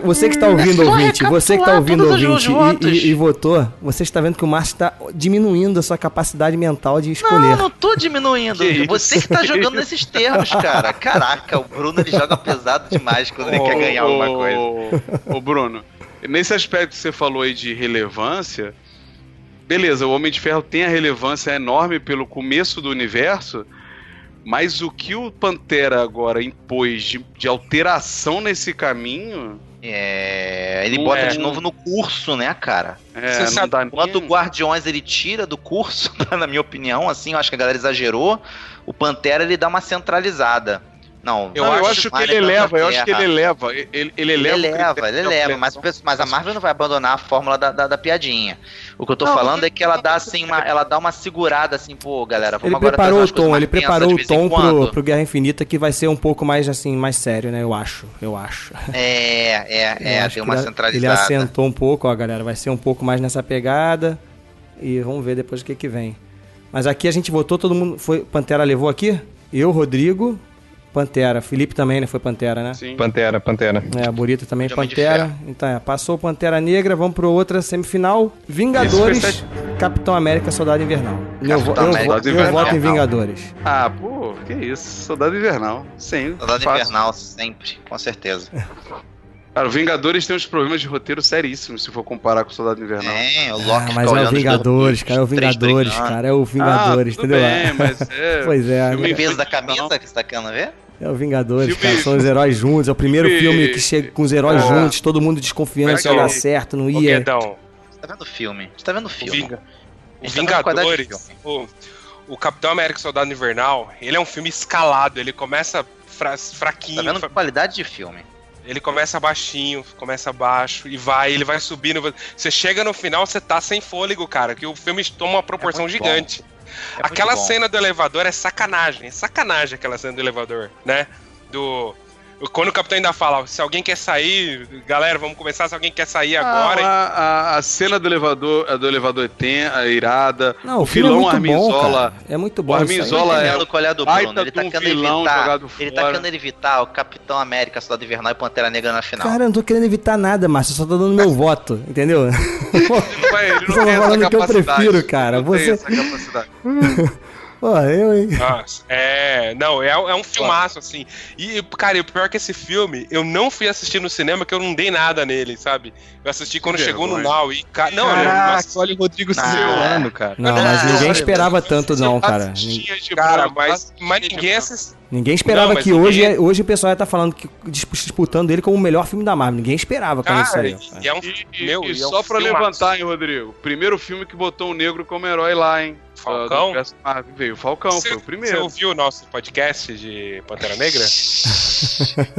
B: Você que tá ouvindo,
C: É
B: ouvinte, você que tá
C: recapitular
B: ouvindo, ouvinte, e, e- e votou, você está vendo que o Márcio tá diminuindo a sua capacidade mental de
C: Não,
B: escolher.
C: não tô diminuindo.
D: Que
C: Você que tá jogando nesses termos, cara. Caraca, o Bruno ele joga pesado demais quando ele quer ganhar alguma coisa.
D: Ô, Bruno, nesse aspecto que você falou aí de relevância, beleza, o Homem de Ferro tem a relevância enorme pelo começo do universo, mas o que o Pantera agora impôs de, de alteração nesse caminho.
C: É, ele
D: Não
C: bota
D: é.
C: de novo no curso, né, cara?
D: É,
F: Você
D: não
F: sabe
D: dá
C: Enquanto o
D: nem-
C: Guardiões ele tira do curso, na minha opinião, assim, eu acho que a galera exagerou. O Pantera ele dá uma centralizada. Não,
F: Eu
D: Não, eu
F: acho
D: acho que ele eleva, eu acho que ele eleva. Ele, ele
C: Ele
D: eleva, o
C: eleva, ele eleva, mas, mas a Marvel não vai abandonar a fórmula da, da, da piadinha. O que eu tô
D: Não,
C: falando é que ela dá assim, uma, ela dá uma segurada assim, pô, galera, vamos
B: Ele
C: agora
B: preparou o tom, ele preparou o tom pro, pro Guerra Infinita que vai ser um pouco mais assim, mais sério, né? Eu acho, eu acho.
C: É, é,
B: Eu
C: é,
B: acho
C: deu
B: que
C: uma
B: ele- Ele
C: centralizada.
B: assentou um pouco, ó, galera. Vai ser um pouco mais nessa pegada. E vamos ver depois o que que vem. Mas aqui a gente votou, todo mundo. Foi. Pantera levou aqui? Eu, Rodrigo, Pantera. Felipe também, né? Foi Pantera, né?
D: Sim.
E: Pantera, Pantera.
B: É, a Burita também Pantera. Então é, passou Pantera Negra, vamos pro outra semifinal. Vingadores, Capitão América, Soldado Invernal. Eu, vo-
C: Capitão
B: eu,
C: América,
B: vo- eu
D: Soldado
B: voto em
C: Invernal.
B: Vingadores.
D: Ah, pô, que isso. Soldado Invernal. Sim.
C: Soldado
D: fácil.
C: Invernal, sempre, com certeza.
D: Cara, o Vingadores tem uns problemas de roteiro seríssimos se for comparar com o Soldado Invernal.
C: É, o Loki
B: Ah, mas é o Vingadores, cara. É o Vingadores, cara. É o Vingadores,
D: ah,
B: entendeu?
D: bem, mas é...
B: Pois é,
C: O peso da camisa que você tá querendo ver?
B: É o Vingadores,
D: Filme-
B: cara. São os heróis juntos. É o primeiro
D: Filme-
B: filme que chega com os heróis
D: Ah.
B: juntos, todo mundo desconfiando se ia dar certo, não ia.
F: Guedão,
C: Você tá vendo o filme? Você tá vendo o
F: o,
C: filme?
F: O
C: tá
F: Vingadores, o, o Capitão América Soldado Invernal, ele é um filme escalado, ele começa fra-
C: Tá
F: fraquinho,
C: vendo
F: fra-
C: qualidade de filme?
F: ele começa baixinho, começa baixo e vai, ele vai subindo. Você chega no final, você tá sem fôlego, cara, que o filme toma uma proporção
C: muito bom. É
F: aquela cena do elevador é sacanagem, é sacanagem aquela cena do elevador, né? Do quando o capitão ainda fala, se alguém quer sair, galera, vamos começar, se alguém quer sair agora.
D: Ah, a, a, a cena do elevador, a do elevador é ten, a irada.
B: Não, o,
D: o
B: é
D: vilão
B: muito bom,
D: Arminzola.
B: cara. É muito bom.
D: o. Arminzola é
C: é a do Bruno. Ele tá
D: um
C: querendo evitar. Ele tá querendo evitar o Capitão América, Soldado Invernal e Pantera Negra na final.
B: Cara, eu não tô querendo evitar nada, Márcio. Eu só tô dando meu voto, entendeu?
D: Ele não vai- ele não
B: tá
D: tem essa
B: falando que eu
D: capacidade.
B: prefiro, cara.
D: Não tem
B: Você-
D: essa capacidade.
B: Pô, eu, hein?
F: Nossa, é. Não, é, é um filmaço, assim. E, cara, e o pior é que esse filme, eu não fui assistir no cinema, que eu não dei nada nele, sabe? Eu assisti quando
D: Que
F: chegou no
D: vergonha.
F: Now e. Ca... Não, eu assisti,
E: olha o Rodrigo se
C: Ah.
E: zoando, cara.
B: Não, mas ninguém esperava tanto, não, cara.
F: Cara, mas, mas ninguém assistiu.
B: Ninguém esperava
F: Não,
B: que
F: ninguém-
B: hoje, é- hoje o pessoal ia estar falando que disp- disputando ele como o melhor filme da Marvel. Ninguém esperava quando isso
F: Cara,
B: saiu.
F: e, e é um.
D: E,
F: meu,
D: e
F: e é um
D: só pra
F: filmaço.
D: levantar, hein, Rodrigo? Primeiro filme que botou o negro como herói lá, hein?
F: Falcão?
D: Ah, do Marvel. Veio o Falcão,
F: Você-
D: foi o
F: Você
D: primeiro.
F: ouviu o nosso podcast de Pantera Negra?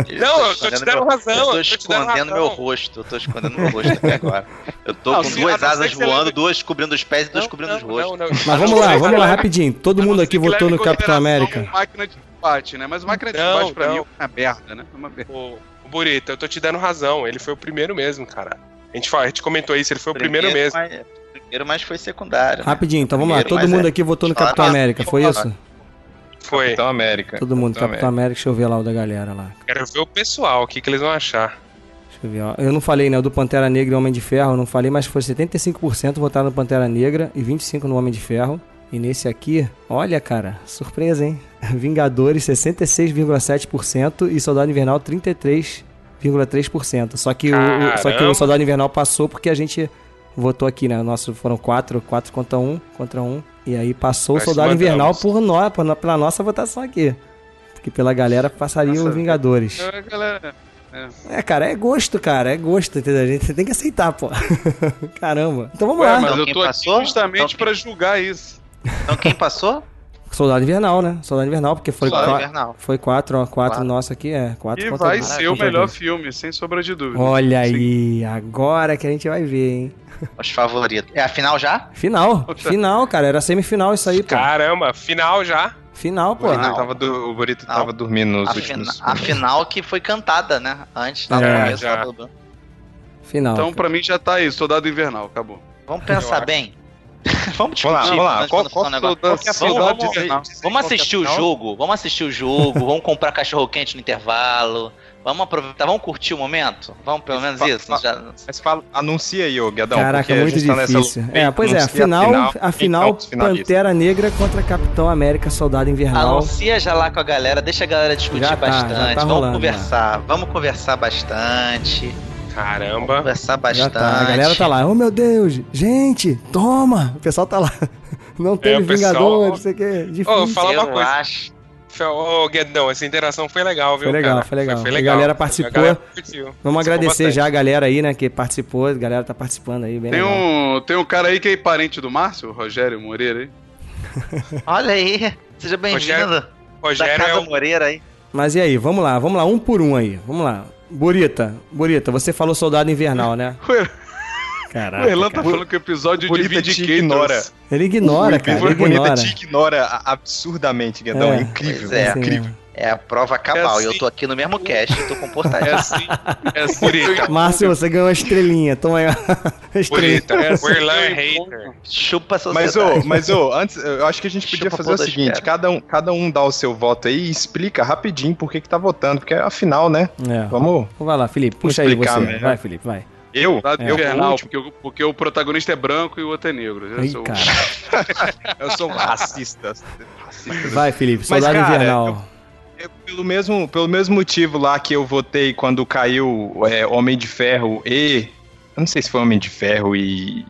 C: Eu
F: Não, eu tô te dando
C: meu-
F: razão,
C: Eu
F: eu
C: tô
F: tô te dando
C: escondendo
F: razão.
C: meu rosto. Eu tô escondendo meu rosto até agora. Eu tô
D: Não,
C: com duas asas
D: você
C: voando, duas cobrindo os pés e duas
F: Não,
C: cobrindo os
F: não,
C: rostos.
F: não, não.
B: Mas vamos lá, vamos lá, rapidinho. Todo mundo aqui votou no Capitão América.
D: Máquina de combate, né? Mas máquina de combate pra mim é uma merda, né? É uma merda.
F: O, Burita, eu tô te dando razão. Ele foi o primeiro mesmo, cara. A gente, fala, a gente comentou isso, ele foi o primeiro, mesmo.
C: Mas, primeiro, mas foi secundário. né?
B: Rapidinho, então vamos lá. Todo mundo
C: é-
B: aqui votou no Capitão América, foi isso?
F: Foi.
E: Capitão América.
B: Todo mundo,
E: Capitão
B: Capitão América. Deixa eu ver lá o da galera lá.
F: Quero ver o pessoal, o que, que eles vão achar.
B: Deixa eu ver, ó. Eu não falei, né? O do Pantera Negra e Homem de Ferro, eu não falei, mas foi 75% votaram no Pantera Negra e 25% no Homem de Ferro. E nesse aqui, olha, cara, surpresa, hein? Vingadores 66,7% e Soldado Invernal 33,3%. Só que o, o- só que o! Soldado Invernal passou porque a gente votou aqui, né? Nosso foram quatro, quatro contra um, contra um. E aí passou o Soldado. Invernal por nós, por- pela nossa votação aqui. Porque pela galera passaria
D: Nossa,
B: os Vingadores.
D: Então, galera,
B: É, cara, é gosto, cara. É gosto, entendeu? A gente tem que aceitar, pô. Caramba. Então vamos
D: Ué,
B: lá.
D: mas
C: Então
D: eu
C: quem
D: tô aqui
C: passou?
D: justamente
C: Então
D: pra julgar isso.
C: Então quem passou?
B: Soldado Invernal, né? Soldado Invernal, porque foi,
C: Soldado Invernal.
B: foi quatro, ó, quatro
C: Quatro.
B: nosso aqui, é. Quatro
D: E
B: contra
D: vai
B: dois.
D: ser o
B: Contra
D: melhor filme, sem sombra de dúvida.
B: Olha
D: Sim.
B: aí, agora que a gente vai ver, hein?
C: Os favoritos. É a final já?
B: Final, final, cara. Era semifinal isso aí, pô.
F: Caramba, final já.
B: Final, pô.
E: O. Burito tava, do- o Burito tava dormindo nos
C: A,
E: últimos.
C: fina- a final que foi cantada, né? Antes, lá no
B: É,
C: começo.
F: já.
B: Final.
D: Então,
B: cara.
D: pra mim, já tá aí. Soldado Invernal, acabou.
C: Vamos pensar
F: acho.
C: bem. Vamos
E: Vamos lá,
C: discutir,
E: vamos lá. Qual, qual, é
C: Vamos- assistir o jogo, vamos assistir o jogo, vamos comprar cachorro quente no intervalo. Vamos aproveitar, vamos curtir o momento? Vamos pelo menos
E: Fa-
C: isso? Já-
E: Mas fala, anuncia aí, ô Guedão.
B: Caraca, muito
E: tá nessa
B: difícil.
E: luta.
B: É, pois é, a
E: Anuncia
B: final, a
E: quem
B: final
E: são os finalistas.
B: Pantera Negra contra Capitão América Soldado Invernal.
C: Anuncia já lá com a galera, deixa a galera discutir
B: Já tá,
C: bastante.
B: já tá
C: vamos
B: rolando,
C: conversar, vamos conversar bastante.
F: Caramba.
C: conversar bastante.
B: tá, a galera tá lá. Oh meu Deus, gente, toma! O pessoal tá lá. Não teve
F: pessoal-
B: Vingadores, não sei o que. Difícil.
F: Ô, fala uma coisa.
C: acho.
F: Ô, Guedão, essa interação foi legal, viu?
B: Foi legal,
F: cara?
B: foi legal.
F: Foi,
B: A
F: legal.
B: galera participou.
F: A galera.
B: Vamos agradecer
F: bastante.
B: já a galera aí, né, que participou. A galera tá participando aí, bem
D: Tem
B: legal.
D: um, tem um cara aí que é parente do Márcio, o Rogério Moreira aí.
C: Olha aí, seja bem-vindo. Da
F: Rogério
C: Casa
F: é o
C: Moreira aí.
B: Mas e aí, vamos lá, vamos lá, um por um aí. Vamos lá. Burita, Burita, você falou Soldado Invernal, né?
D: O
B: Caraca.
D: Erlan tá
B: cara.
D: falando que o episódio de
E: Bonita te
D: Vindicators...
E: ignora.
B: Ele ignora, cara, ele
E: O Bonita
B: ignora.
E: te ignora absurdamente, Guedão.
B: É.
E: É, incrível.
C: É.
B: Assim,
E: incrível.
C: É a prova cabal.
D: É
C: E eu
D: assim.
C: tô aqui no mesmo cast, tô comportadinho.
D: É assim, é assim.
F: Bonita.
B: Márcio, você ganhou uma estrelinha. Toma aí a estrelinha.
F: Bonita.
D: É assim
F: é
D: eu
F: hater.
C: Chupa a
E: Mas, ô, mas, ô, antes, eu acho que a gente podia
C: Chupa
E: fazer o seguinte: cada um, cada um dá o seu voto aí e explica rapidinho por que, que tá votando, porque é a final, né?
B: É.
E: Vamos.
B: Vai lá, Felipe, puxa aí você.
E: melhor.
B: Vai, Felipe, vai.
E: Eu? Eu último.
D: porque, o- porque o protagonista é branco e o outro é negro. Eu
B: Ih,
D: sou-.
E: Eu sou um racista. racista.
B: Vai, Felipe,
E: Mas,
B: Soldado
E: cara,
B: Invernal.
E: É Pelo mesmo, pelo mesmo motivo lá que eu votei quando caiu é, Homem de Ferro e. Eu não sei se foi Homem de Ferro e.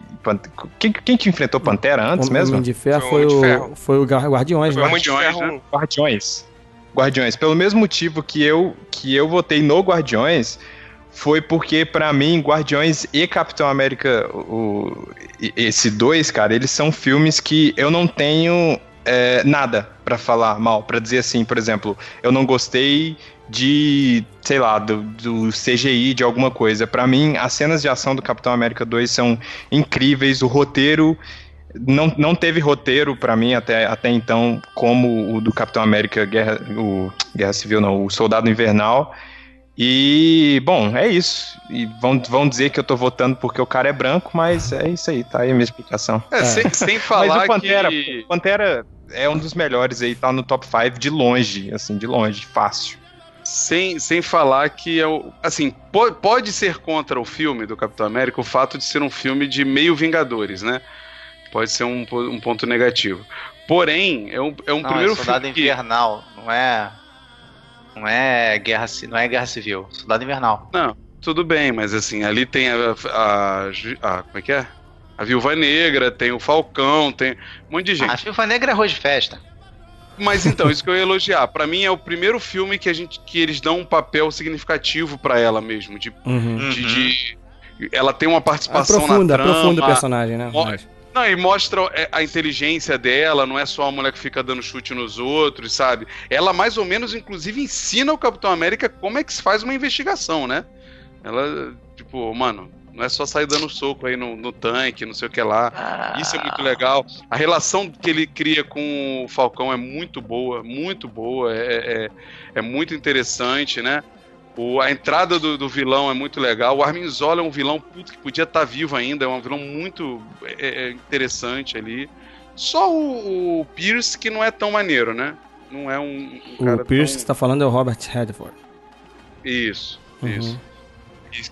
E: Quem, quem que enfrentou Pantera antes
B: Homem
E: mesmo?
B: de Ferro
F: Foi o
B: foi
F: Homem de
B: o,
F: Ferro.
B: foi o Guardiões,
F: Foi
B: né?
F: Homem de
D: Guardiões, né?
E: Guardiões. Guardiões. Pelo mesmo motivo que eu, que eu votei no Guardiões, foi porque, pra mim, Guardiões e Capitão América, o, esse dois, cara, eles são filmes que eu não tenho é, nada pra falar mal. Pra dizer assim, por exemplo, eu não gostei de, sei lá, do, do CGI, de alguma coisa. Pra mim, as cenas de ação do Capitão América 2 são incríveis, o roteiro não, não teve roteiro pra mim até, até então, como o do Capitão América Guerra, o Guerra Civil, não, o Soldado Invernal. E, bom, é isso. E vão, vão dizer que eu tô votando porque o cara é branco, mas é isso aí, tá aí a minha explicação.
D: É, sem, sem
E: mas
D: falar
E: o Pantera,
D: que...
E: Pantera é um dos melhores aí, tá no top 5 de longe, assim, de longe, fácil.
D: Sem, sem falar que é o. Assim, po- pode ser contra o filme do Capitão América o fato de ser um filme de meio Vingadores, né? Pode ser um, um ponto negativo. Porém, é um, é um
C: Não,
D: primeiro
C: é Soldado
D: filme que.
C: Invernal, não é. Não é guerra, não é guerra civil. Soldado Invernal.
D: Não, tudo bem, mas assim, ali tem a, a, a- Como é que é? A Viúva Negra, tem o Falcão, tem um monte de gente.
C: A Viúva Negra é arroz de festa.
D: Mas então, isso que eu ia elogiar. Pra mim é o primeiro filme que a gente que eles dão um papel significativo pra ela mesmo, de,
B: Uhum.
D: de, de- ela tem uma participação
B: Aprofunda,
D: na trama.
B: aprofunda o personagem, né?
D: Não, e mostra é, a inteligência dela, não é só a mulher que fica dando chute nos outros, sabe? Ela mais ou menos, inclusive, ensina o Capitão América como é que se faz uma investigação, né? Ela, tipo, mano, não é só sair dando soco aí no, no tanque, não sei o que lá. Isso é muito legal. A relação que ele cria com o Falcão é muito boa, muito boa, é, é, é muito interessante, né? O, a entrada do, do vilão é muito legal. O Armin Zola é um vilão puto, que podia estar vivo ainda, é um vilão muito é, é, interessante ali. Só o, o Pierce que não é tão maneiro, né? Não é um, um cara
B: O Pierce que você
D: tão...
B: tá falando é o Robert Redford.
D: Isso,
B: Uhum.
D: isso.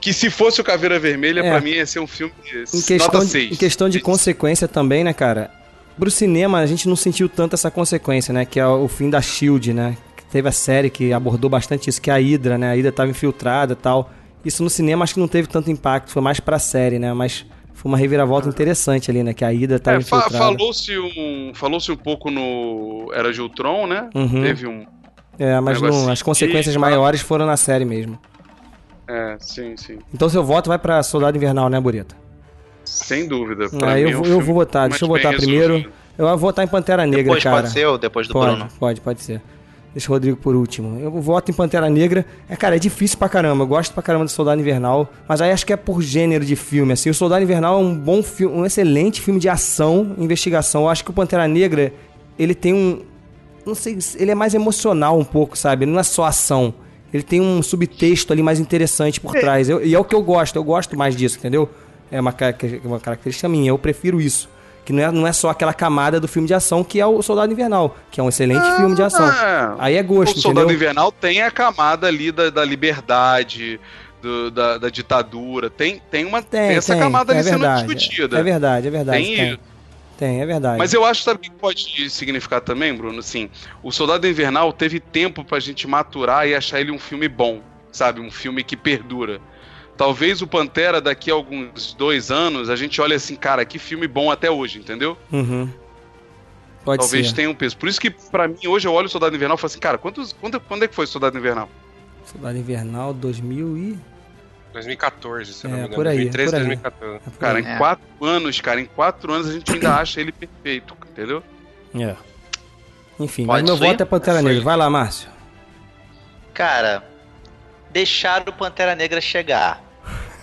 D: Que se fosse o Caveira Vermelha,
B: É.
D: pra mim ia ser um filme
B: Em questão, de,
D: 6.
B: em questão de consequência também, né, cara? Pro cinema a gente não sentiu tanto essa consequência, né? Que é o fim da Shield, né? Teve a série que abordou bastante isso, que é a Hydra, né? A Hydra tava infiltrada e tal. Isso no cinema acho que não teve tanto impacto, foi mais pra série, né? Mas foi uma reviravolta interessante ali, né? Que a Hydra tava
D: É,
B: infiltrada.
D: falou-se um, falou-se um pouco no Era de Ultron, né?
B: Uhum.
D: Teve um.
B: É, mas não, as consequências
D: de-
B: maiores foram na série mesmo.
D: É, sim, sim.
B: Então seu voto vai pra Soldado Invernal, né, Burita?
D: Sem dúvida. Pra
B: Ah,
D: mim
B: eu,
D: é um
B: vou- eu
D: filme
B: vou votar, deixa eu votar primeiro.
D: resolvido.
B: Eu vou votar em Pantera Negra,
C: Depois
B: cara.
C: pode ser ou depois do
B: Pode,
C: Bruno?
B: pode, pode ser. Deixa o Rodrigo por último. Eu voto em Pantera Negra. É, cara, é difícil pra caramba. Eu gosto pra caramba do Soldado Invernal. Mas aí acho que é por gênero de filme. Assim, o Soldado Invernal é um bom filme, um excelente filme de ação, investigação. Eu acho que o Pantera Negra, ele tem um. Não sei, ele é mais emocional um pouco, sabe? Ele não é só ação. Ele tem um subtexto ali mais interessante por trás. Eu- e é o que eu gosto. Eu gosto mais disso, entendeu? É uma, uma característica minha. Eu prefiro isso. Que não é, não é só aquela camada do filme de ação que é o Soldado Invernal, que é um excelente filme de ação.
D: É.
B: Aí é gosto,
D: O Soldado
B: entendeu?
D: Invernal tem a camada ali da, da liberdade, do- da, da ditadura. Tem, tem, uma, tem,
B: Tem,
D: essa
B: tem,
D: camada
B: é
D: ali sendo
B: verdade,
D: discutida.
B: É verdade, é verdade.
D: Tem
B: Tem. Tem, é verdade.
D: Mas eu acho, sabe o que pode significar também, Bruno? Assim, o Soldado Invernal teve tempo pra gente maturar e achar ele um filme bom, sabe? Um filme que perdura. Talvez o Pantera, daqui a alguns dois anos, a gente olhe assim, cara, que filme bom até hoje, entendeu?
B: Uhum. Pode
D: Talvez
B: ser.
D: tenha um peso. Por isso que, pra mim, hoje eu olho o Soldado Invernal e falo assim, cara, quantos, quando, quando é que foi o Soldado Invernal?
B: Soldado Invernal 2000 e...
F: 2014, se eu não
B: É,
F: me engano.
B: por aí,
F: 2013,
B: por aí.
F: 2014.
B: é por
D: Cara,
B: aí.
D: em
C: É.
D: quatro anos, cara, em quatro anos a gente ainda acha ele perfeito, entendeu?
B: É. Enfim,
C: Pode
B: mas meu voto é Pantera. Negra. Vai lá, Márcio.
C: Cara, deixar o Pantera Negra chegar.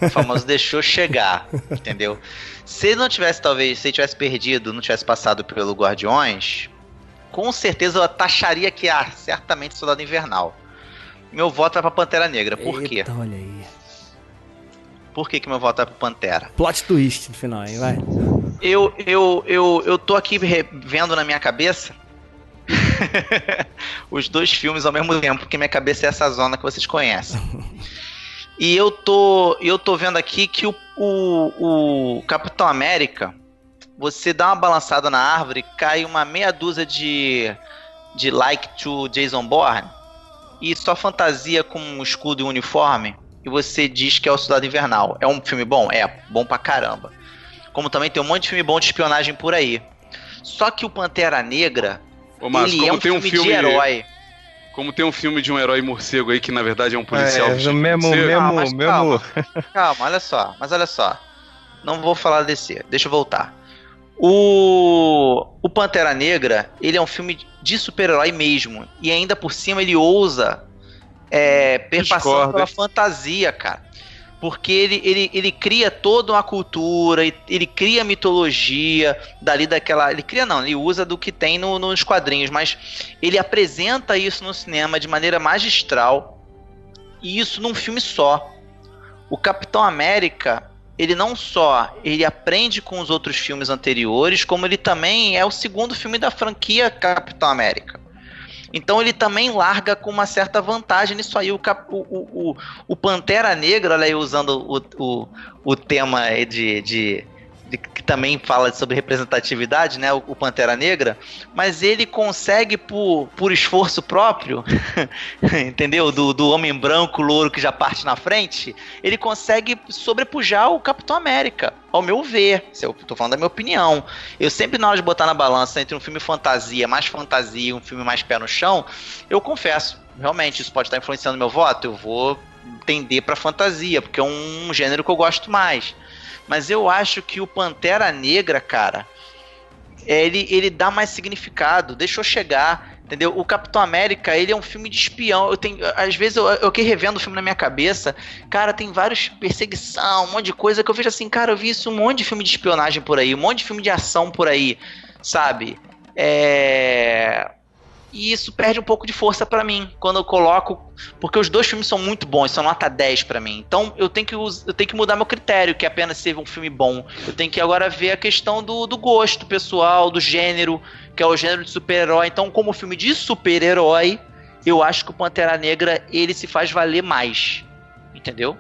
C: O famoso deixou chegar, entendeu? Se ele não tivesse, talvez, se ele tivesse perdido, não tivesse passado pelo Guardiões, com certeza eu taxaria que, ah, certamente Soldado Invernal. Meu voto vai pra Pantera Negra. Por quê?
B: Eita, olha aí.
C: Por que, que meu voto vai pro Pantera?
B: Plot twist no final, hein? Vai.
C: Eu, eu, eu, eu tô aqui vendo na minha cabeça os dois filmes ao mesmo tempo, porque minha cabeça é essa zona que vocês conhecem. E eu tô, eu tô vendo aqui que o, o, o Capitão América, você dá uma balançada na árvore, cai uma meia dúzia de, de like to Jason Bourne, e só fantasia com um escudo e um uniforme, e você diz que é o Soldado Invernal. É um filme bom? É, bom pra caramba. Como também tem um monte de filme bom de espionagem por aí. Só que o Pantera Negra,
D: Ô, Márcio,
C: ele
D: como
C: é um
D: tem um
C: filme,
D: filme
C: de herói.
D: Como tem um filme de um herói morcego aí que na verdade é um policial.
E: É,
D: de
E: mesmo,
D: morcego.
E: mesmo,
C: Ah, mas
E: mesmo.
C: calma. Calma, olha só, mas olha só. Não vou falar desse, deixa eu voltar. O, o Pantera Negra, ele é um filme de super-herói mesmo. E ainda por cima ele ousa é, perpassando pela fantasia, cara. Porque ele, ele, ele cria toda uma cultura, ele- ele cria mitologia dali daquela. Ele cria não, ele usa do que tem no- nos quadrinhos, mas ele apresenta isso no cinema de maneira magistral. E isso num filme só. O Capitão América, ele não só ele aprende com os outros filmes anteriores, como ele também é o segundo filme da franquia Capitão América. Então ele também larga com uma certa vantagem nisso aí. O, Cap- o, o, o- Pantera Negra, olha aí, usando o, o, o tema de, de, que também fala sobre representatividade, né? O, o Pantera Negra, mas ele consegue, por, por esforço próprio, entendeu? Do, do homem branco, louro que já parte na frente, ele consegue sobrepujar o Capitão América, ao meu ver. Se eu tô falando da minha opinião. Eu sempre, na hora de botar na balança entre um filme fantasia, mais fantasia um filme mais pé no chão, eu confesso, realmente, isso pode estar influenciando meu voto. Eu vou tender pra fantasia, porque é um gênero que eu gosto mais. Mas eu acho que o Pantera Negra, cara, ele, ele dá mais significado, deixou chegar, entendeu? O Capitão América, ele é um filme de espião. Eu tenho, às vezes eu, eu que revendo o filme na minha cabeça, cara, tem vários perseguição, um monte de coisa que eu vejo assim, cara, eu vi isso um monte de filme de espionagem por aí, um monte de filme de ação por aí, sabe? É e isso perde um pouco de força pra mim quando eu coloco, porque os dois filmes são muito bons, são nota 10 pra mim. Então eu tenho que eu tenho que mudar meu critério, que é apenas ser um filme bom. Eu tenho que agora ver a questão do, do gosto pessoal, do gênero, que é o gênero de super-herói. Então, como filme de super-herói, eu acho que o Pantera Negra ele se faz valer mais. Entendeu?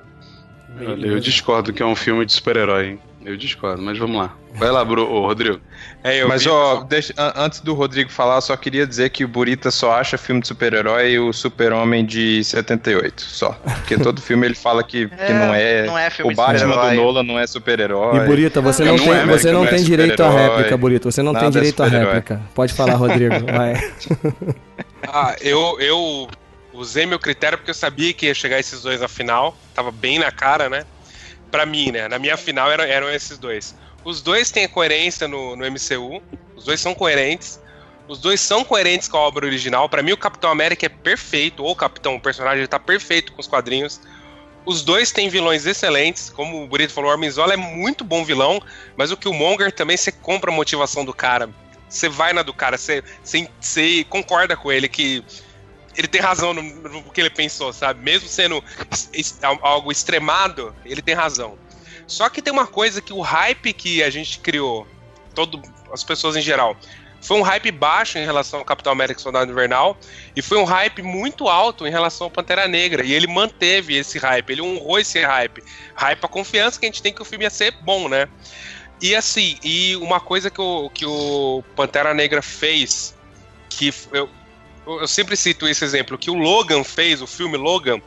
D: Eu discordo que é um filme de super-herói? Eu discordo, mas vamos lá. Vai lá, Bru, ô, Rodrigo.
F: É, eu
E: Mas,
F: vi-
E: ó, deixa- an- antes do Rodrigo falar, eu só queria dizer que o Burita só acha filme de super-herói e o Super-Homem de 78, só. Porque todo filme ele fala que, que
C: É,
E: não é.
C: não é filme
E: o Batman do
C: super-herói.
E: Nolan não é super-herói.
B: E Burita, você não,
E: Não
B: tem,
E: é,
B: você
E: não
B: não
E: é
B: tem direito à réplica, Burita. Você não tem
E: nada é
B: direito à réplica. Pode falar, Rodrigo. Vai.
F: Ah, eu, eu usei meu critério porque eu sabia que ia chegar esses dois na final. Tava bem na cara, né? Pra mim, né? Na minha final eram, eram esses dois. Os dois têm coerência no, no MCU. Os dois são coerentes. Os dois são coerentes com a obra original. Pra mim, o Capitão América é perfeito. Ou o Capitão, o personagem, ele tá perfeito com os quadrinhos. Os dois têm vilões excelentes. Como o Burito falou, o Armizola é muito bom vilão. Mas o Killmonger também, você compra a motivação do cara. Você vai na do cara. Você, você, você concorda com ele que ele tem razão no, no que ele pensou, sabe? Mesmo sendo algo extremado, ele tem razão. Só que tem uma coisa que o hype que a gente criou todo as pessoas em geral. Foi um hype baixo em relação ao Capitão América Soldado Invernal e foi um hype muito alto em relação ao Pantera Negra. E ele manteve esse hype, ele honrou esse hype. Hype a confiança que a gente tem que o filme ia ser bom, né? E assim, e uma coisa que o, que o Pantera Negra fez, que eu, eu sempre cito esse exemplo, que o Logan fez, o filme Logan,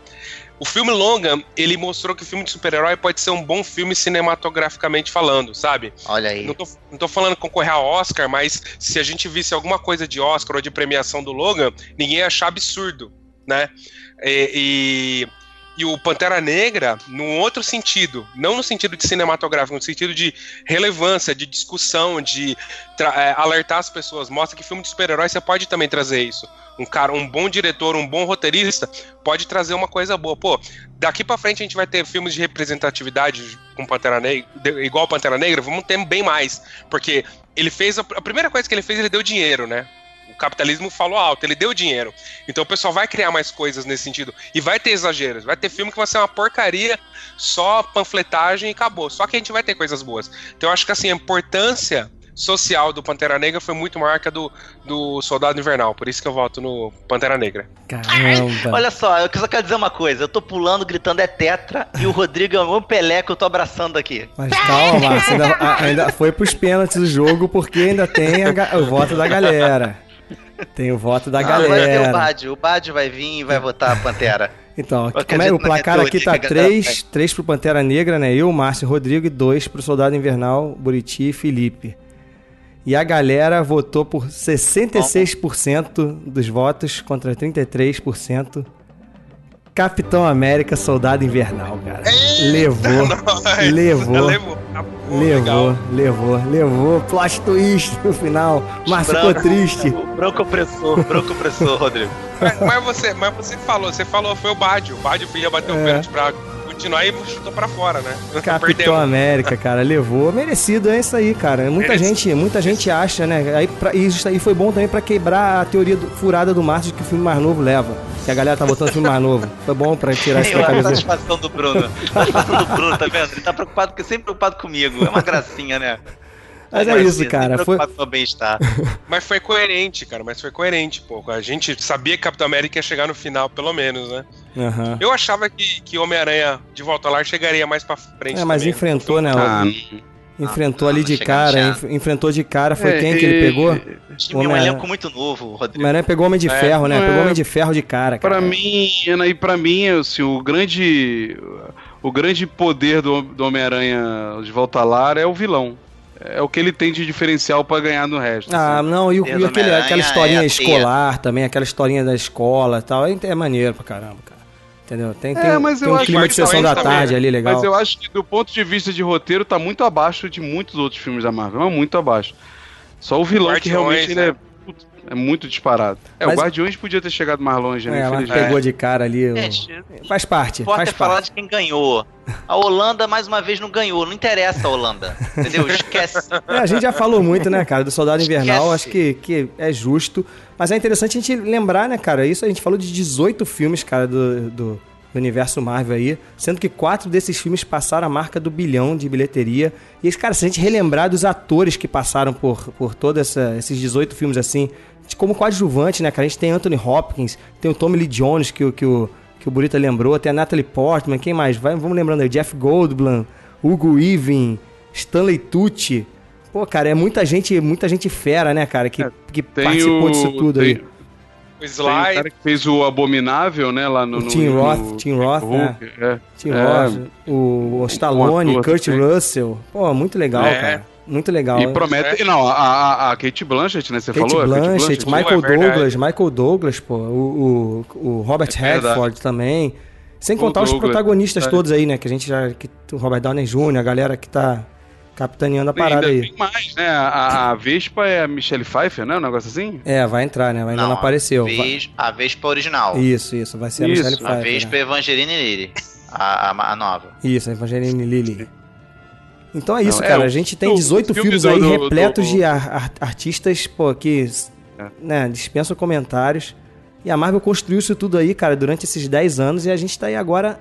F: o filme Logan, ele mostrou que o filme de super-herói pode ser um bom filme cinematograficamente falando, sabe?
C: Olha aí.
F: Não tô, não tô falando concorrer a Oscar, mas se a gente visse alguma coisa de Oscar ou de premiação do Logan, ninguém ia achar absurdo, né? E, e e o Pantera Negra, num outro sentido, não no sentido de cinematográfico, no sentido de relevância, de discussão, de é, alertar as pessoas, mostra que filme de super-herói você pode também trazer isso. Um cara, um bom diretor, um bom roteirista pode trazer uma coisa boa. Pô, daqui para frente a gente vai ter filmes de representatividade com Pantera Negra, igual Pantera Negra, vamos ter bem mais, porque ele fez a, a primeira coisa que ele fez, ele deu dinheiro, né? o capitalismo falou alto, ele deu dinheiro. Então o pessoal vai criar mais coisas nesse sentido. E vai ter exageros. Vai ter filme que vai ser uma porcaria, só panfletagem e acabou. Só que a gente vai ter coisas boas. Então eu acho que assim, a importância social do Pantera Negra foi muito maior que a do, do Soldado Invernal. Por isso que eu voto no Pantera Negra.
C: Caramba. Olha só, eu só quero dizer uma coisa. Eu tô pulando, gritando é tetra, e o Rodrigo é um Pelé que eu tô abraçando aqui.
B: Mas calma, Márcio, ainda, ainda foi pros pênaltis o jogo, porque ainda tem a, o voto da galera. Tem o voto da ah, galera.
C: O Bad. O Bad vai vir e vai votar a Pantera.
B: Então, como é, o placar aqui tá 3, 3 pro Pantera Negra, né? Eu, Márcio Rodrigo e 2 pro Soldado Invernal, Buriti e Felipe. E a galera votou por 66% dos votos contra 33%. Capitão América, Soldado Invernal, cara. Levou, levou, levou, levou, levou, levou, plot twist no final. Márcio ficou triste.
C: Branco opressor, branco opressor, Rodrigo.
F: Mas, mas, você, mas você falou, você falou, foi o Bádio. O Bádio ia bater o é. pênalti pra continuar e chutou pra fora, né?
B: Capitão. América, cara, levou. Merecido, é isso aí, cara. Muita gente, muita gente acha, né? Aí, pra, isso aí foi bom também pra quebrar a teoria do, furada do Márcio de que o filme mais novo leva. Que a galera tá botando filme mais novo. Foi bom pra tirar essa
C: cabeça. a satisfação do Bruno. A satisfação do Bruno, tá vendo? Ele tá preocupado, porque sempre preocupado comigo. É uma gracinha, né?
B: Mas é isso, cara. Foi...
C: bem-estar.
F: Mas foi coerente, cara. Mas foi coerente, pô. A gente sabia que Capitão América ia chegar no final, pelo menos, né? Uhum. Eu achava que, que Homem-Aranha de volta lá chegaria mais pra frente.
B: É, mas também, enfrentou, né? Ah, enfrentou ali de cara, enf enfrentou de cara, foi é, quem que ele pegou?
C: Tinha um elenco muito novo, Rodrigo.
B: Mas né, pegou Homem de é, Ferro, né? Pegou Homem de Ferro de cara.
D: Para mim, e para mim, assim, o grande o grande poder do, do Homem-Aranha de volta lá é o vilão é o que ele tem de diferencial para ganhar no resto.
B: Ah, assim. não, e, o, e aquele, aquela historinha é escolar também, aquela historinha da escola e tal, é, é maneiro pra caramba, cara. Entendeu? Tem, tem, é, mas tem eu um acho clima de sessão da também, tarde ali legal.
D: Mas eu acho que do ponto de vista de roteiro tá muito abaixo de muitos outros filmes da Marvel, é muito abaixo. Só o vilão que realmente é é muito disparado. É, mas... o Guardiões podia ter chegado mais longe, né?
B: É, mas pegou de cara ali. O... faz parte. Pode
C: ter falado de quem ganhou. A Holanda, mais uma vez, não ganhou. Não interessa a Holanda. Entendeu? Esquece.
B: É, a gente já falou muito, né, cara, do Soldado Invernal. Esquece. Acho que, que é justo. Mas é interessante a gente lembrar, né, cara? Isso a gente falou de 18 filmes, cara, do, do do universo Marvel aí, sendo que quatro desses filmes passaram a marca do bilhão de bilheteria. E, cara, se a gente relembrar dos atores que passaram por, por todos esses 18 filmes assim, como coadjuvante, né, cara? A gente tem Anthony Hopkins, tem o Tommy Lee Jones, que, que, o, que o Burita lembrou, tem a Natalie Portman, quem mais? Vai, vamos lembrando aí, Jeff Goldblum, Hugo Weaving, Stanley Tucci. Pô, cara, é muita gente, muita gente fera, né, cara, que, é, que participou o, disso tudo
D: tem,
B: aí.
D: O Sly. Tem o cara que fez o Abominável, né, lá no...
B: O Tim no, Roth, no, Tim Roth, né? É. Tim é, Roth, o, o Stallone, Kurt Russell. Pô, muito legal, é. cara. Muito legal.
D: E promete. Não, a, a, Kate Blanchett, né? Você
B: Kate
D: falou?
B: Blanchett, Kate Blanchett, Michael é Douglas, Michael Douglas, pô. O, o, o Robert é Redford também. Sem contar o os Douglas, protagonistas é. todos aí, né? Que a gente já. Que, o Robert Downey Jr., a galera que tá capitaneando a parada aí. Tem
D: mais, né? A, a, Vespa é a Michelle Pfeiffer, né? Um negócio assim?
B: É, vai entrar, né? Ainda não, não apareceu. A,
C: Ves, a Vespa original.
B: Isso, isso. Vai ser isso. a Michelle Pfeiffer.
C: A Vespa né? Evangeline Lilly. A, a, a, nova.
B: Isso, a Evangeline Lilly. Então é isso, não, cara. É, a gente tem 18 filmes aí do, repletos do, do... de ar, artistas, pô, que é. né, dispensam comentários. E a Marvel construiu isso tudo aí, cara, durante esses 10 anos. E a gente tá aí agora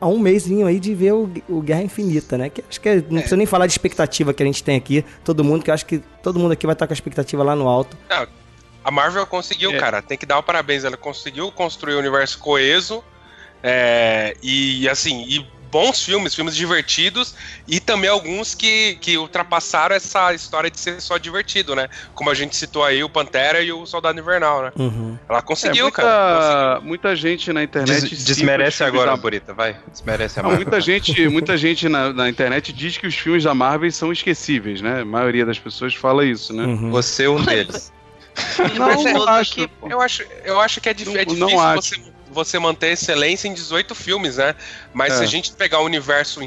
B: a um mêsinho aí de ver o, o Guerra Infinita, né? Que acho que é- não precisa nem falar de expectativa que a gente tem aqui, todo mundo, que eu acho que todo mundo aqui vai estar com a expectativa lá no alto.
F: Não, a Marvel conseguiu,
D: É.
F: cara. Tem que dar o parabéns. Ela conseguiu construir um universo coeso. é, e assim, e bons filmes, filmes divertidos, e também alguns que, que ultrapassaram essa história de ser só divertido, né? Como a gente citou aí, o Pantera e o Soldado Invernal, né?
B: Uhum.
F: Ela
D: É,
F: conseguiu,
D: muita,
F: cara.
D: muita gente na internet.
E: Des- desmerece agora,
D: da-
E: Burita, vai. Desmerece a Marvel.
D: muita gente, muita gente na, na internet diz que os filmes da Marvel são esquecíveis, né? A maioria das pessoas fala isso, né?
B: Uhum.
E: Você é um deles.
C: Não,
D: não acho.
C: pô.
F: Eu acho, eu acho que é, dif- é
D: Não- não
F: difícil
D: acho.
F: você, você manter excelência em 18 filmes, né? Mas
D: É.
F: se a gente pegar o universo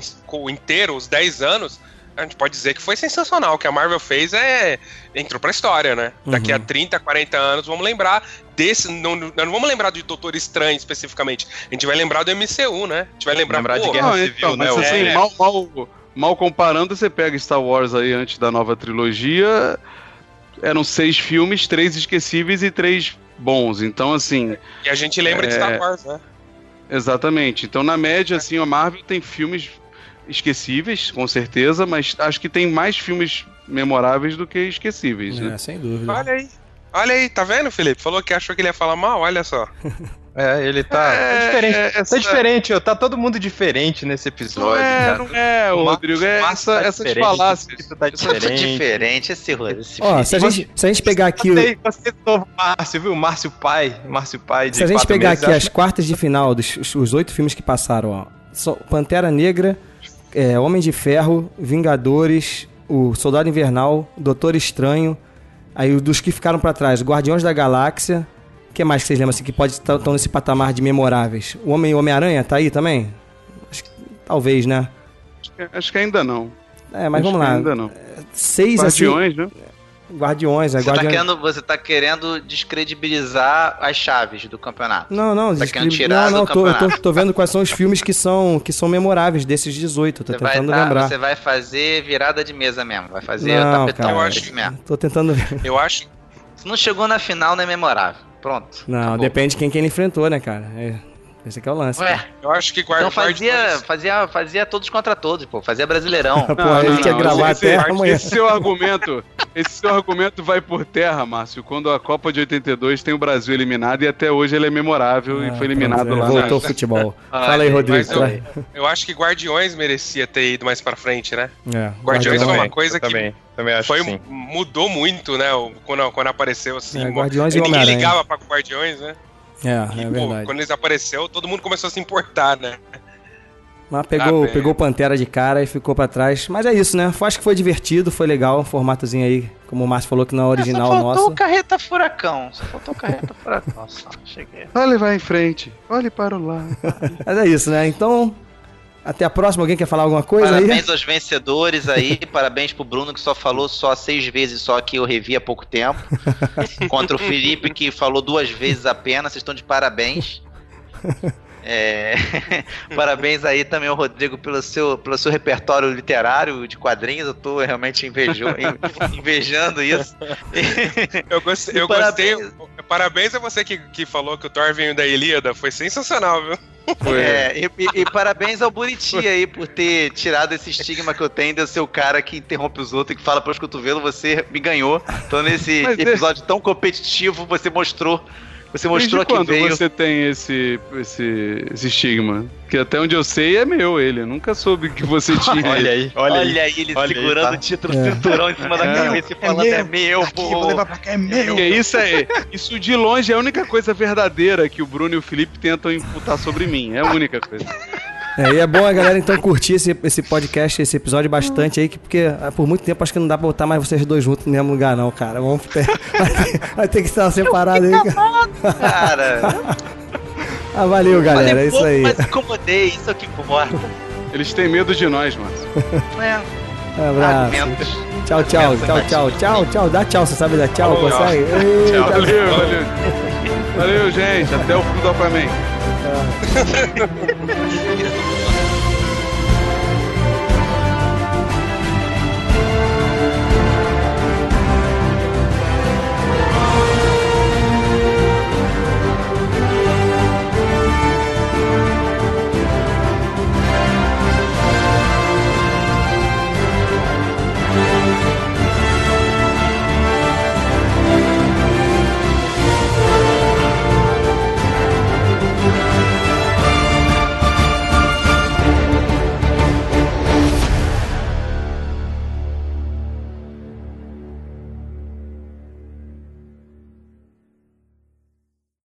F: inteiro, os 10 anos, a gente pode dizer que foi sensacional. O que a Marvel fez é. entrou pra história, né? Daqui a 30, 40 anos, vamos lembrar desse. Não, não vamos lembrar de Doutor Estranho especificamente. A gente vai lembrar do MCU, né? A gente vai lembrar,
E: Lembrar de
F: pô,
E: Guerra
D: Não,
E: Civil,
D: então,
E: né?
D: mas assim,
F: É.
D: mal, mal, mal comparando, você pega Star Wars aí antes da nova trilogia, eram seis filmes, três esquecíveis e três bons. Então, assim,
F: E a gente lembra de
D: É.
F: Star Wars, né?
D: exatamente. Então, na média, assim, a Marvel tem filmes esquecíveis, com certeza, mas acho que tem mais filmes memoráveis do que esquecíveis, né?
B: É, sem dúvida.
F: Olha aí. Olha aí, tá vendo, Felipe? Falou que achou que ele ia falar mal, olha só.
E: É, ele tá.
D: É,
E: É, diferente.
D: é, essa-
E: Tá diferente, ó, tá todo mundo diferente nesse
D: Não
E: episódio,
D: é,
E: cara.
D: não é, Rodrigo, é
E: Márcio
D: essa,
E: tá
D: essas
E: diferente,
D: falácias.
E: tá
C: Isso é
E: diferente.
C: diferente, esse, esse
B: Ó, se a, gente, se a gente pegar aqui. o-
E: Gostei, gostei do novo Márcio, viu? Márcio Pai. Márcio Pai de
B: Se a gente pegar
E: meses,
B: aqui
E: acho-
B: as quartas de final dos os- os oito filmes que passaram, ó. Só- Pantera Negra, é, Homem de Ferro, Vingadores, o Soldado Invernal, Doutor Estranho. Aí os dos que ficaram pra trás, Guardiões da Galáxia. O que mais que vocês lembram assim que pode estar tão nesse patamar de memoráveis? O Homem Homem-Aranha tá aí também? Acho que- talvez, né?
D: Acho que ainda não.
B: É, mas
D: Acho
B: vamos
D: que
B: lá.
D: Ainda não.
B: Seis assim.
D: Guardiões, né?
B: Guardiões, é
C: Você tá,
B: Guardiões.
C: querendo, você tá querendo descredibilizar as chaves do campeonato.
B: Não, não,
C: Tá querendo tirar
B: não, não,
C: do
B: tô, eu tô,
C: campeonato.
B: tô vendo quais são os filmes que são, que são memoráveis desses 18, tô
C: Você vai,
B: tentando
C: tá-
B: lembrar.
C: você vai fazer virada de mesa mesmo. Vai fazer
B: Não,
C: tapetão
B: cara.
F: Eu acho-
C: mesmo.
B: Tô tentando ver.
F: Eu acho.
C: Se não chegou na final, não é memorável. Pronto.
B: Não,
C: acabou.
B: depende de quem, quem ele enfrentou, né, cara? É, esse aqui é o lance.
C: Ué,
B: cara.
F: Eu acho que guarda
C: então fazia,
F: Guardiões-
C: fazia, fazia todos contra todos, pô. Fazia brasileirão.
B: Pô, a gente ia gravar
D: esse,
B: até
D: esse-
B: amanhã.
D: Esse seu argumento, esse seu argumento vai por terra, Márcio. Quando a Copa de 82 tem o Brasil eliminado e até hoje ele é memorável e
B: Ah,
D: foi eliminado
B: é,
D: lá.
B: Voltou o
D: na-
B: futebol.
C: Ah,
B: Fala aí, Rodrigo.
F: eu-. Eu acho que Guardiões merecia ter ido mais pra frente, né?
B: É,
F: Guardiões foi uma coisa que
E: também, também acho
F: Foi,
E: que sim.
F: mudou muito, né? Quando, quando apareceu assim.
B: É, Guardiões e
F: ninguém ligava pra Guardiões, né?
B: É,
F: E,
B: é
F: pô,
B: verdade.
F: quando eles apareceu, todo mundo começou a se importar, né?
B: Mas pegou,
F: Ah, bem.
B: pegou o Pantera de cara e ficou pra trás. Mas é isso, né? Acho que foi divertido, foi legal. Um formatozinho aí, como o Márcio falou que não é original
C: só faltou
B: nosso.
C: o carreta furacão. Só faltou o carreta furacão. Só. Cheguei.
D: Olhe vai em frente, olhe para o lado.
B: Mas é isso, né? Então, até a próxima. Alguém quer falar alguma coisa aí?
C: Parabéns aos vencedores aí. Parabéns pro Bruno que só falou só seis vezes só que eu revi há pouco tempo. Contra o Felipe que falou duas vezes apenas. Vocês estão de parabéns. É, Parabéns aí também ao Rodrigo pelo seu, pelo seu repertório literário de quadrinhos. Eu tô realmente invejo, invejando isso.
F: Eu gostei. Eu
C: Parabéns.
F: gostei. Parabéns a você que, que falou que o Thor veio da Ilíada. Foi sensacional, viu?
C: É, e, e- e parabéns ao Buriti aí por ter tirado esse estigma que eu tenho de eu ser o cara que interrompe os outros e que fala pelos cotovelos, você me ganhou. Então nesse
D: Mas é-
C: episódio tão competitivo, você mostrou. Você mostrou
D: Desde
C: que
D: quando
C: veio.
D: você tem esse, esse, esse estigma? Que até onde eu sei é meu ele. Eu nunca soube que você tinha.
E: Olha aí, olha,
C: Olha,
E: aí.
C: aí ele
E: Olha aí,
C: segurando
E: tá?
C: o título
B: É.
C: cinturão em cima da
D: É
C: cabeça e falando: é meu, pô.
E: pra cá, é meu.
D: Porque isso é. Isso de longe é a única coisa verdadeira que o Bruno e o Felipe tentam imputar sobre mim. É a única coisa.
B: É, e é bom a galera então curtir esse, esse podcast, esse episódio bastante aí, que- porque ah, por muito tempo acho que não dá pra botar mais vocês dois juntos no mesmo lugar, não, cara. Vamos vai, ter, vai ter que estar separado aí. cara.
C: Cara,
B: Ah, valeu, galera.
C: falei
B: É isso
C: pouco,
B: aí.
C: mas incomodei, isso é o que importa.
D: Eles têm medo de nós, Márcio.
C: É,
B: Abraço.
C: argumentos.
B: Tchau, tchau,
C: Argumentos
B: tchau, tchau, tchau, tchau. Dá tchau, você sabe dar tchau,
F: Falou,
B: consegue? Eita,
D: Valeu, valeu. Valeu, gente. Até o fim do Aquaman.
C: Isso.